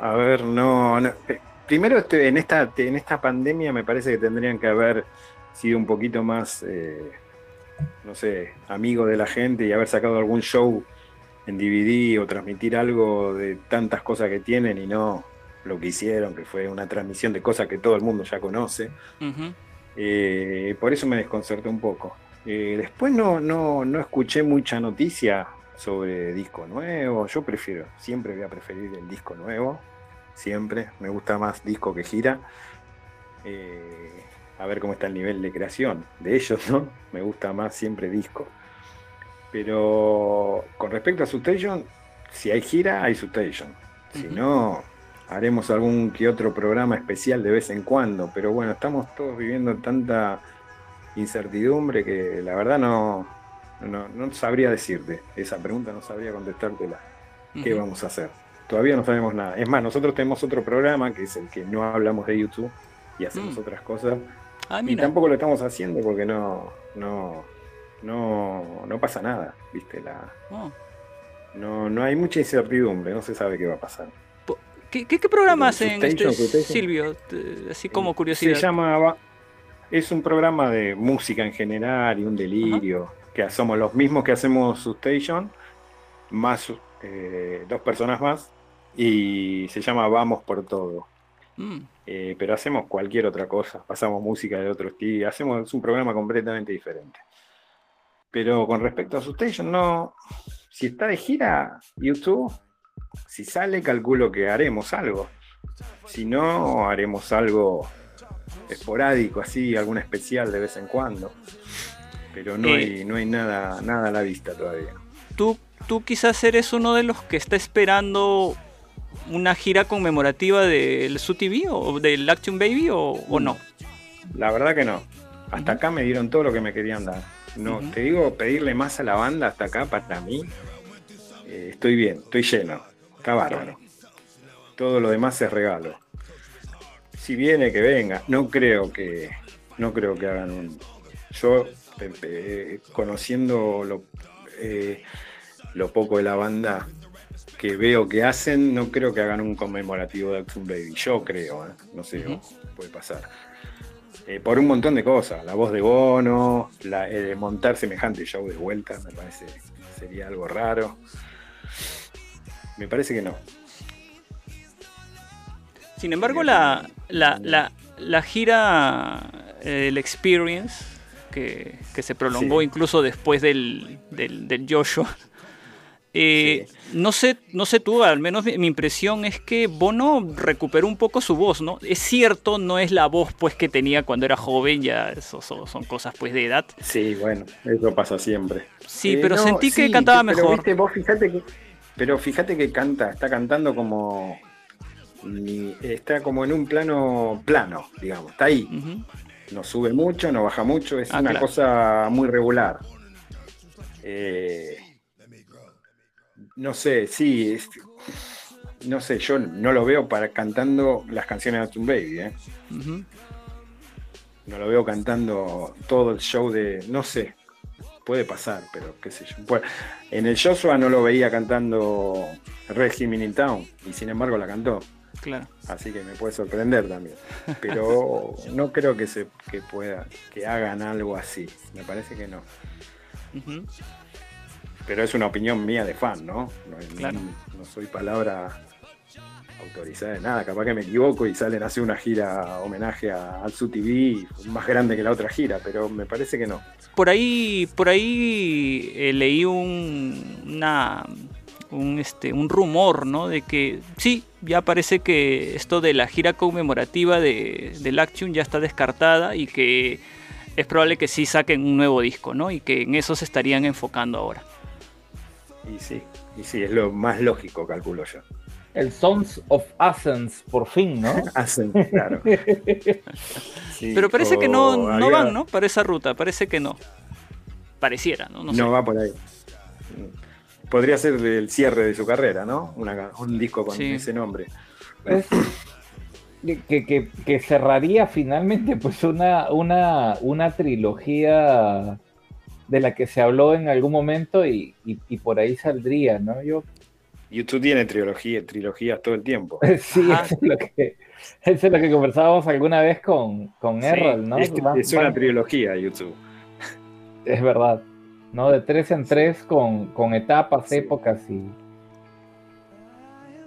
A ver, no. no- eh, Primero, este- en, esta, en esta pandemia me parece que tendrían que haber sido un poquito más, eh, no sé, amigos de la gente y haber sacado algún show en DVD o transmitir algo de tantas cosas que tienen y no lo que hicieron, que fue una transmisión de cosas que todo el mundo ya conoce. Eh, por eso me desconcerté un poco. Eh, después no, no, no escuché mucha noticia sobre disco nuevo. Yo prefiero, siempre voy a preferir el disco nuevo. Siempre. Me gusta más disco que gira. Eh, a ver cómo está el nivel de creación de ellos, ¿no? Me gusta más siempre disco. Pero con respecto a Substation, si hay gira, hay Substation. Si no, haremos algún que otro programa especial de vez en cuando. Pero bueno, estamos todos viviendo tanta incertidumbre que la verdad no, no, no sabría decirte. Esa pregunta no sabría contestártela. ¿Qué vamos a hacer? Todavía no sabemos nada. Es más, nosotros tenemos otro programa que es el que no hablamos de YouTube y hacemos Mm. otras cosas. Ah, Y tampoco lo estamos haciendo porque no, no, no, no pasa nada, ¿viste? La, Oh. no, no hay mucha incertidumbre, no se sabe qué va a pasar. ¿Qué, qué, qué programa Eh, hacen, Substation, este. Silvio? Así como Eh, curiosidad. Se llama, es un programa de música en general y un delirio, que somos los mismos que hacemos Substation, más eh, dos personas más, y se llama Vamos por Todo. Mm. Eh, pero hacemos cualquier otra cosa, pasamos música de otro estilo, hacemos un programa completamente diferente. Pero con respecto a Substation, no, si está de gira YouTube, si sale calculo que haremos algo. Si no, haremos algo esporádico, así, algún especial de vez en cuando. Pero no, Eh. hay, no hay nada, nada a la vista todavía. tú, tú quizás eres uno de los que está esperando una gira conmemorativa del SUTV o del Action Baby o, o no? La verdad que no. Hasta acá me dieron todo lo que me querían dar. No, te digo, pedirle más a la banda hasta acá para mí. eh, estoy bien, estoy lleno. Está bárbaro. Todo lo demás es regalo. Si viene, que venga. No creo que, no creo que hagan un. Yo, eh, eh, conociendo lo, eh, lo poco de la banda que veo que hacen, no creo que hagan un conmemorativo de Action Baby. Yo creo, ¿eh? no sé, puede pasar. Eh, por un montón de cosas, la voz de Bono, la, eh, montar semejante show de vuelta, me parece sería algo raro. Me parece que no. Sin embargo, la, la, la, la gira, el Experience, que, que se prolongó Sí. incluso después del, del, del Joshua, eh, Sí. No, sé, no sé tú, al menos mi, mi impresión es que Bono recuperó un poco su voz, ¿no? Es cierto, no es la voz pues que tenía cuando era joven, ya eso son, son cosas pues de edad. Sí, bueno, eso pasa siempre. Sí, Eh, pero no, sentí que sí, cantaba pero mejor. viste, vos fíjate que, pero fíjate que canta, está cantando como ni- está como en un plano plano, digamos, está ahí. No sube mucho, no baja mucho, es Ah, una claro. cosa muy regular. Eh, no sé, sí, es- no sé, yo no lo veo para cantando las canciones de Action Baby, ¿eh? No lo veo cantando todo el show de. No sé. Puede pasar, pero qué sé yo. Pues, en el Joshua no lo veía cantando Red Jimin in Town. Y sin embargo la cantó. Claro. Así que me puede sorprender también. Pero no creo que se que pueda, que hagan algo así. Me parece que no. Pero es una opinión mía de fan, ¿no? No, es- Claro. no soy palabra autorizada de nada. Capaz que me equivoco y salen a hacer una gira homenaje a Alzu TV más grande que la otra gira, pero me parece que no. Por ahí, por ahí eh, leí un, una, un, este, un rumor, ¿no? De que sí, ya parece que esto de la gira conmemorativa de, del Action ya está descartada y que es probable que sí saquen un nuevo disco, ¿no? Y que en eso se estarían enfocando ahora. Y sí, y sí, es lo más lógico, calculo yo. El Sons of Athens, por fin, ¿no? Hacen, claro. Sí, Pero parece que no, no había- van, ¿no? Para esa ruta, parece que no. Pareciera, ¿no? No, sé. Va por ahí. Podría ser el cierre de su carrera, ¿no? Una- un disco con Sí. ese nombre. Que, que- que cerraría finalmente pues una, una, una trilogía de la que se habló en algún momento y, y- y por ahí saldría, ¿no? Yo YouTube tiene trilogía, trilogías todo el tiempo. sí, Ajá. eso es lo que eso es lo que conversábamos alguna vez con, con Sí, Errol, ¿no? es, Van- es una van- trilogía YouTube. es verdad, ¿no? De tres en tres con, con etapas, Sí. épocas y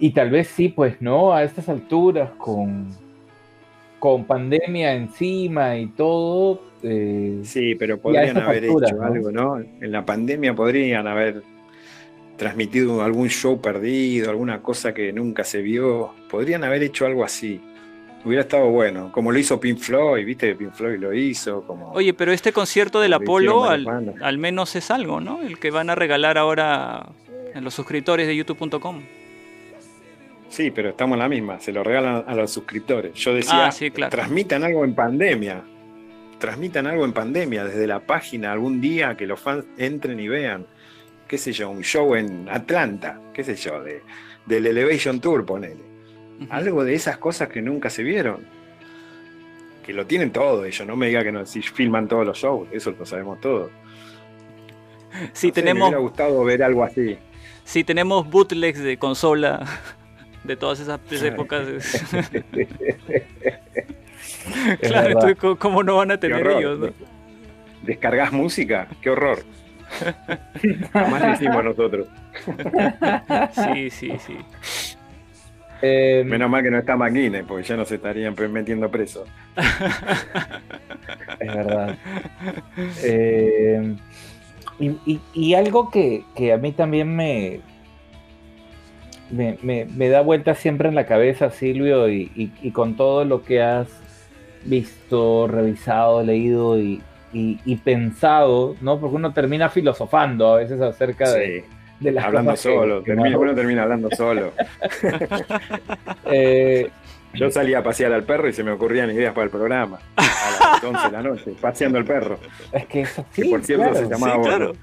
y tal vez sí, pues no, a estas alturas con con pandemia encima y todo, eh, Sí, pero podrían haber hecho ¿no? algo, ¿no? En la pandemia podrían haber transmitido algún show perdido, alguna cosa que nunca se vio. Podrían haber hecho algo así. Hubiera estado bueno, como lo hizo Pink Floyd, ¿viste? Pink Floyd lo hizo, como Oye, pero este concierto del Apolo al menos es algo, ¿no? El que van a regalar ahora a los suscriptores de youtube.com. Sí, pero estamos en la misma, se lo regalan a los suscriptores. Yo decía, Ah, sí, claro. transmitan algo en pandemia. Transmitan algo en pandemia, desde la página, algún día que los fans entren y vean, qué sé yo, un show en Atlanta, qué sé yo, de, del Elevation Tour, ponele. Algo de esas cosas que nunca se vieron. Que lo tienen todo ellos, no me diga que no, si filman todos los shows, eso lo sabemos todos. Sí, No sé, Me hubiera gustado ver algo así. sí, tenemos bootlegs de consola de todas esas épocas. Es claro, entonces, ¿cómo- ¿cómo no van a tener ellos? no? ¿Descargas música? ¡Qué horror! Jamás lo hicimos nosotros. Sí, sí, sí. eh, Menos mal que no está McGuinness, porque ya nos estarían metiendo presos. Es verdad. Eh, y, y- y algo que, que a mí también me, me, me- me da vuelta siempre en la cabeza, Silvio, y, y- y con todo lo que has visto, revisado, leído y, y- y pensado, ¿no? Porque uno termina filosofando a veces acerca de, de las Hablando cosas solo, que termina, no- uno termina hablando solo. Eh, Yo salía a pasear al perro y se me ocurrían ideas para el programa. A las 11 de la noche, paseando al perro. es que es así, Que por cierto claro. se llamaba Sí.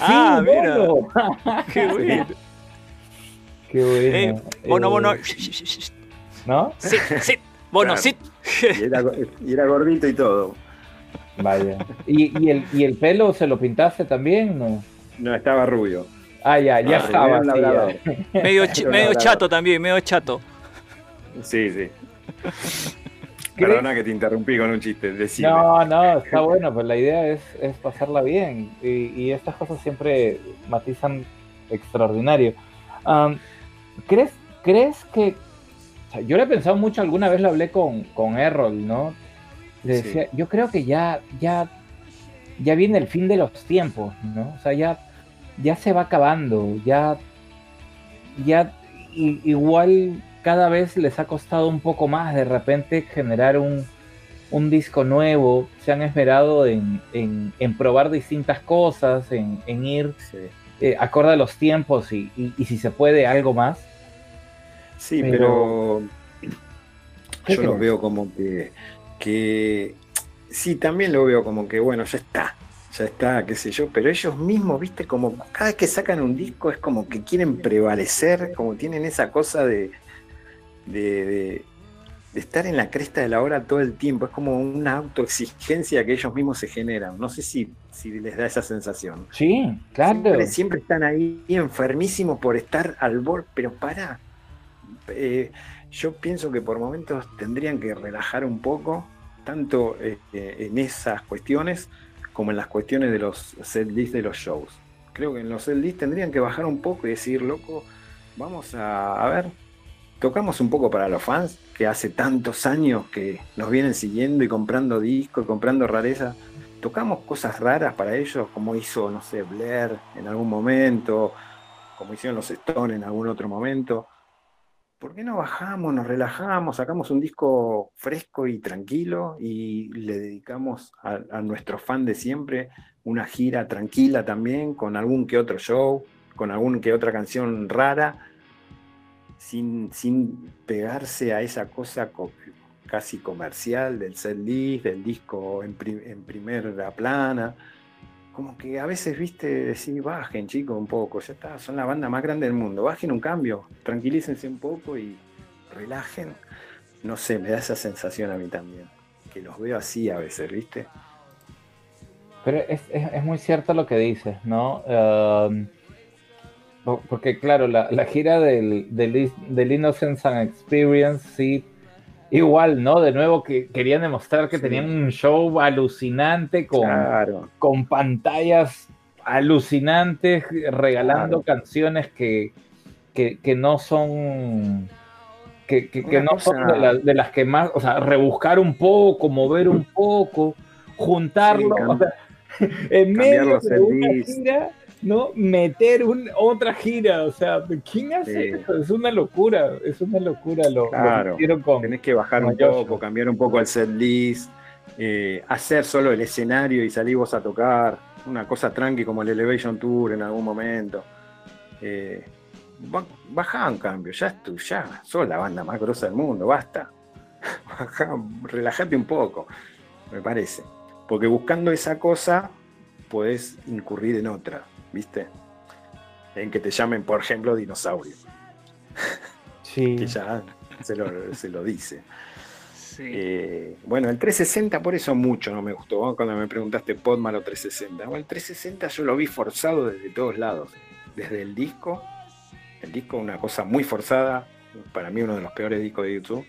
Ah, Sí, mira. Qué bueno. Qué bueno. Eh, bono, bono. ¿No? Sit, sit. Bono, Claro. sit. Y era, y era gordito y todo. Vaya. ¿Y, y el, ¿Y el pelo se lo pintaste también? No. No, estaba rubio. Ah, ya, ya Ah, estaba. sí, ya. Medio, ch- medio chato también, medio chato. Sí, sí. Perdona que te interrumpí con un chiste. Decime. No, no, está bueno, pues la idea es, es pasarla bien y, y estas cosas siempre matizan extraordinario. Am, ¿crees, ¿Crees que... o sea, yo le he pensado mucho, alguna vez lo hablé con, con Errol, ¿no? Le Sí. decía, yo creo que ya, ya, ya viene el fin de los tiempos, ¿no? O sea, ya, ya se va acabando, ya, ya igual cada vez les ha costado un poco más de repente generar un, un disco nuevo, se han esmerado en, en- en probar distintas cosas, en, en ir Sí. eh, acorde a los tiempos y, y- y si se puede algo más. Sí, Pero- pero, ¿Qué yo lo crees? veo como que, que sí, también lo veo como que bueno, ya está, ya está, qué sé yo, pero ellos mismos, viste, como cada vez que sacan un disco es como que quieren prevalecer, como tienen esa cosa de, de, de- de estar en la cresta de la hora todo el tiempo, es como una autoexigencia que ellos mismos se generan, no sé si, si les da esa sensación. Sí, claro. Siempre, siempre están ahí enfermísimos por estar al borde, pero para. Eh, yo pienso que por momentos tendrían que relajar un poco, tanto eh, eh, en esas cuestiones como en las cuestiones de los set lists de los shows. Creo que en los set lists tendrían que bajar un poco y decir, loco, vamos a, a ver, tocamos un poco para los fans que hace tantos años que nos vienen siguiendo y comprando discos y comprando rarezas tocamos cosas raras para ellos, como hizo, no sé, Blair en algún momento, como hicieron los Stones en algún otro momento. ¿Por qué no bajamos, nos relajamos, sacamos un disco fresco y tranquilo y le dedicamos a, nuestro fan de siempre una gira tranquila también, con algún que otro show, con algún que otra canción rara, sin, sin pegarse a esa cosa co- casi comercial del set list, del disco en, en primera plana. Como que a veces, viste, decir, bajen chicos un poco, ya está, son la banda más grande del mundo, bajen un cambio, tranquilícense un poco y relajen. No sé, me da esa sensación a mí también, que los veo así a veces, viste. Pero es, es- muy cierto lo que dices, ¿no? Po- porque claro, la, la gira del, del, del Innocence and Experience, sí, igual, ¿no? De nuevo que querían demostrar que Sí. tenían un show alucinante con, Claro, con pantallas alucinantes, regalando canciones que, que, que no son... Que, que- no son de, la- de las que más, o sea, rebuscar un poco, mover un poco, juntarlo, Sí, o sea, en medio de una gira, ¿no? Meter un, otra gira, o sea, ¿quién hace Sí. eso? Es una locura, es una locura lo, lo que Claro. con... tenés que bajar un Joshua. poco, cambiar un poco el set list, eh, hacer solo el escenario y salir vos a tocar, una cosa tranqui como el Elevation Tour en algún momento. Eh, ba- bajá un cambio, ya es tu, ya, sos la banda más grosa del mundo, basta. Bajá, relájate un poco, me parece. Porque buscando esa cosa, podés incurrir en otra, ¿viste? En que te llamen, por ejemplo, dinosaurio, Sí. que ya se lo, se lo dice. Sí. Eh, bueno, el 360 por eso mucho no me gustó. ¿no? Cuando me preguntaste Podman o 360. Bueno, el 360 yo lo vi forzado desde todos lados. Desde el disco. El disco una cosa muy forzada. Para mí uno de los peores discos de YouTube.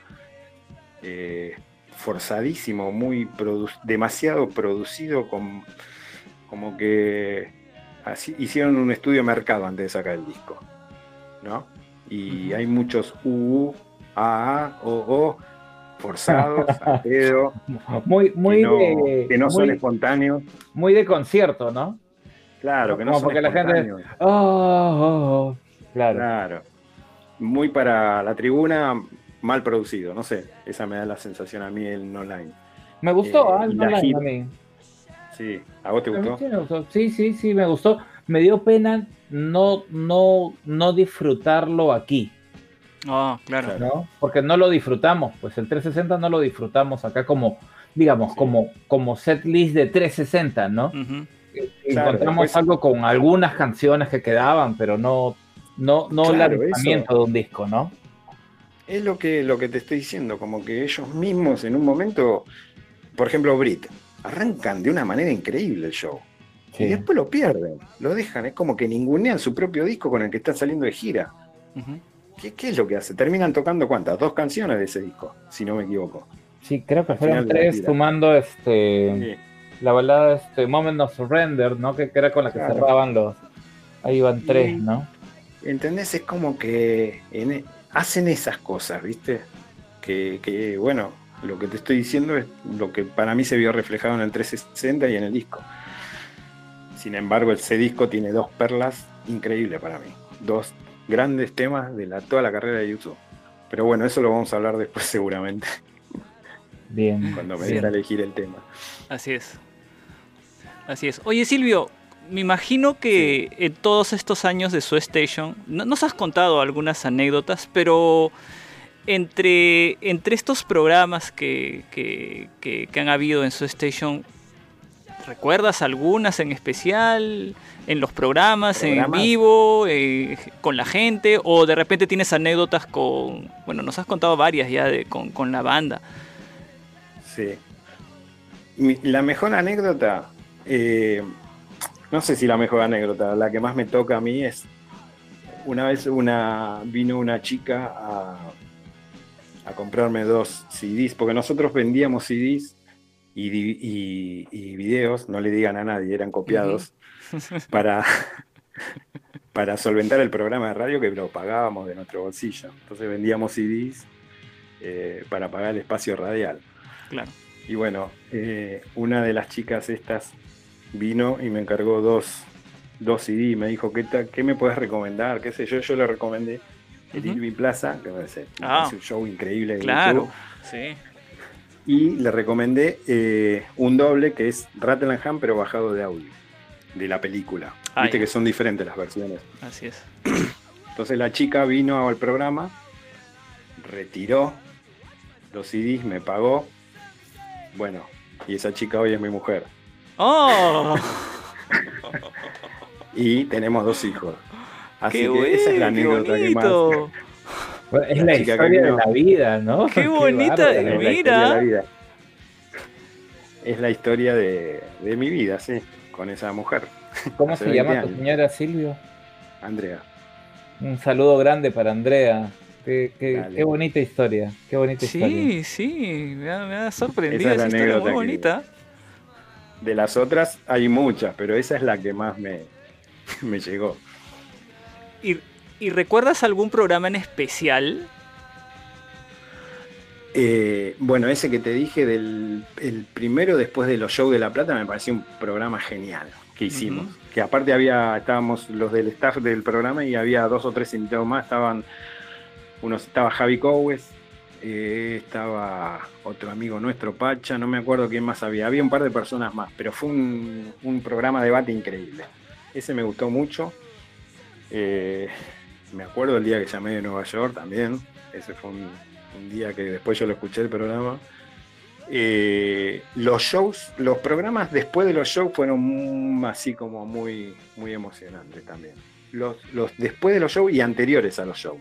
Eh, forzadísimo, muy produ- demasiado producido con como que así, hicieron un estudio de mercado antes de sacar el disco. ¿No? Y hay muchos UU, AA, OO forzados, a pedo, Muy, muy que no, de... que no son espontáneos. muy de concierto, ¿no? Claro, que no Como son porque la gente- espontáneos. Oh, oh, oh. Claro. Claro. Muy para la tribuna, mal producido, no sé. Esa me da la sensación a mí el no line. Me gustó, Eh, ah, y no gira- a mí. Sí, ¿a vos te gustó? sí me gustó. Sí, sí, sí, me gustó. me dio pena no, no, no disfrutarlo aquí, Ah, claro. ¿no? Porque no lo disfrutamos, pues el 360 no lo disfrutamos acá como, digamos, Sí. como, como set list de 360, ¿no? Ujú. Encontramos algo con algunas canciones que quedaban, pero no, no, no el lanzamiento de un disco, ¿no? Es lo que, lo que te estoy diciendo, como que ellos mismos en un momento, por ejemplo, Brit, arrancan de una manera increíble el show. Y después lo pierden, lo dejan, es como que ningunean su propio disco con el que están saliendo de gira. ¿Qué, qué es lo que hace? Terminan tocando cuántas? Dos canciones de ese disco, si no me equivoco. Sí, creo que fueron tres sumando este Sí. la balada este Moment of Surrender, ¿no? Que, que era con la que Claro. cerraban los. Ahí iban tres, Y- ¿no? ¿Entendés? Es como que en- e, hacen esas cosas, ¿viste? Que, que, bueno, lo que te estoy diciendo es lo que para mí se vio reflejado en el 360 y en el disco. Sin embargo, ese disco tiene dos perlas increíbles para mí. Dos grandes temas de la, toda la carrera de YouTube. Pero bueno, eso lo vamos a hablar después seguramente, Bien. cuando me Sí. den a elegir el tema. Así es. Así es. Oye, Silvio, me imagino que en todos estos años de su Station, no- nos has contado algunas anécdotas, pero entre, entre estos programas que, que- que- que han habido en su Station, ¿recuerdas algunas en especial? ¿En los programas, en vivo, eh, con la gente? ¿O de repente tienes anécdotas con... Bueno, nos has contado varias ya de, con, con la banda. Sí. La mejor anécdota, eh, no sé si la mejor anécdota, la que más me toca a mí es una vez una vino una chica a, a comprarme dos CDs, porque nosotros vendíamos CDs y, y- y videos, no le digan a nadie, eran copiados, para, para solventar el programa de radio que lo pagábamos de nuestro bolsillo. Entonces vendíamos CDs eh, para pagar el espacio radial. Claro. Y bueno, eh, una de las chicas estas vino y me encargó dos, dos CD. Me dijo, ¿qué, ta- ¿qué me puedes recomendar? ¿Qué sé yo? Yo le recomendé el. Irving Plaza, que me parece, me Ah. un show increíble. de Claro. Sí. Y le recomendé eh, un doble que es Rattle pero bajado de audio, de la película. Ah, Viste que son diferentes las versiones. Así es. Entonces la chica vino al programa, retiró los CDs, me pagó. Bueno, y esa chica hoy es mi mujer. ¡Oh! Y tenemos dos hijos. Así ¡Qué que esa es la ¡Qué anécdota que más. bonito! Bueno, Es La la historia de la vida, ¿no? Qué bonita, bárbaro. Es la Mira. historia de la vida. Es la historia de, de mi vida, sí, con esa mujer, ¿Cómo hace se 20 llama tu años. señora Silvio? Andrea. Un saludo grande para Andrea. Qué, qué- qué bonita historia. Qué bonita historia. Sí, sí, me ha, me ha sorprendido Esa es esa historia muy bonita. De las otras hay muchas, pero esa es la que más me, me llegó. ¿Y, y recuerdas algún programa en especial? Eh, bueno, ese que te dije del el primero después de los shows de La Plata me pareció un programa genial que hicimos. Que aparte había, estábamos los del staff del programa y había dos o tres invitados más. Estaban, uno estaba Javi Cowes, eh, estaba otro amigo nuestro, Pacha, no me acuerdo quién más había. Había un par de personas más, pero fue un, un programa de debate increíble. Ese me gustó mucho. Eh, me acuerdo el día que llamé de Nueva York también. Ese fue un, un día que después yo lo escuché el programa. Eh, los shows, los programas después de los shows fueron mm, así como muy, muy emocionantes también. Los, los después de los shows y anteriores a los shows.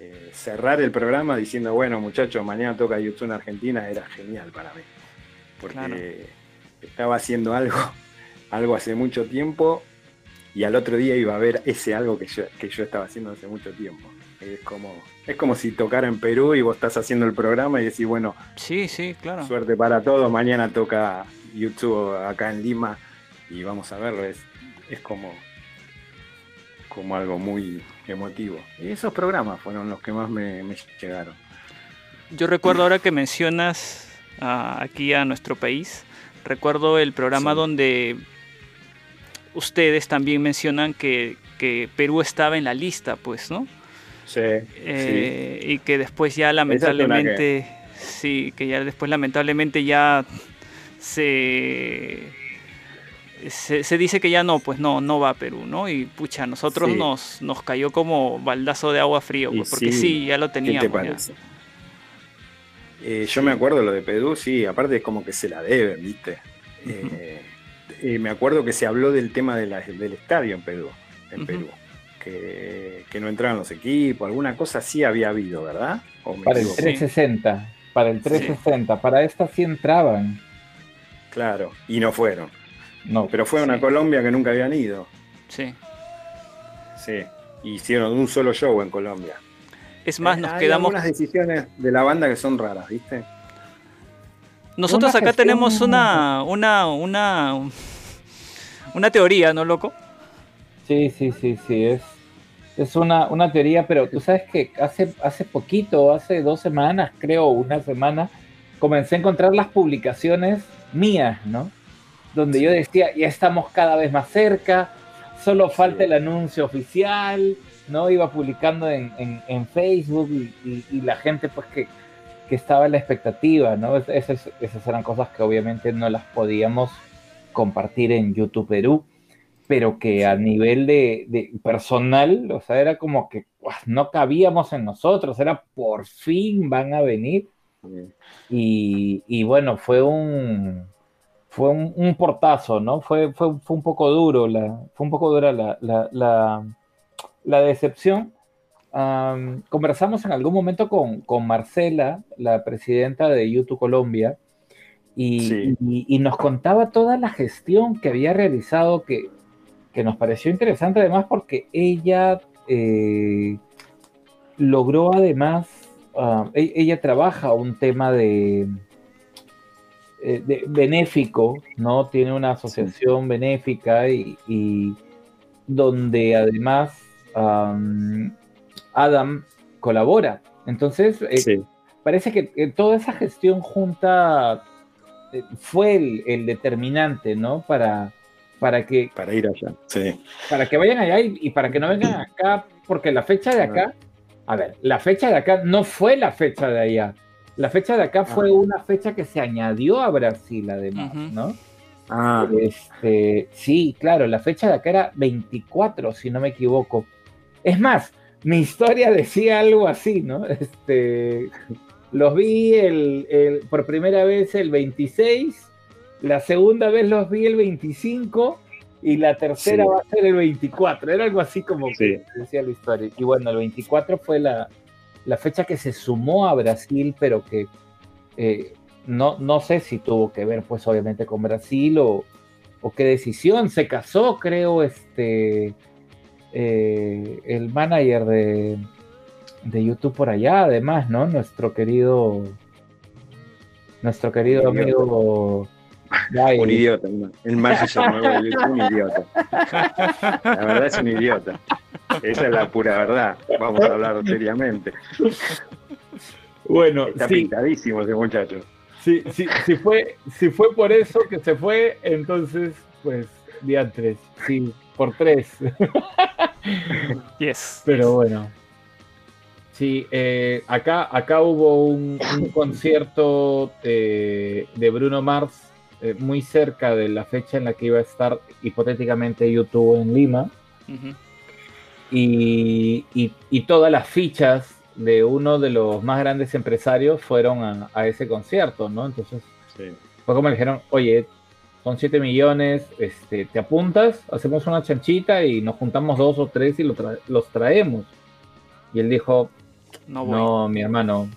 Eh, cerrar el programa diciendo, bueno muchachos, mañana toca YouTube en Argentina era genial para mí. Porque Claro. estaba haciendo algo, algo hace mucho tiempo y al otro día iba a ver ese algo que yo, que yo estaba haciendo hace mucho tiempo. Es como, es como si tocara en Perú y vos estás haciendo el programa y decís, bueno, Sí, sí, claro. suerte para todos, mañana toca YouTube acá en Lima y vamos a verlo. Es, es como, como algo muy emotivo. Y esos programas fueron los que más me, me llegaron. Yo recuerdo ahora que mencionas ah, aquí a nuestro país, recuerdo el programa Sí. donde ustedes también mencionan que, que Perú estaba en la lista, pues, ¿no? Sí, Eh, Y que después ya lamentablemente, sí, que ya después lamentablemente ya se se, se dice que ya no, pues no, no va a Perú, ¿no? Y pucha, a nosotros Sí. nos, nos cayó como baldazo de agua frío, pues, porque sí, sí, ya lo ¿Qué teníamos. te ya. parece? Eh, yo me acuerdo lo de Perú, sí, aparte es como que se la deben, ¿viste? Eh, eh, me acuerdo que se habló del tema de la- del estadio en Perú, en. Perú. Que, que no entraban los equipos, alguna cosa sí había habido, ¿verdad? ¿O me Para el equivoco? 360, para el 360, para esta sí entraban. Claro, y no fueron. No, Pero fue a una Sí. Colombia que nunca habían ido. Sí. Sí, hicieron un solo show en Colombia. Es más, Eh, nos hay quedamos. algunas decisiones de la banda que son raras, ¿viste? Nosotros Una acá gestión- tenemos una, una, una, una teoría, ¿no, loco? Sí, sí, sí, sí, es, es una, una teoría, pero tú sabes que hace, hace poquito, hace dos semanas, creo, una semana, comencé a encontrar las publicaciones mías, ¿no? Donde yo decía, ya estamos cada vez más cerca, solo falta Sí. el anuncio oficial, ¿no? Iba publicando en, en- en Facebook y, y- y la gente, pues, que, que estaba en la expectativa, ¿no? Es- Esas, esas eran cosas que obviamente no las podíamos compartir en YouTube Perú pero que a nivel de, de personal, o sea, era como que ¡guau! no cabíamos en nosotros, era por fin van a venir. Y, y bueno, fue un fue un, un portazo, ¿no? Fue, fue, fue un poco duro, la, fue un poco dura la, la, la, la decepción. Am, conversamos en algún momento con, con Marcela, la presidenta de YouTube Colombia, y, Sí. y- y nos contaba toda la gestión que había realizado, que, que nos pareció interesante además porque ella eh, logró además, e- ella trabaja un tema de, eh, de benéfico, ¿no? Tiene una asociación benéfica y, y donde además Adam colabora. Entonces, eh, Sí. parece que eh, toda esa gestión junta eh, fue el, el determinante, ¿no? Para, para, que, Para ir allá. Sí. para que vayan allá y, y para que no vengan acá, porque la fecha de acá, a ver, la fecha de acá no fue la fecha de allá. La fecha de acá fue Ah. una fecha que se añadió a Brasil, además. ¿no? Ah, Este, sí, claro, la fecha de acá era 24, si no me equivoco. Es más, mi historia decía algo así, ¿no? Este, los vi el, el- por primera vez el 26, la segunda vez los vi el 25 y la tercera Sí. va a ser el 24. Era algo así como Sí. que decía la historia. Y bueno, el 24 fue la, la fecha que se sumó a Brasil, pero que eh, no, no sé si tuvo que ver, pues obviamente con Brasil o, o qué decisión. Se casó, creo, este eh, el manager de, de YouTube por allá, además, ¿no? Nuestro querido, nuestro querido Un idiota. amigo. Guy. un idiota. El de YouTube, un idiota. La verdad es un idiota. Esa es la pura verdad. Vamos a hablar seriamente. Bueno, Está sí, pintadísimo ese muchacho. sí, sí, si fue, si fue por eso que se fue, entonces, pues, diantres, sí, por tres. Yes. Pero bueno. Sí, eh, acá, acá hubo un, un concierto de, de Bruno Mars eh, muy cerca de la fecha en la que iba a estar hipotéticamente YouTube en Lima. Y, y- y todas las fichas de uno de los más grandes empresarios fueron a, a ese concierto, ¿no? Entonces Sí. fue como le dijeron, oye, son 7 millones, este, te apuntas, hacemos una chanchita y nos juntamos dos o tres y lo tra- los traemos. Y él dijo, No voy. no, mi hermano,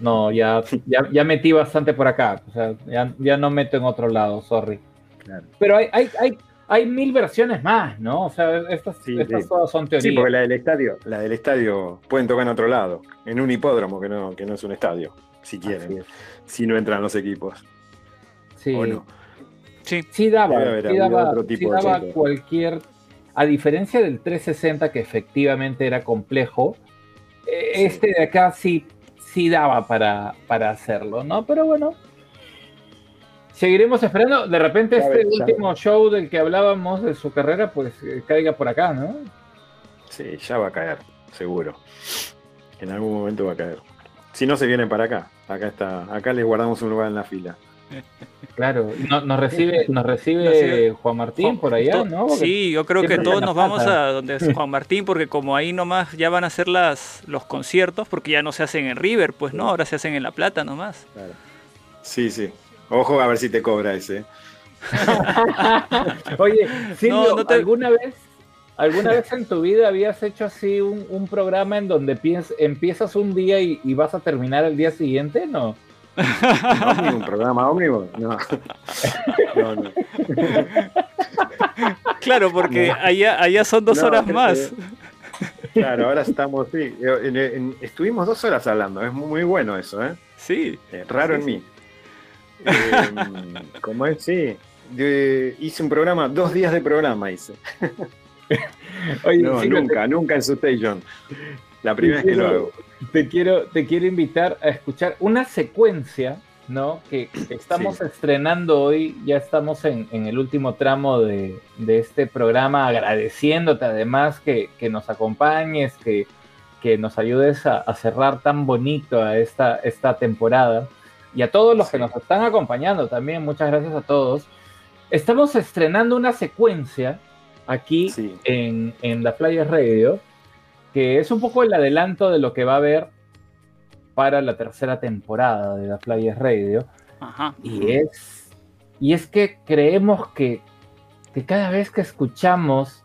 no, ya, ya, ya metí bastante por acá, o sea, ya, ya no meto en otro lado, sorry. Claro. Pero hay, hay, hay, hay mil versiones más, ¿no? O sea, estas, Sí, estas sí. todas son Sí, teorías. porque la del estadio, la del estadio pueden tocar en otro lado, en un hipódromo que no, que no es un estadio, si quieren, es. si no entran los equipos. Sí. ¿O no? Sí. Sí daba, haber sí daba, otro tipo sí daba cualquier, a diferencia del 360 que efectivamente era complejo, eh, Sí. este de acá sí, sí daba para, para hacerlo, ¿no? Pero bueno, seguiremos esperando. De repente Ya este ves, ya último show del que hablábamos de su carrera, pues eh, caiga por acá, ¿no? Sí, ya va a caer, seguro. En algún momento va a caer. Si no se vienen para acá, acá está, acá les guardamos un lugar en la fila. Claro, no- nos recibe, nos recibe Juan Martín por allá, ¿no? Porque Sí, yo creo que todos nos vamos a donde es Juan Martín, porque como ahí nomás ya van a hacer las, los conciertos, porque ya no se hacen en River, pues no, ahora se hacen en La Plata nomás. Sí, sí. Ojo a ver si te cobra ese. Oye, Silvio, No, no te- ¿alguna vez, alguna vez en tu vida habías hecho así un, un programa en donde piens- empiezas un día y, y vas a terminar el día siguiente? No. ¿Un programa ómnibus? No. No, no. Claro, porque allá, allá son dos No, horas más. Claro, ahora estamos, sí. en- en- estuvimos dos horas hablando, es muy bueno eso, ¿eh? Sí. Eh, raro Sí, en mí. Eh, como es, sí. De- hice un programa, dos días de programa hice. Oye, No, nunca, nunca en su station. La primera vez que lo hago. Te quiero, te quiero invitar a escuchar una secuencia, ¿no? Que estamos Sí. estrenando hoy, ya estamos en, en el último tramo de, de este programa, agradeciéndote además que, que nos acompañes, que, que nos ayudes a, a cerrar tan bonito a esta, esta temporada. Y a todos los que nos están acompañando también, muchas gracias a todos. Estamos estrenando una secuencia aquí Sí. en, en la Flyers Radio, que es un poco el adelanto de lo que va a haber para la tercera temporada de la Flyers Radio. Ajá. Y es, y es que creemos que, que cada vez que escuchamos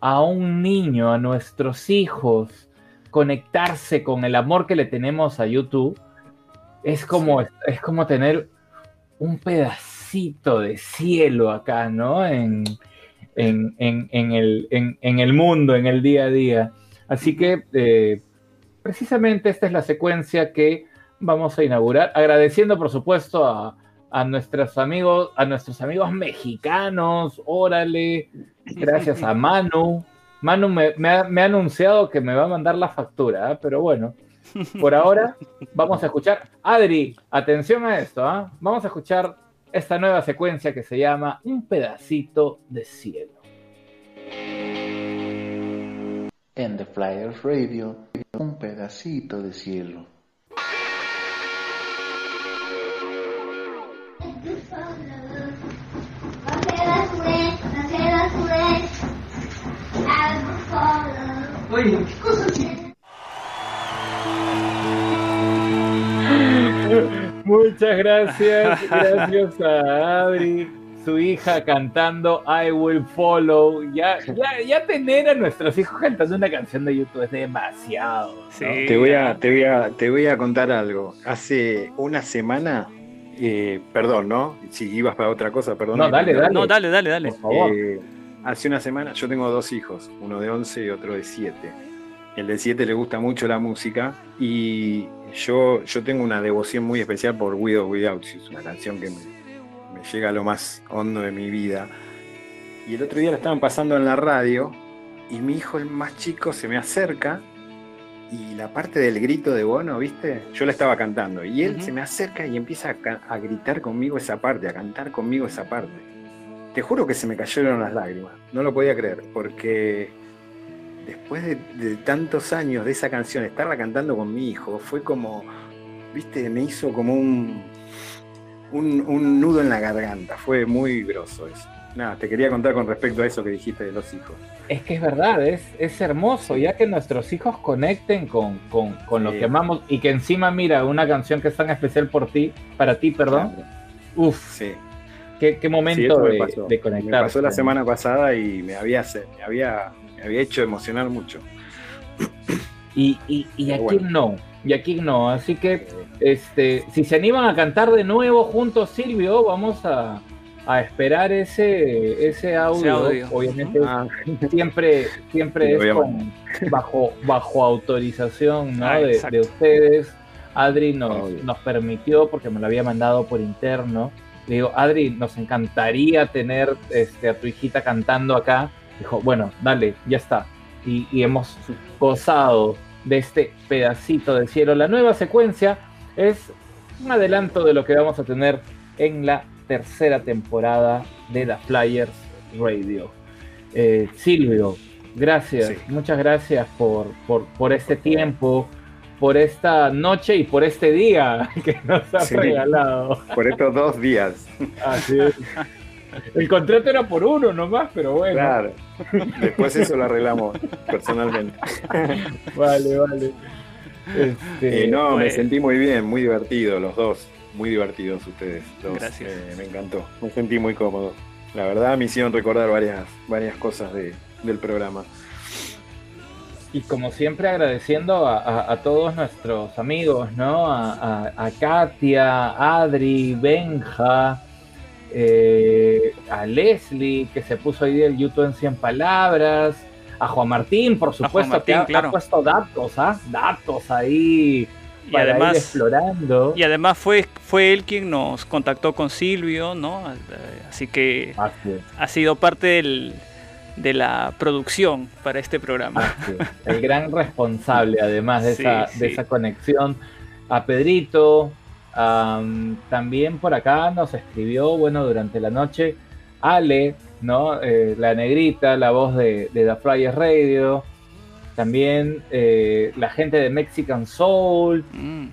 a un niño, a nuestros hijos, conectarse con el amor que le tenemos a YouTube, es como, es como tener un pedacito de cielo acá, ¿no? En, en, en- en el, en el mundo, en el día a día. Así que eh, precisamente esta es la secuencia que vamos a inaugurar, agradeciendo por supuesto a, a nuestros amigos, a nuestros amigos mexicanos, órale, gracias a Manu. Manu me, me ha, me ha anunciado que me va a mandar la factura, pero bueno, por ahora vamos a escuchar. Adri, atención a esto, ¿ah? vamos a escuchar esta nueva secuencia que se llama Un pedacito de cielo. En The Flyers Radio, un pedacito de cielo. Muchas gracias, gracias a Adri, su hija cantando I Will Follow. Ya, ya, ya tener a nuestros hijos cantando una canción de YouTube es demasiado. ¿no? Sí. Te voy a, te voy a, te voy a contar algo. Hace una semana, eh, perdón, ¿no? Si ibas para otra cosa, perdón. No, dale, dale. No, dale, dale, dale. Por favor. Eh, hace una semana, yo tengo dos hijos, uno de 11 y otro de 7. El de 7 le gusta mucho la música y yo, yo tengo una devoción muy especial por Widow Without You, es una canción que me, me llega a lo más hondo de mi vida. Y el otro día la estaban pasando en la radio y mi hijo, el más chico, se me acerca y la parte del grito de Bono, ¿viste? Yo la estaba cantando y él se me acerca y empieza a gritar conmigo esa parte, a cantar conmigo esa parte. Te juro que se me cayeron las lágrimas, no lo podía creer, porque después de, de tantos años de esa canción, estarla cantando con mi hijo, fue como, viste, me hizo como un, un, un nudo en la garganta, fue muy groso eso. Nada, te quería contar con respecto a eso que dijiste de los hijos. Es que es verdad, es, es hermoso, ya que nuestros hijos conecten con, con, con lo que amamos y que encima, mira, una canción que es tan especial por ti, para ti, perdón. Uf, Sí, qué, qué momento de, de Me conectar. pasó la semana pasada y me había, me había, me había hecho emocionar mucho. Y, y, y a quién no, y a quién no. Así que, este, si se animan a cantar de nuevo juntos, Silvio, vamos a, a esperar ese, ese audio. audio. Obviamente, Ah, siempre, siempre Sí, es con, bajo, bajo autorización ¿no? Ah, de, ustedes. Adri nos, nos permitió, porque me lo había mandado por interno. Le digo, Adri, nos encantaría tener este, a tu hijita cantando acá. Dijo, bueno, dale, ya está. Y, y hemos gozado de este pedacito de cielo. La nueva secuencia es un adelanto de lo que vamos a tener en la tercera temporada de la Flyers Radio. Eh, Silvio, gracias, Sí. muchas gracias por, por, por este tiempo, por esta noche y por este día que nos has Sí. regalado. Por estos dos días. Así es. El contrato era por uno nomás, pero bueno. Claro. Después eso lo arreglamos personalmente. Vale, vale. Este, Eh, no, me sentí muy bien, muy divertido, los dos. Muy divertidos ustedes. dos. Gracias. Eh, me encantó. Me sentí muy cómodo. La verdad me hicieron recordar varias, varias cosas de- del programa. Y como siempre agradeciendo a, a- a todos nuestros amigos, ¿no? A, a- a Katia, Adri, Benja, eh, a Leslie, que se puso ahí el YouTube en 100 palabras, a Juan Martín, por supuesto, Martín, que ha, claro. ha puesto datos, ¿ah? Datos ahí Y para ir además, explorando. y además fue, fue él quien nos contactó con Silvio, ¿no? Así que Así es, ha sido parte del- de la producción para este programa. es. El gran responsable, además de, Sí, esa, sí. de esa conexión. A Pedrito, am, también por acá nos escribió, bueno, durante la noche, Ale, ¿no? Eh, la negrita, la voz de, de The Flyers Radio. También eh, la gente de Mexican Soul. Mm.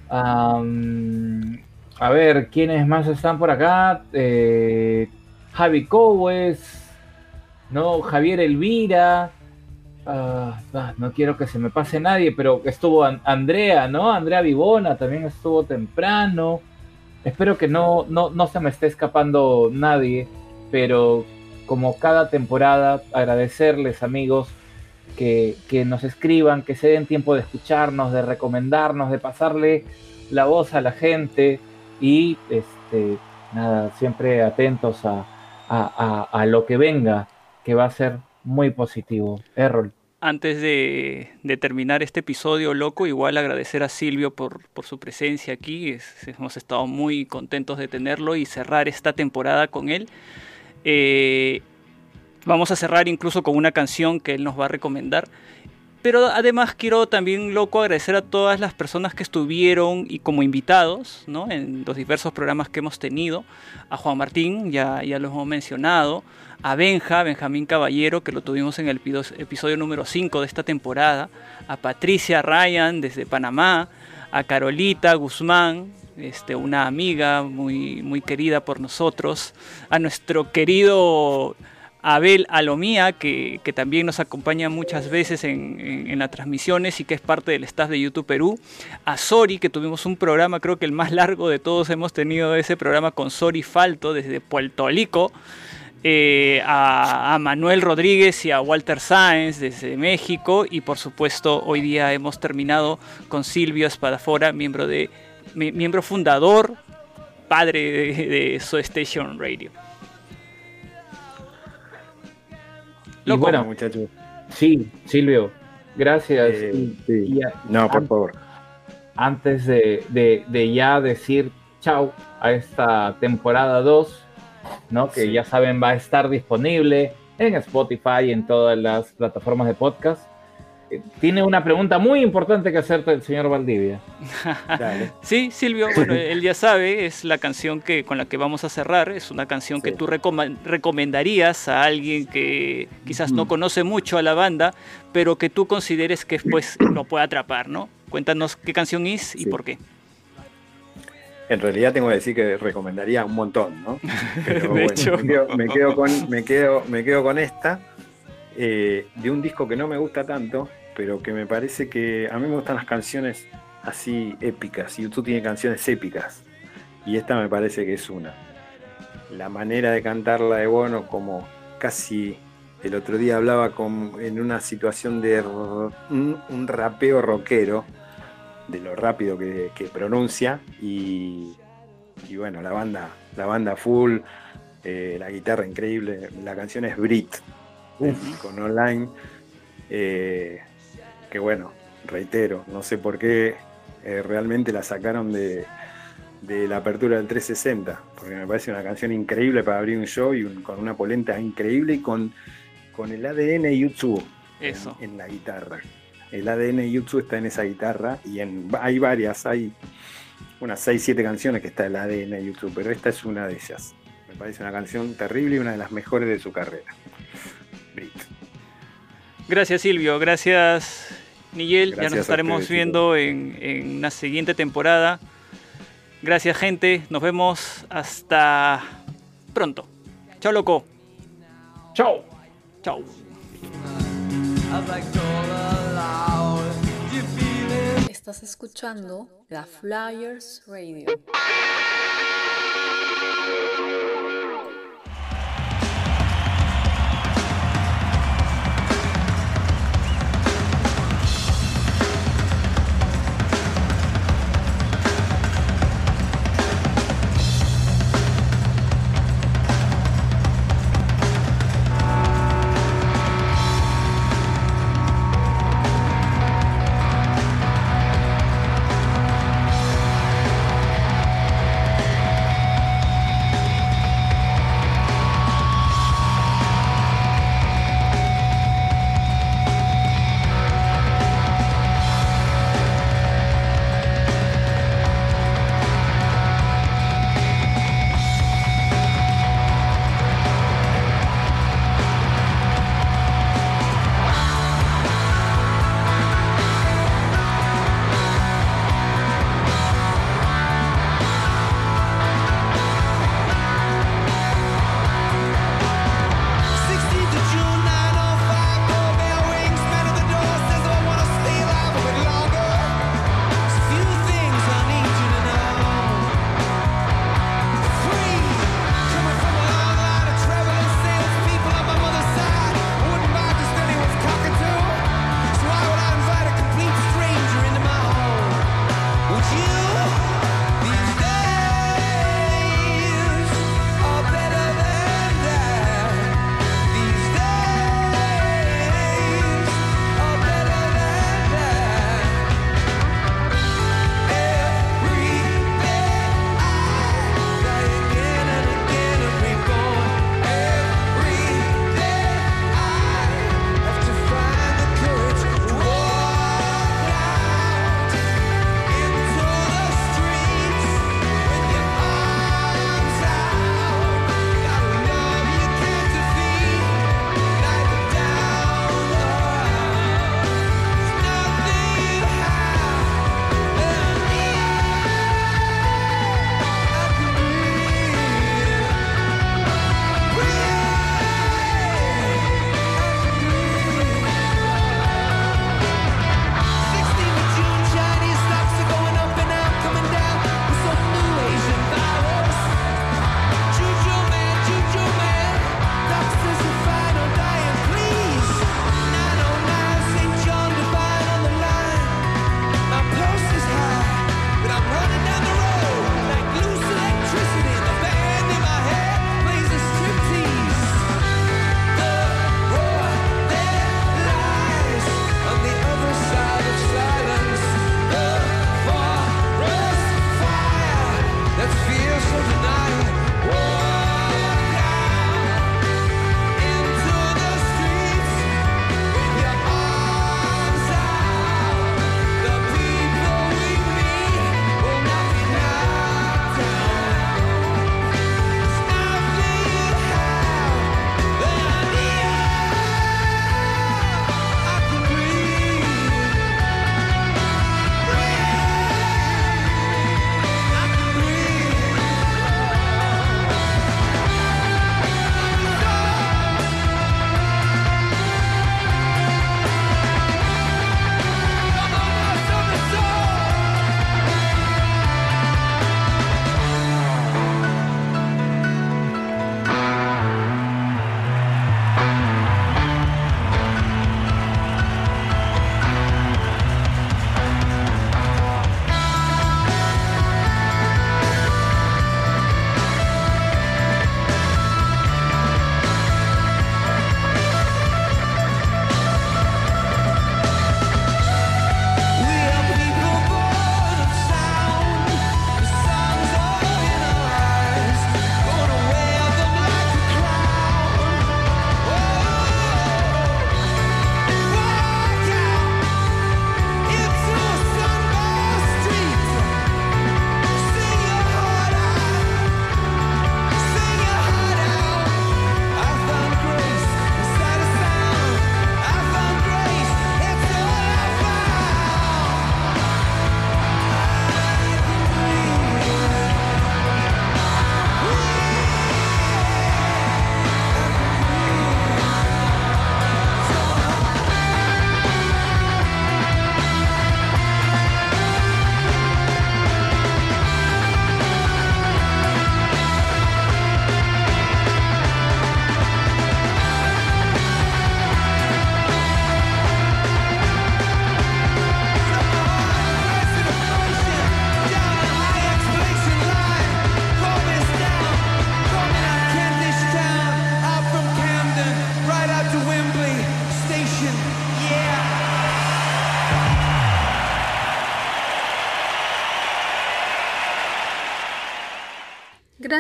A ver, ¿quiénes más están por acá? Eh, Javi Cowes, ¿no? Javier Elvira. Ah, ah, no quiero que se me pase nadie, pero estuvo An- Andrea, ¿no? Andrea Vivona también estuvo temprano. Espero que no, no, no se me esté escapando nadie, pero como cada temporada, agradecerles amigos que, que nos escriban, que se den tiempo de escucharnos, de recomendarnos, de pasarle la voz a la gente y este nada, siempre atentos a, a- a- a lo que venga, que va a ser muy positivo. Errol. Antes de, terminar este episodio loco, igual agradecer a Silvio por, su presencia aquí. Hemos estado muy contentos de tenerlo y cerrar esta temporada con él. Eh, vamos a cerrar incluso con una canción que él nos va a recomendar. Pero además quiero también, loco, agradecer a todas las personas que estuvieron y como invitados ¿no? en los diversos programas que hemos tenido. A Juan Martín, ya, ya lo hemos mencionado. A Benja, Benjamín Caballero, que lo tuvimos en el episodio número 5 de esta temporada. A Patricia Ryan desde Panamá. A Carolita Guzmán, este, una amiga muy, muy querida por nosotros. A nuestro querido Abel Alomía, que, que también nos acompaña muchas veces en, en- las transmisiones y que es parte del staff de YouTube Perú. A Sori, que tuvimos un programa, creo que el más largo de todos hemos tenido ese programa con Sori Falto desde Puerto Rico. Eh, a, Manuel Rodríguez y a Walter Sáenz desde México. Y por supuesto, hoy día hemos terminado con Silvio Espadafora, miembro, de, mi- miembro fundador, padre de, de Soul Station Radio. Loco. bueno, muchachos. sí, Silvio, gracias. Eh, Y- sí. y a- No, por favor. antes de, de- de ya decir chau a esta temporada 2, ¿no? que Sí. ya saben va a estar disponible en Spotify y en todas las plataformas de podcast. Tiene una pregunta muy importante que hacerte el señor Valdivia. Dale. Sí, Silvio, bueno, él ya sabe, es la canción que, con la que vamos a cerrar, es una canción que tú recomendarías a alguien que quizás no Ujú. conoce mucho a la banda, pero que tú consideres que pues lo puede atrapar, ¿no? Cuéntanos qué canción es y Sí. por qué. En realidad tengo que decir que recomendaría un montón, ¿no? Pero De bueno, hecho. me, quedo, me quedo con, me, quedo, me quedo con esta, eh, de un disco que no me gusta tanto, pero que me parece que a mí me gustan las canciones así épicas. YouTube tiene canciones épicas, y esta me parece que es una. La manera de cantarla de Bono, como casi el otro día hablaba con, en una situación de un, un rapeo rockero, de lo rápido que, que pronuncia y, y bueno, la banda, la banda full, eh, la guitarra increíble, la canción es Brit, con online, eh, que bueno, reitero, no sé por qué eh, realmente la sacaron de, de la apertura del 360, porque me parece una canción increíble para abrir un show y un- con una polenta increíble y con, con el ADN YouTube en- Eso. en la guitarra. El ADN YouTube está en esa guitarra y en, hay varias, hay unas 6, 7 canciones que está el ADN YouTube, pero esta es una de ellas. Me parece una canción terrible y una de las mejores de su carrera. Brit. Gracias Silvio, gracias Nigel, ya nos estaremos viendo en, en una siguiente temporada. Gracias, gente. Nos vemos hasta pronto. Chao, loco. Chao. Chao. Estás escuchando la Flyers Radio.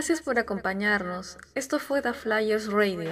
Gracias por acompañarnos. Esto fue The Flyers Radio.